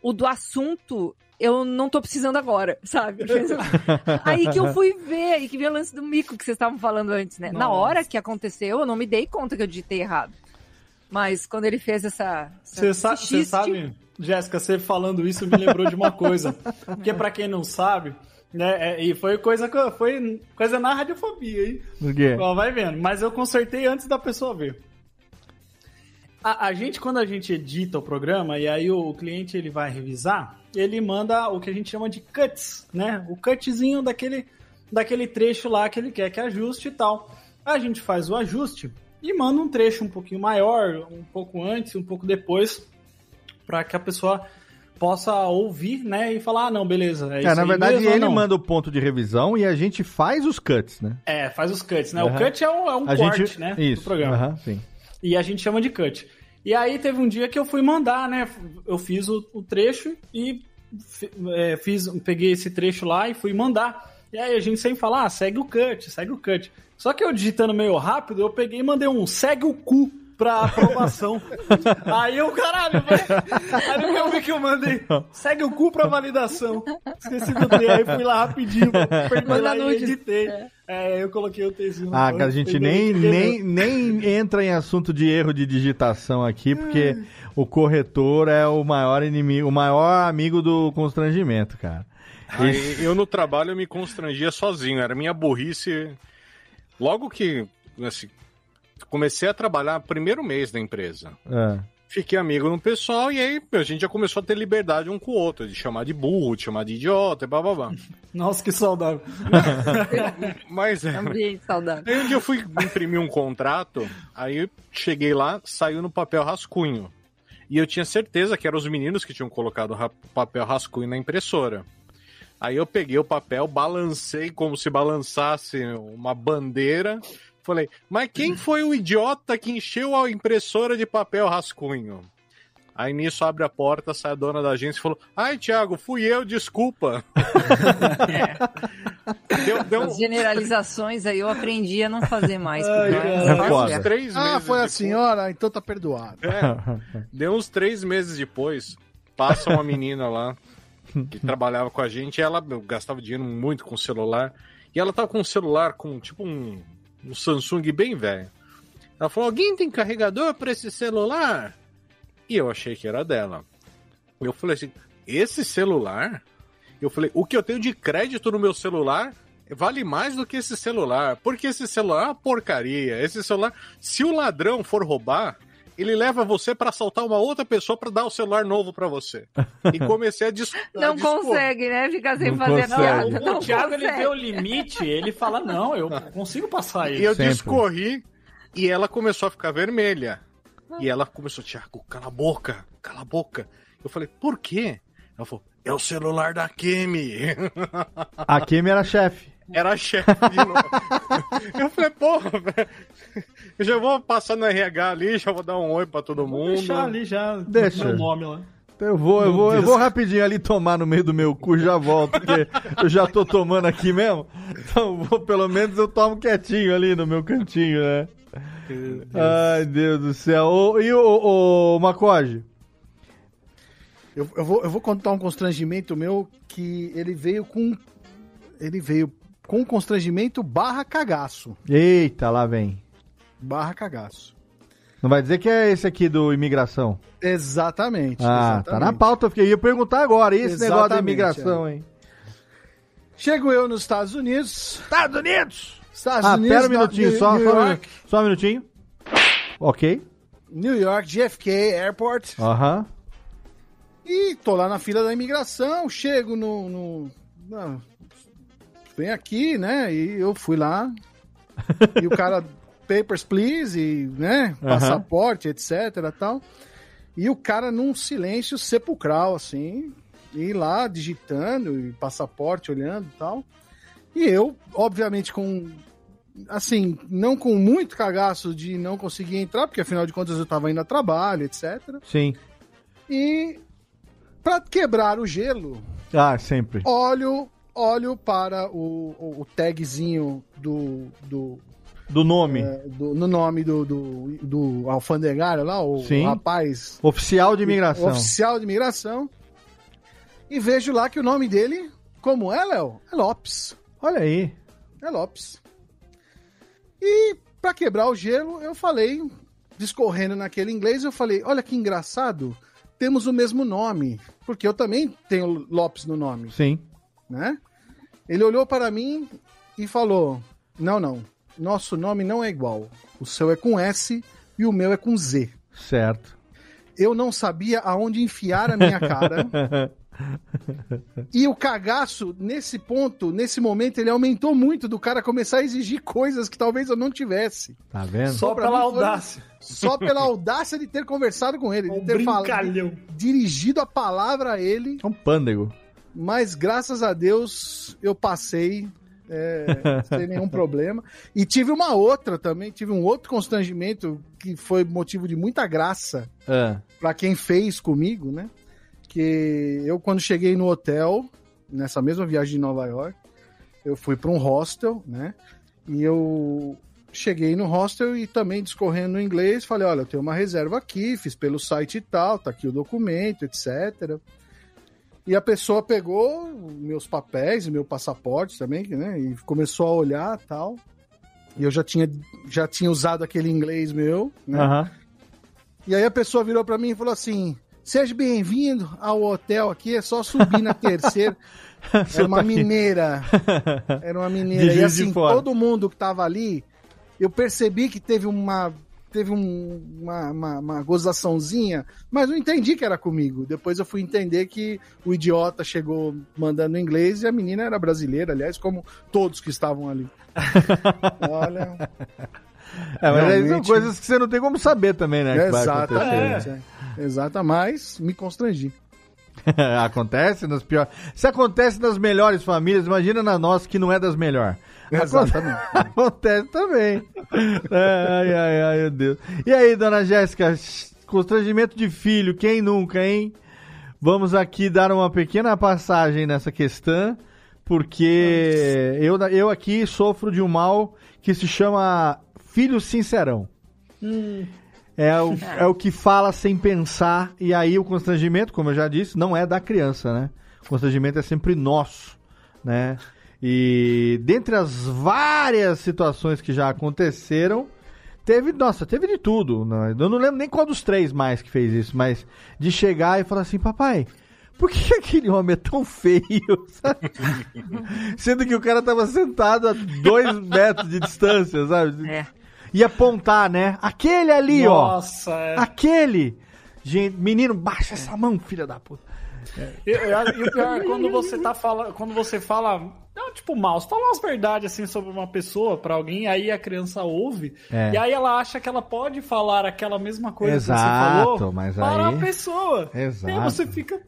O do assunto, eu não tô precisando agora, sabe? Aí que eu fui ver, aí que veio o lance do mico que vocês estavam falando antes, né? Na Nossa. hora que aconteceu, eu não me dei conta que eu digitei errado. Mas quando ele fez essa. Você sa xiste- sabe, Jéssica, você falando isso me lembrou de uma coisa. Porque pra quem não sabe, né, é- e foi coisa, co- foi coisa na radiofobia, hein? O quê? Ó, vai vendo. Mas eu consertei antes da pessoa ver. A, a gente, quando a gente edita o programa, e aí o, cliente ele vai revisar, ele manda o que a gente chama de cuts, né? O cutzinho daquele, daquele trecho lá que ele quer que ajuste e tal. A gente faz o ajuste e manda um trecho um pouquinho maior, um pouco antes, um pouco depois, para que a pessoa possa ouvir, né? E falar, ah, não, beleza. É, É, isso na verdade, mesmo ele manda o ponto de revisão e a gente faz os cuts, né? É, faz os cuts, né? Aham. O cut é um, é um corte, gente- né? Isso. Do programa. aham, sim. E a gente chama de cut. E aí teve um dia que eu fui mandar, né? Eu fiz o, o trecho e é, fiz, peguei esse trecho lá e fui mandar. E aí a gente sempre fala, ah, segue o cut, segue o cut. Só que eu digitando meio rápido, eu peguei e mandei um segue o cu pra aprovação. aí eu, caralho, velho. Aí eu vi que eu mandei, segue o cu pra validação. Esqueci do D, aí fui lá rapidinho, Manda lá e editei. É, eu coloquei o textinho. Ah, cara, a gente nem, nem, nem entra em assunto de erro de digitação aqui, porque o corretor é o maior inimigo, o maior amigo do constrangimento, cara. Aí, eu no trabalho eu me constrangia sozinho, era minha burrice. Logo que assim, comecei a trabalhar primeiro mês da empresa. É. Fiquei amigo no pessoal e aí a gente já começou a ter liberdade um com o outro, de chamar de burro, de chamar de idiota e blá blá blá. Nossa, que saudável. Mas é. Ambiente saudável. Aí um dia eu fui imprimir um contrato, aí eu cheguei lá, saiu no papel rascunho. E eu tinha certeza que eram os meninos que tinham colocado papel rascunho na impressora. Aí eu peguei o papel, balancei como se balançasse uma bandeira. Falei, mas quem foi o idiota que encheu a impressora de papel rascunho? Aí nisso abre a porta, sai a dona da agência e falou: Ai, Thiago, fui eu, desculpa. Deu, deu As generalizações aí eu aprendi a não fazer mais. Ai, é É uns três Ah, foi a depois- senhora? Então tá perdoado. É, deu uns três meses depois, passa uma menina lá que trabalhava com a gente, e ela gastava dinheiro muito com celular, e ela tava com um celular com tipo um, um Samsung bem velho. Ela falou: Alguém tem carregador para esse celular? E eu achei que era dela. Eu falei assim: Esse celular? Eu falei: O que eu tenho de crédito no meu celular vale mais do que esse celular. Porque esse celular é uma porcaria. Esse celular, se o ladrão for roubar, ele leva você para assaltar uma outra pessoa para dar o celular novo para você. E comecei a dis a Não dispor. consegue, né? Ficar sem Não fazer consegue. nada. O Não Thiago ele vê o limite, ele fala: Não, eu consigo passar E isso. eu Sempre. discorri e ela começou a ficar vermelha. E ela começou, Tiago, cala a boca, cala a boca. Eu falei, por quê? Ela falou, é o celular da Kemi. A Kemi era chefe. Era a chefe de. Eu falei, porra, velho. Eu já vou passar no RH ali, já vou dar um oi pra todo Vou mundo. deixar ali já Deixa. meu nome lá. Eu vou, eu vou, eu Deus. vou rapidinho ali tomar no meio do meu cu, já volto, porque eu já tô tomando aqui mesmo. Então, vou, pelo menos eu tomo quietinho ali no meu cantinho, né? Ai, Deus do céu. Ô, e o, o, o Macode? Eu, eu vou, eu vou contar um constrangimento meu que ele veio com. Ele veio com constrangimento barra cagaço. Eita, lá vem. Barra cagaço. Não vai dizer que é esse aqui do imigração? Exatamente. Ah, exatamente. tá na pauta, porque eu ia perguntar agora. E esse negócio da Exatamente, imigração, é. hein? Chego eu nos Estados Unidos. Estados Unidos! Estados Ah, Unidos. pera um minutinho, New- só, New só, um York, só um minutinho. Ok. New York, JFK Airport. Aham. E tô lá na fila da imigração, chego no. no- na- vem aqui, né? E eu fui lá. e o cara, papers, please, e, né? Aham. Passaporte, etc. tal. E o cara num silêncio sepulcral, assim. E lá digitando, e passaporte olhando e tal. E eu, obviamente, com. Assim, não com muito cagaço de não conseguir entrar, porque afinal de contas eu tava indo a trabalho, etc. Sim. E pra quebrar o gelo, Ah, sempre. olho, olho para o, o, o tagzinho do, do, Do nome. é, do- no nome do, do, do alfandegário lá, o Sim. rapaz Oficial de imigração. oficial de imigração. E vejo lá que o nome dele, como é, Léo? É Lopes. Olha aí. É Lopes. E pra quebrar o gelo, eu falei, discorrendo naquele inglês, eu falei: olha que engraçado, temos o mesmo nome. Porque eu também tenho Lopes no nome. Sim. Né? Ele olhou para mim e falou: Não, não, nosso nome não é igual. O seu é com S e o meu é com Z. Certo. Eu não sabia aonde enfiar a minha cara. E o cagaço, nesse ponto, nesse momento, ele aumentou muito do cara começar a exigir coisas que talvez eu não tivesse. Tá vendo? Só pra pela audácia. Só pela audácia de ter conversado com ele, de Um ter falado, dirigido a palavra a ele. É um pândego. Mas graças a Deus eu passei é, sem nenhum problema. E tive uma outra também, tive um outro constrangimento que foi motivo de muita graça Ah, para quem fez comigo, né? Que eu, quando cheguei no hotel, nessa mesma viagem de Nova York, eu fui para um hostel, né? E eu cheguei no hostel e também discorrendo no inglês, falei, olha, eu tenho uma reserva aqui, fiz pelo site e tal, tá aqui o documento, etc. E a pessoa pegou meus papéis, meu passaporte também, né? E começou a olhar tal. E eu já tinha, já tinha usado aquele inglês meu, né? E aí a pessoa virou pra mim e falou assim: Seja bem-vindo ao hotel aqui, é só subir na terceira. Era uma mineira. Era uma mineira. E assim, todo mundo que tava ali, eu percebi que teve uma. Teve um- uma, uma, uma gozaçãozinha, mas não entendi que era comigo. Depois eu fui entender que o idiota chegou mandando em inglês e a menina era brasileira, aliás, como todos que estavam ali. Olha. É, mas aí são Realmente- coisas que você não tem como saber também, né? Exatamente. é. Exata, mas me constrangi. acontece nas piores. Se acontece nas melhores famílias, imagina na nossa que não é das melhores. Exatamente. Acontece também. Ai, ai, ai, meu Deus. E aí, dona Jéssica, constrangimento de filho, quem nunca, hein? Vamos aqui dar uma pequena passagem nessa questão, porque eu, eu aqui sofro de um mal que se chama filho sincerão. É o, é o que fala sem pensar, e aí o constrangimento, como eu já disse, não é da criança, né? O constrangimento é sempre nosso, né? E dentre as várias situações que já aconteceram, teve, nossa, teve de tudo. né? Eu não lembro nem qual dos três mais que fez isso, mas de chegar e falar assim, papai, por que que aquele homem é tão feio? sabe? Sendo que o cara tava sentado a dois metros de distância, sabe? É. E apontar, né? Aquele ali, ó. Nossa, é. Aquele. Gente, menino, baixa essa mão, filha da puta. E, e- e o pior é quando você tá falando, quando você fala, não, tipo, mal, você fala umas verdades assim sobre uma pessoa pra alguém, aí a criança ouve, É. e aí ela acha que ela pode falar aquela mesma coisa Exato, que você falou mas para aí- a pessoa. Exato. E aí você fica,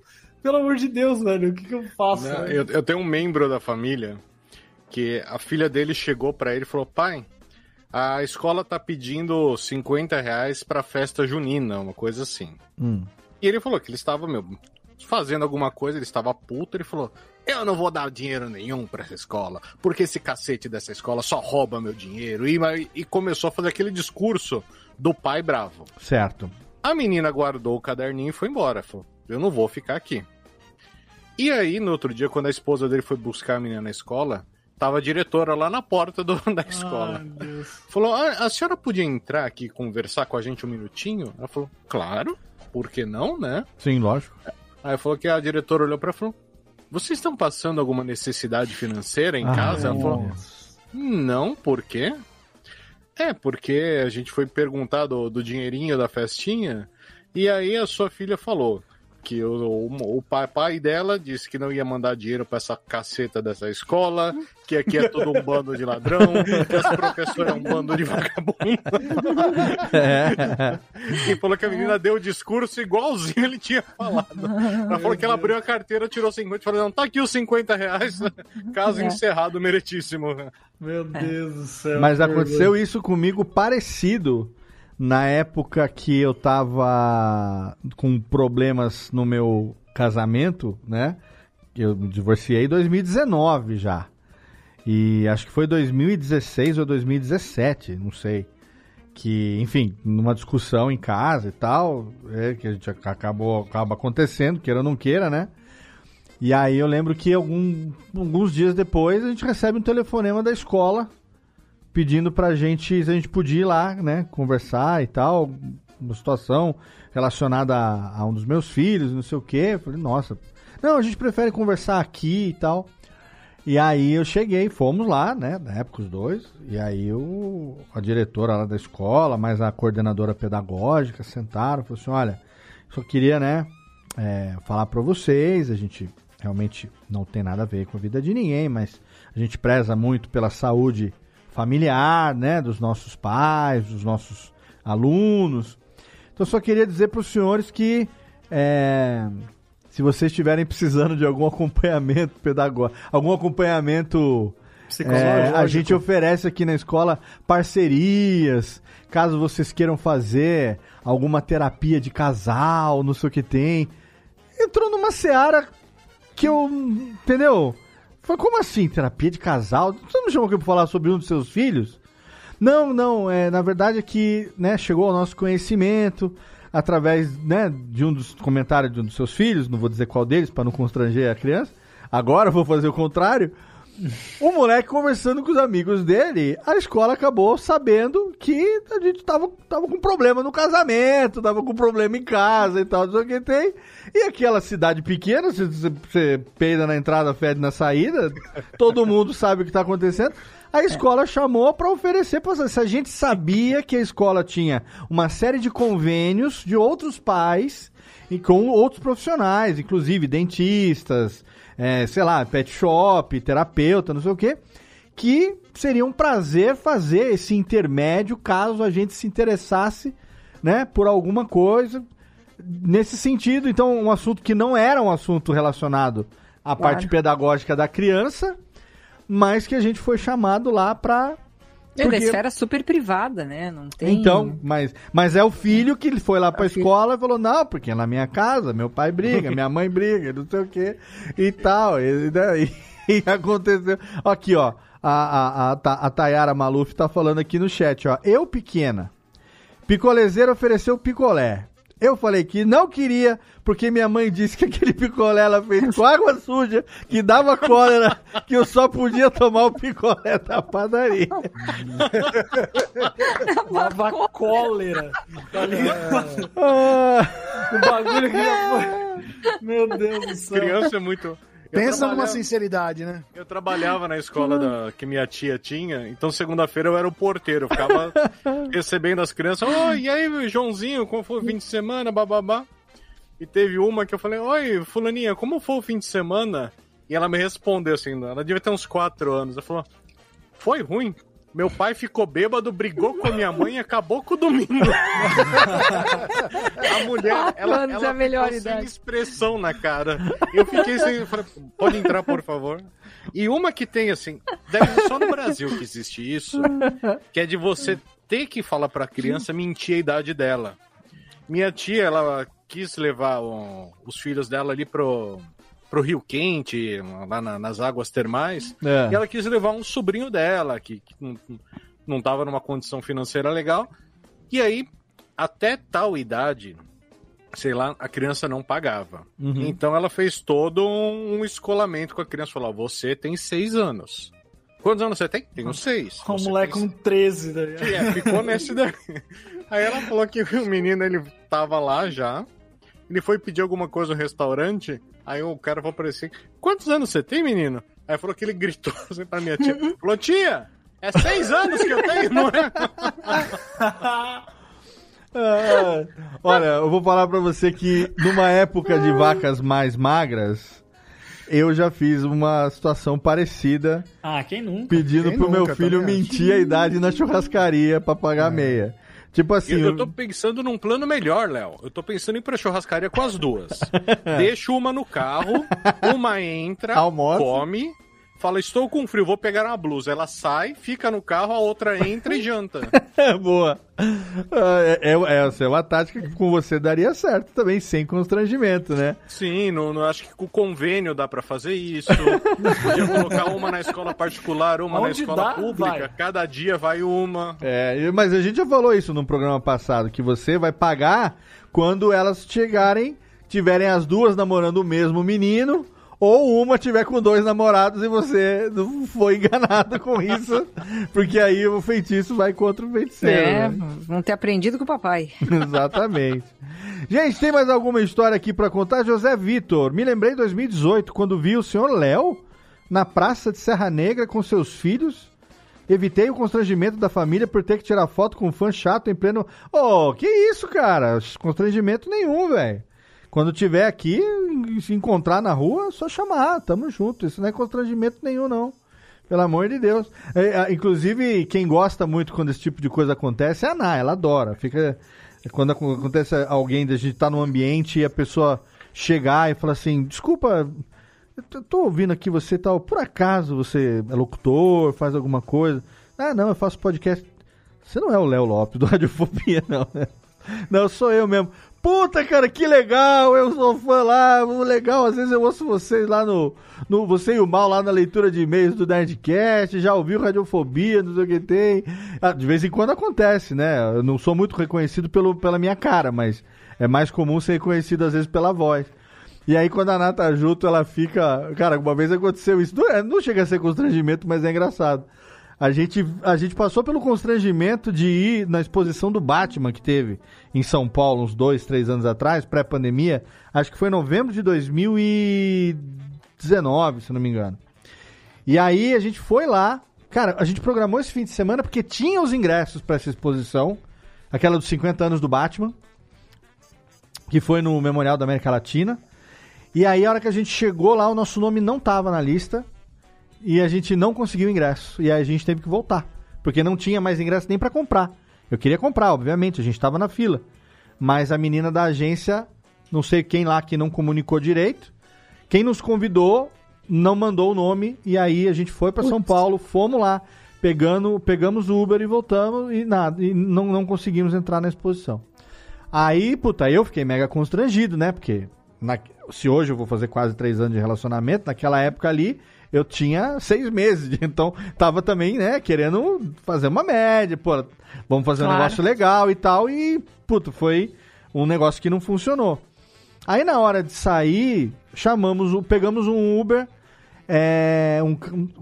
pelo amor de Deus, velho, o que, que eu faço? Não, eu, eu tenho um membro da família que a filha dele chegou pra ele e falou: pai, a escola tá pedindo 50 reais pra festa junina, uma coisa assim. Hum. E ele falou que ele estava, meu, fazendo alguma coisa, ele estava puto, ele falou: Eu não vou dar dinheiro nenhum pra essa escola, porque esse cacete dessa escola só rouba meu dinheiro. E, e começou a fazer aquele discurso do pai bravo. Certo. A menina guardou o caderninho e foi embora. Falou: Eu não vou ficar aqui. E aí, no outro dia, quando a esposa dele foi buscar a menina na escola, tava a diretora lá na porta do- da escola. Ai, Deus. Falou: "Ah, a senhora podia entrar aqui e conversar com a gente um minutinho? Ela falou: Claro, por que não, né? Sim, lógico. Aí falou que a diretora olhou pra ela e falou: Vocês estão passando alguma necessidade financeira em Ah, casa? Ela falou. Não, por quê? É, porque a gente foi perguntar do, do dinheirinho da festinha, e aí a sua filha falou: que o, o, o pai, pai dela disse que não ia mandar dinheiro pra essa caceta dessa escola, que aqui é todo um bando de ladrão, que as professoras é um bando de vagabundo. É. E falou que a menina deu o discurso igualzinho ele tinha falado. Ela falou que ela abriu a carteira, tirou 50 e falou: não, tá aqui os 50 reais, caso É. encerrado, meritíssimo. Meu Deus do céu. Mas aconteceu isso comigo parecido na época que eu tava com problemas no meu casamento, né? Eu me divorciei em 2019 já. E acho que foi 2016 ou 2017, não sei. Que, enfim, numa discussão em casa e tal, é, que a gente ac- acabou acaba acontecendo, queira ou não queira, né? E aí eu lembro que algum- alguns dias depois a gente recebe um telefonema da escola pedindo pra gente se a gente podia ir lá, né, conversar e tal, uma situação relacionada a, a um dos meus filhos, não sei o quê. Eu falei, nossa, não, a gente prefere conversar aqui e tal. E aí eu cheguei, fomos lá, né, na época os dois, e aí o, a diretora lá da escola, mais a coordenadora pedagógica sentaram, falou assim, olha, só queria, né, é, falar pra vocês, a gente realmente não tem nada a ver com a vida de ninguém, mas a gente preza muito pela saúde familiar, né, dos nossos pais, dos nossos alunos. Então só queria dizer para os senhores que é, se vocês estiverem precisando de algum acompanhamento pedagógico, algum acompanhamento é, a gente oferece aqui na escola parcerias, caso vocês queiram fazer alguma terapia de casal, não sei o que tem. Entrou numa seara que eu. Entendeu? Foi como assim, terapia de casal? Você me chamou aqui pra falar sobre um dos seus filhos? Não, não, é, na verdade é que né, chegou ao nosso conhecimento através né, de um dos comentários de um dos seus filhos, não vou dizer qual deles para não constranger a criança. Agora vou fazer o contrário. O moleque conversando com os amigos dele, a escola acabou sabendo que a gente tava, tava com problema no casamento, tava com problema em casa e tal, não sei o que tem. E aquela cidade pequena, você, você, peida na entrada, fede na saída, todo mundo sabe o que tá acontecendo. A escola chamou para oferecer pra se a gente sabia que a escola tinha uma série de convênios de outros pais e com outros profissionais, inclusive dentistas, é, sei lá, pet shop, terapeuta, não sei o quê, que seria um prazer fazer esse intermédio caso a gente se interessasse, né, por alguma coisa nesse sentido. Então, um assunto que não era um assunto relacionado à Claro. parte pedagógica da criança, mas que a gente foi chamado lá pra É da porque- esfera super privada, né? Não tem. então, mas, mas é o filho que foi lá pra escola e falou, não, porque é na minha casa, meu pai briga, minha mãe briga, não sei o que, e tal. E, né, e- aconteceu. Aqui, ó, a, a, a, a Tayara Maluf tá falando aqui no chat, ó. Eu pequena, picolezeiro ofereceu picolé. Eu falei que não queria, porque minha mãe disse que aquele picolé ela fez com água suja, que dava cólera, que eu só podia tomar o picolé da padaria. Dava cólera. Tá ligado? Ah. O bagulho que já foi. Meu Deus do céu. Criança é muito. Pensa numa sinceridade, né? Eu trabalhava na escola da- que minha tia tinha, então segunda-feira eu era o porteiro, eu ficava recebendo as crianças. Oi, e aí, Joãozinho, como foi o fim de semana, bababá? E teve uma que eu falei, oi, fulaninha, como foi o fim de semana? E ela me respondeu assim, ela devia ter uns quatro anos. Ela falou, foi ruim. Meu pai ficou bêbado, brigou com a minha mãe e acabou com o domingo. a mulher, ela, ela é a melhor ficou sem idade. expressão na cara. Eu fiquei sem. pode entrar, por favor. E uma que tem assim, deve ser só no Brasil que existe isso, que é de você ter que falar pra criança mentir a idade dela. Minha tia, ela quis levar o- os filhos dela ali pro, pro Rio Quente, lá na- nas águas termais, É. e ela quis levar um sobrinho dela, que, que não, não tava numa condição financeira legal. E aí, até tal idade, sei lá, a criança não pagava. Uhum. Então ela fez todo um, escolamento com a criança. Falou: você tem seis anos. Quantos anos você tem? Tenho seis. Um Você moleque tem com 13 daí. é, ficou nesse daí. Aí ela falou que o menino, ele tava lá já. Ele foi pedir alguma coisa no restaurante. Aí o cara falou pra ele assim: Quantos anos você tem, menino? Aí falou que ele gritou assim pra minha tia: Falou, tia, é seis anos que eu tenho, não é? Ah, olha, eu vou falar pra você que numa época de vacas mais magras, eu já fiz uma situação parecida Ah, quem nunca? pedindo Quem pro meu nunca, filho também mentir a idade na churrascaria pra pagar meia. Tipo assim, Eu, eu tô pensando num plano melhor, Léo. Eu tô pensando em ir pra churrascaria com as duas. Deixo uma no carro, uma entra, Almoça. come, fala, estou com frio, vou pegar uma blusa. Ela sai, fica no carro, a outra entra e janta. boa. Ah, É, é, essa é uma tática que com você daria certo também, sem constrangimento, né? Sim, não, não- acho que com o convênio dá pra fazer isso. Podia colocar uma na escola particular, uma na Onde escola dá, pública. vai. Cada dia vai uma. É, mas a gente já falou isso no programa passado, que você vai pagar quando elas chegarem, tiverem as duas namorando o mesmo menino, ou uma tiver com dois namorados e você não foi enganado com isso, porque aí o feitiço vai contra o feiticeiro. É, né? vão ter aprendido com o papai. Exatamente. Gente, tem mais alguma história aqui pra contar? José Vitor, me lembrei em 2018, quando vi o senhor Léo na praça de Serra Negra com seus filhos. Evitei o constrangimento da família por ter que tirar foto com um fã chato em pleno. Oh, que isso, cara? Constrangimento nenhum, velho. Quando tiver aqui, se encontrar na rua, é só chamar, tamo junto. Isso não é constrangimento nenhum, não. Pelo amor de Deus. É, é, inclusive, quem gosta muito quando esse tipo de coisa acontece é a Ana, ela adora. Fica. Quando ac- acontece alguém, a gente tá num ambiente e a pessoa chegar e falar assim, desculpa, eu tô- ouvindo aqui você tal, por acaso você é locutor, faz alguma coisa? Ah, não, eu faço podcast. Você não é o Léo Lopes do Radiofobia, não, né? Não, sou eu mesmo. Puta, cara, que legal! Eu sou fã lá, legal. Às vezes eu ouço vocês lá no, no. Você e o Mal lá na leitura de e-mails do Nerdcast. Já ouviu Radiofobia, não sei o que tem. Ah, de vez em quando acontece, né? Eu não sou muito reconhecido pelo, pela minha cara, mas é mais comum ser reconhecido às vezes pela voz. E aí, quando a Nata tá junto, ela fica. Cara, uma vez aconteceu isso. Não, é- não chega a ser constrangimento, mas é engraçado. A gente, a gente passou pelo constrangimento de ir na exposição do Batman que teve em São Paulo uns dois, três anos atrás, pré-pandemia. Acho que foi em novembro de 2019, se não me engano. E aí a gente foi lá. Cara, a gente programou esse fim de semana porque tinha os ingressos para essa exposição. Aquela dos 50 anos do Batman. Que foi no Memorial da América Latina. E aí, a hora que a gente chegou lá, o nosso nome não tava na lista. E a gente não conseguiu ingresso. E a gente teve que voltar. Porque não tinha mais ingresso nem para comprar. Eu queria comprar, obviamente, a gente tava na fila. Mas a menina da agência, não sei quem lá que não comunicou direito. Quem nos convidou não mandou o nome. E aí a gente foi para São Paulo, fomos lá. Pegando, pegamos o Uber e voltamos e nada. E não, não conseguimos entrar na exposição. Aí, puta, eu fiquei mega constrangido, né? Porque na- se hoje eu vou fazer quase três anos de relacionamento, naquela época ali eu tinha seis meses, então tava também, né, querendo fazer uma média, pô, vamos fazer um Claro. negócio legal e tal, e, puta, foi um negócio que não funcionou. Aí na hora de sair, chamamos, pegamos um Uber, é, um,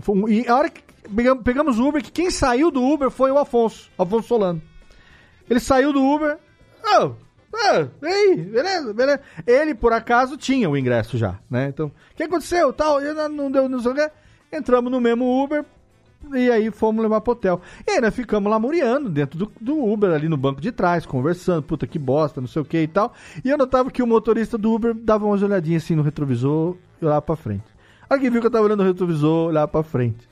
um- e a hora que pegamos, pegamos o Uber, que quem saiu do Uber foi o Afonso, Afonso Solano. Ele saiu do Uber. Oh, oh, ei, beleza, beleza. Ele, por acaso, tinha o ingresso já, né? Então, o que aconteceu? Tal, não deu, não sei o quê. Entramos no mesmo Uber e aí fomos levar pro hotel. E nós ficamos lá muriando dentro do, do Uber, ali no banco de trás, conversando, puta que bosta, não sei o que e tal. E eu notava que o motorista do Uber dava umas olhadinhas assim no retrovisor e olhava pra frente. A hora que viu que eu tava olhando no retrovisor, olhava pra frente.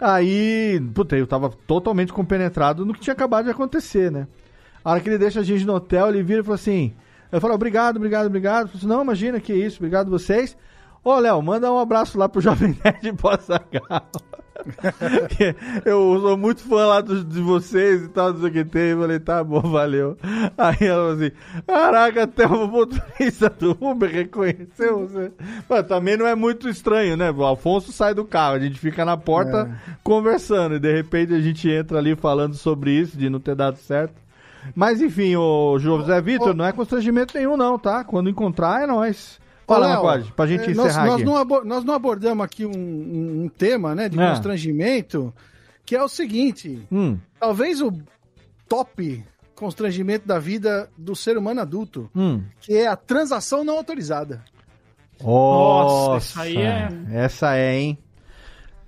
Aí, puta, eu tava totalmente compenetrado no que tinha acabado de acontecer, né? A hora que ele deixa a gente no hotel, ele vira e fala assim: Eu falo, obrigado, obrigado, obrigado. Eu falo assim, não, imagina que isso, obrigado vocês. Ô, Léo, manda um abraço lá pro Jovem Nerd Passagal. eu sou muito fã lá dos- de vocês e tal, não sei o que tem. Eu falei, tá bom, valeu. Aí ela falou assim: Caraca, até o motorista do Uber reconheceu você. Mas também não é muito estranho, né? O Alfonso sai do carro, a gente fica na porta conversando e de repente a gente entra ali falando sobre isso, de não ter dado certo. Mas enfim, o José Vitor, não é constrangimento nenhum, não, tá? Quando encontrar, é nós. Fala, Macode, pra gente é, nós, encerrar nós aqui. Não nós não abordamos aqui um, um- um tema, né, de É. constrangimento, que é o seguinte: Hum, talvez o top constrangimento da vida do ser humano adulto, hum. que é a transação não autorizada. Nossa, isso aí é- Essa é, hein?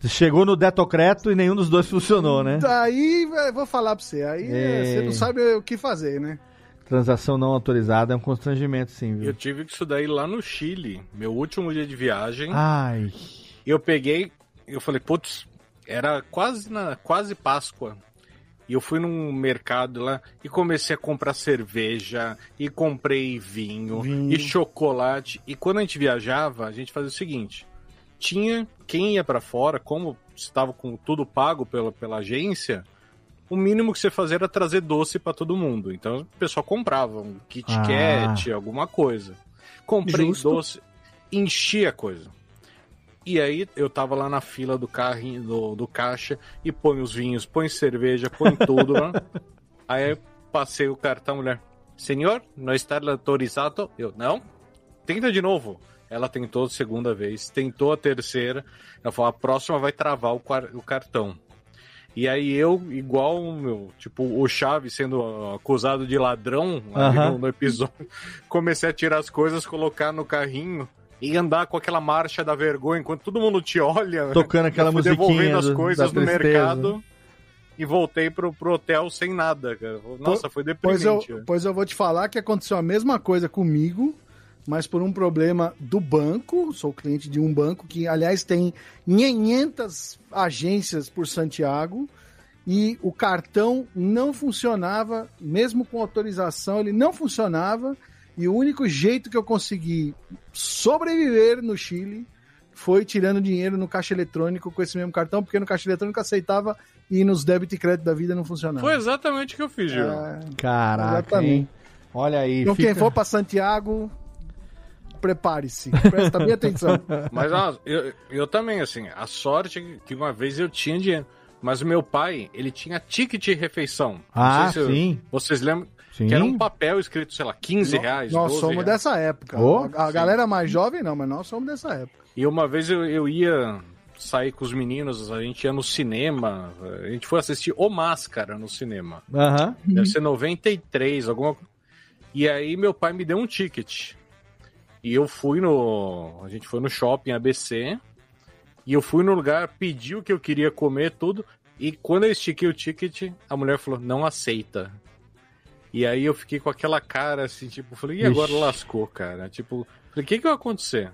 Chegou no Detocreto e nenhum dos dois funcionou, né? Daí, velho, vou falar pra você, aí é, É. você não sabe o que fazer, né? Transação não autorizada é um constrangimento, sim, viu? Eu tive que estudar aí lá no Chile, meu último dia de viagem. Ai. Eu peguei, eu falei, putz, era quase na quase Páscoa. E eu fui num mercado lá e comecei a comprar cerveja, e comprei vinho, Vinho. e chocolate. E quando a gente viajava, a gente fazia o seguinte: tinha quem ia pra fora, como estava com tudo pago pela, pela agência, o mínimo que você fazia era trazer doce pra todo mundo. Então o pessoal comprava um Kit Ah. Kat, alguma coisa. Comprei Justo. doce, enchi a coisa. E aí eu tava lá na fila do carrinho, do, do caixa, e põe os vinhos, põe cerveja, põe tudo lá. aí eu passei o cartão, mulher, senhor, não está autorizado? Eu, não. Tenta de novo. Ela tentou a segunda vez, tentou a terceira. Ela falou, a próxima vai travar o, o cartão. E aí eu, igual o meu, tipo, o Chaves sendo ah, acusado de ladrão Aham. no, no episódio, comecei a tirar as coisas, colocar no carrinho e andar com aquela marcha da vergonha enquanto todo mundo te olha. Tocando aquela Eu fui musiquinha devolvendo as do- coisas da no mercado e voltei pro, pro hotel sem nada, cara. Nossa, foi Pois eu, pois eu vou te falar que aconteceu a mesma coisa comigo, mas por um problema do banco. Sou cliente de um banco que, aliás, tem 500 agências por Santiago e o cartão não funcionava, mesmo com autorização, ele não funcionava. E o único jeito que eu consegui sobreviver no Chile foi tirando dinheiro no caixa eletrônico com esse mesmo cartão, porque no caixa eletrônico aceitava e nos débito e crédito da vida não funcionava. Foi exatamente o que eu fiz, Gil. É, Caraca, Exatamente. hein? Olha aí. Então fica- quem for pra Santiago, prepare-se. Presta bem atenção. Mas ó, eu, eu também, assim, a sorte é que uma vez eu tinha dinheiro. Mas o meu pai, ele tinha ticket de refeição. Não Ah, sei se sim. Vocês lembram? Sim. Que era um papel escrito, sei lá, 15 reais. Nós 12 somos reais. dessa época. Oh, a a galera mais jovem não, mas nós somos dessa época. E uma vez eu, eu ia sair com os meninos, a gente ia no cinema, a gente foi assistir O Máscara no cinema. Aham. Deve ser 93, alguma E aí meu pai me deu um ticket. E eu fui no. A gente foi no shopping ABC. E eu fui no lugar, pedi o que eu queria comer, tudo. E quando eu estiquei o ticket, a mulher falou, não aceita. E aí eu fiquei com aquela cara assim, tipo, falei, e agora Ixi. lascou, cara? Tipo, falei, o que que vai acontecer?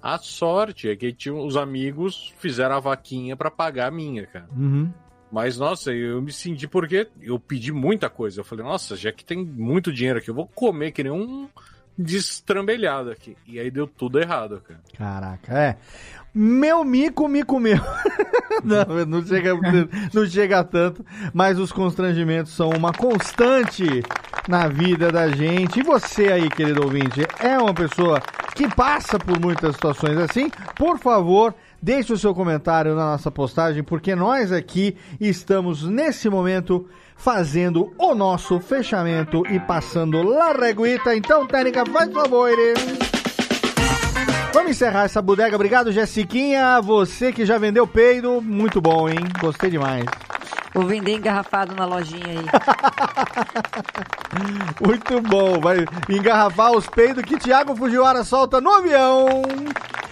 A sorte é que tinha, os amigos fizeram a vaquinha pra pagar a minha, cara. Uhum. Mas, nossa, eu me senti porque eu pedi muita coisa. Eu falei, nossa, já que tem muito dinheiro aqui, eu vou comer que nem um destrambelhado aqui. E aí deu tudo errado, cara. Caraca, é. Meu mico, mico meu. não, não chega, não chega tanto, mas os constrangimentos são uma constante na vida da gente. E você aí, querido ouvinte, é uma pessoa que passa por muitas situações assim? Por favor, deixe o seu comentário na nossa postagem, porque nós aqui estamos nesse momento fazendo o nosso fechamento e passando la reguita. Então, técnica, faz favor. Vamos encerrar essa bodega. Obrigado, Jessiquinha. Você que já vendeu peido, muito bom, hein? Gostei demais. Vou vender engarrafado na lojinha aí. Muito bom. Vai engarrafar os peidos que Thiago Fujiwara solta no avião.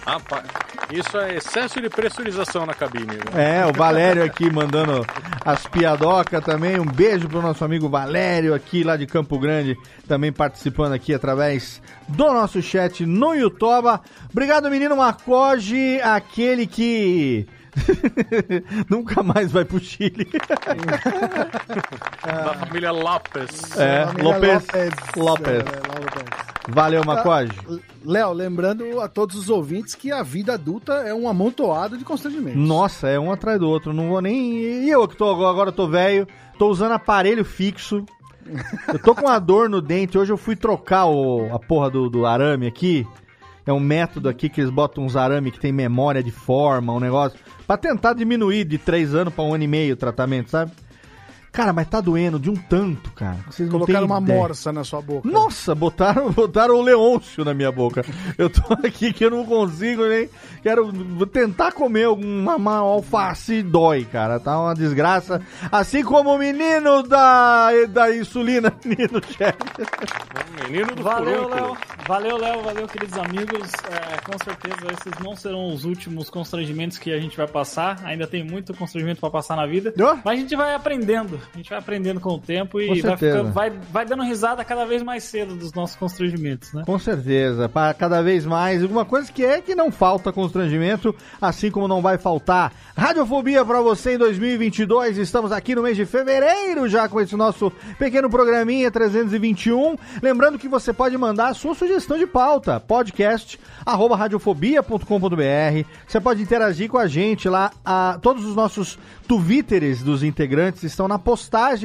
Rapaz, isso é excesso de pressurização na cabine. né? É, o Valério aqui mandando as piadocas também. Um beijo pro nosso amigo Valério aqui lá de Campo Grande, também participando aqui através do nosso chat no YouTube. Obrigado, menino Macoge, aquele que nunca mais vai pro Chile. Da família Lopes. É, Família Lopes. Lopes. Lopes. É. Valeu, Macoge. Léo, lembrando a todos os ouvintes que a vida adulta é um amontoado de constrangimentos. Nossa, é um atrás do outro. Não vou nem. E eu que tô agora tô velho, tô usando aparelho fixo. Eu tô com uma dor no dente. Hoje eu fui trocar o, a porra do, do arame aqui. É um método aqui que eles botam uns arame que tem memória de forma, um negócio. Pra tentar diminuir de 3 anos pra um ano e meio o tratamento, sabe? Cara, mas tá doendo de um tanto, cara. Vocês não Colocaram uma ideia. morsa na sua boca. Nossa, botaram, botaram o Leôncio na minha boca. Eu tô aqui que eu não consigo nem. Quero tentar comer uma, uma alface e dói, cara. Tá uma desgraça. Assim como o menino da, da insulina, menino chefe. Menino do Valeu. Léo. Valeu, Léo. Valeu, queridos amigos. É, com certeza esses não serão os últimos constrangimentos que a gente vai passar. Ainda tem muito constrangimento pra passar na vida. Mas a gente vai aprendendo. A gente vai aprendendo com o tempo e vai, ficando- vai, vai dando risada cada vez mais cedo dos nossos constrangimentos, né? Com certeza, para cada vez mais. Uma coisa que é que não falta constrangimento, assim como não vai faltar radiofobia para você em 2022. Estamos aqui no mês de fevereiro já com esse nosso pequeno programinha 321. Lembrando que você pode mandar a sua sugestão de pauta, podcast arroba radiofobia.com.br. Você pode interagir com a gente lá. A, todos os nossos twitters dos integrantes estão na postagem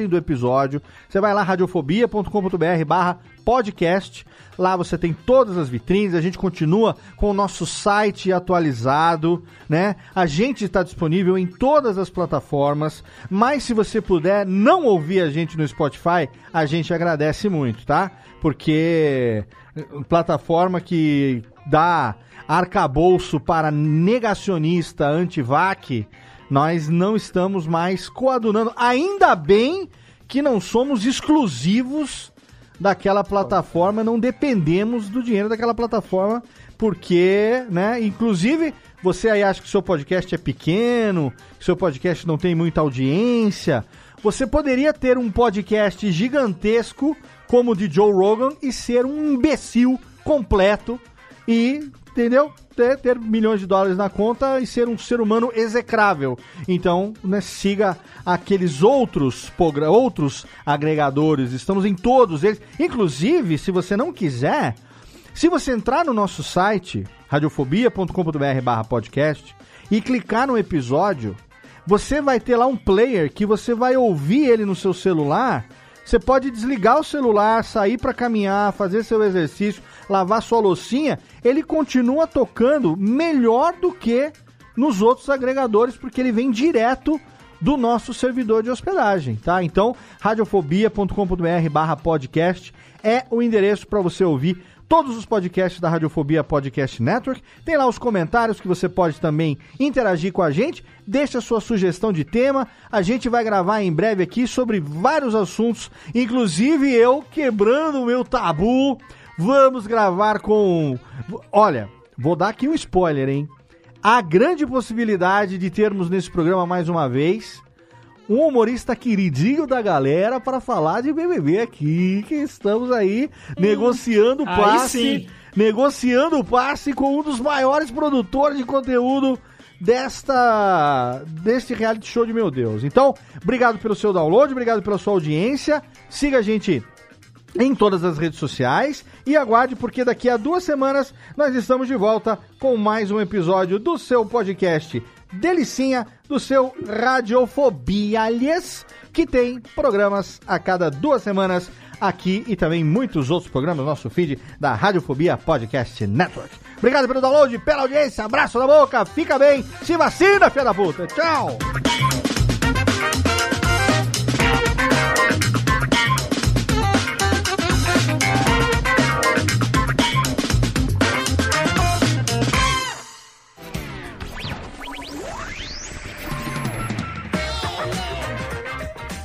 do episódio. Você vai lá radiofobia.com.br barra podcast. Lá você tem todas as vitrines, a gente continua com o nosso site atualizado, né? A gente está disponível em todas as plataformas, mas se você puder não ouvir a gente no Spotify, a gente agradece muito, tá? Porque eh, plataforma que dá arcabouço para negacionista anti-vac, nós não estamos mais coadunando. Ainda bem que não somos exclusivos daquela plataforma, não dependemos do dinheiro daquela plataforma, porque, né, inclusive, você aí acha que seu podcast é pequeno, que seu podcast não tem muita audiência, você poderia ter um podcast gigantesco como o de Joe Rogan e ser um imbecil completo e, entendeu? Ter, ter milhões de dólares na conta e ser um ser humano execrável. Então, né, siga aqueles outros, outros agregadores. Estamos em todos eles. Inclusive, se você não quiser, se você entrar no nosso site, radiofobia.com.br barra podcast, e clicar no episódio, você vai ter lá um player que você vai ouvir ele no seu celular. Você pode desligar o celular, sair para caminhar, fazer seu exercício, lavar sua loucinha. Ele continua tocando melhor do que nos outros agregadores, porque ele vem direto do nosso servidor de hospedagem, tá? Então, radiofobia.com.br barra podcast é o endereço para você ouvir todos os podcasts da Radiofobia Podcast Network. Tem lá os comentários que você pode também interagir com a gente. Deixa sua sugestão de tema. A gente vai gravar em breve aqui sobre vários assuntos, inclusive eu quebrando o meu tabu. Vamos gravar com. Olha, vou dar aqui um spoiler, hein? Há grande possibilidade de termos nesse programa mais uma vez um humorista queridinho da galera para falar de BBB aqui, que estamos aí negociando o Aí passe, negociando o passe com um dos maiores produtores de conteúdo desta deste reality show de meu Deus. Então, obrigado pelo seu download, obrigado pela sua audiência. Siga a gente em todas as redes sociais e aguarde porque daqui a duas semanas nós estamos de volta com mais um episódio do seu podcast Delicinha, do seu Radiofobia, aliás, que tem programas a cada duas semanas aqui e também muitos outros programas no nosso feed da Radiofobia Podcast Network. Obrigado pelo download, pela audiência, abraço na boca, fica bem, se vacina, filha da puta, tchau!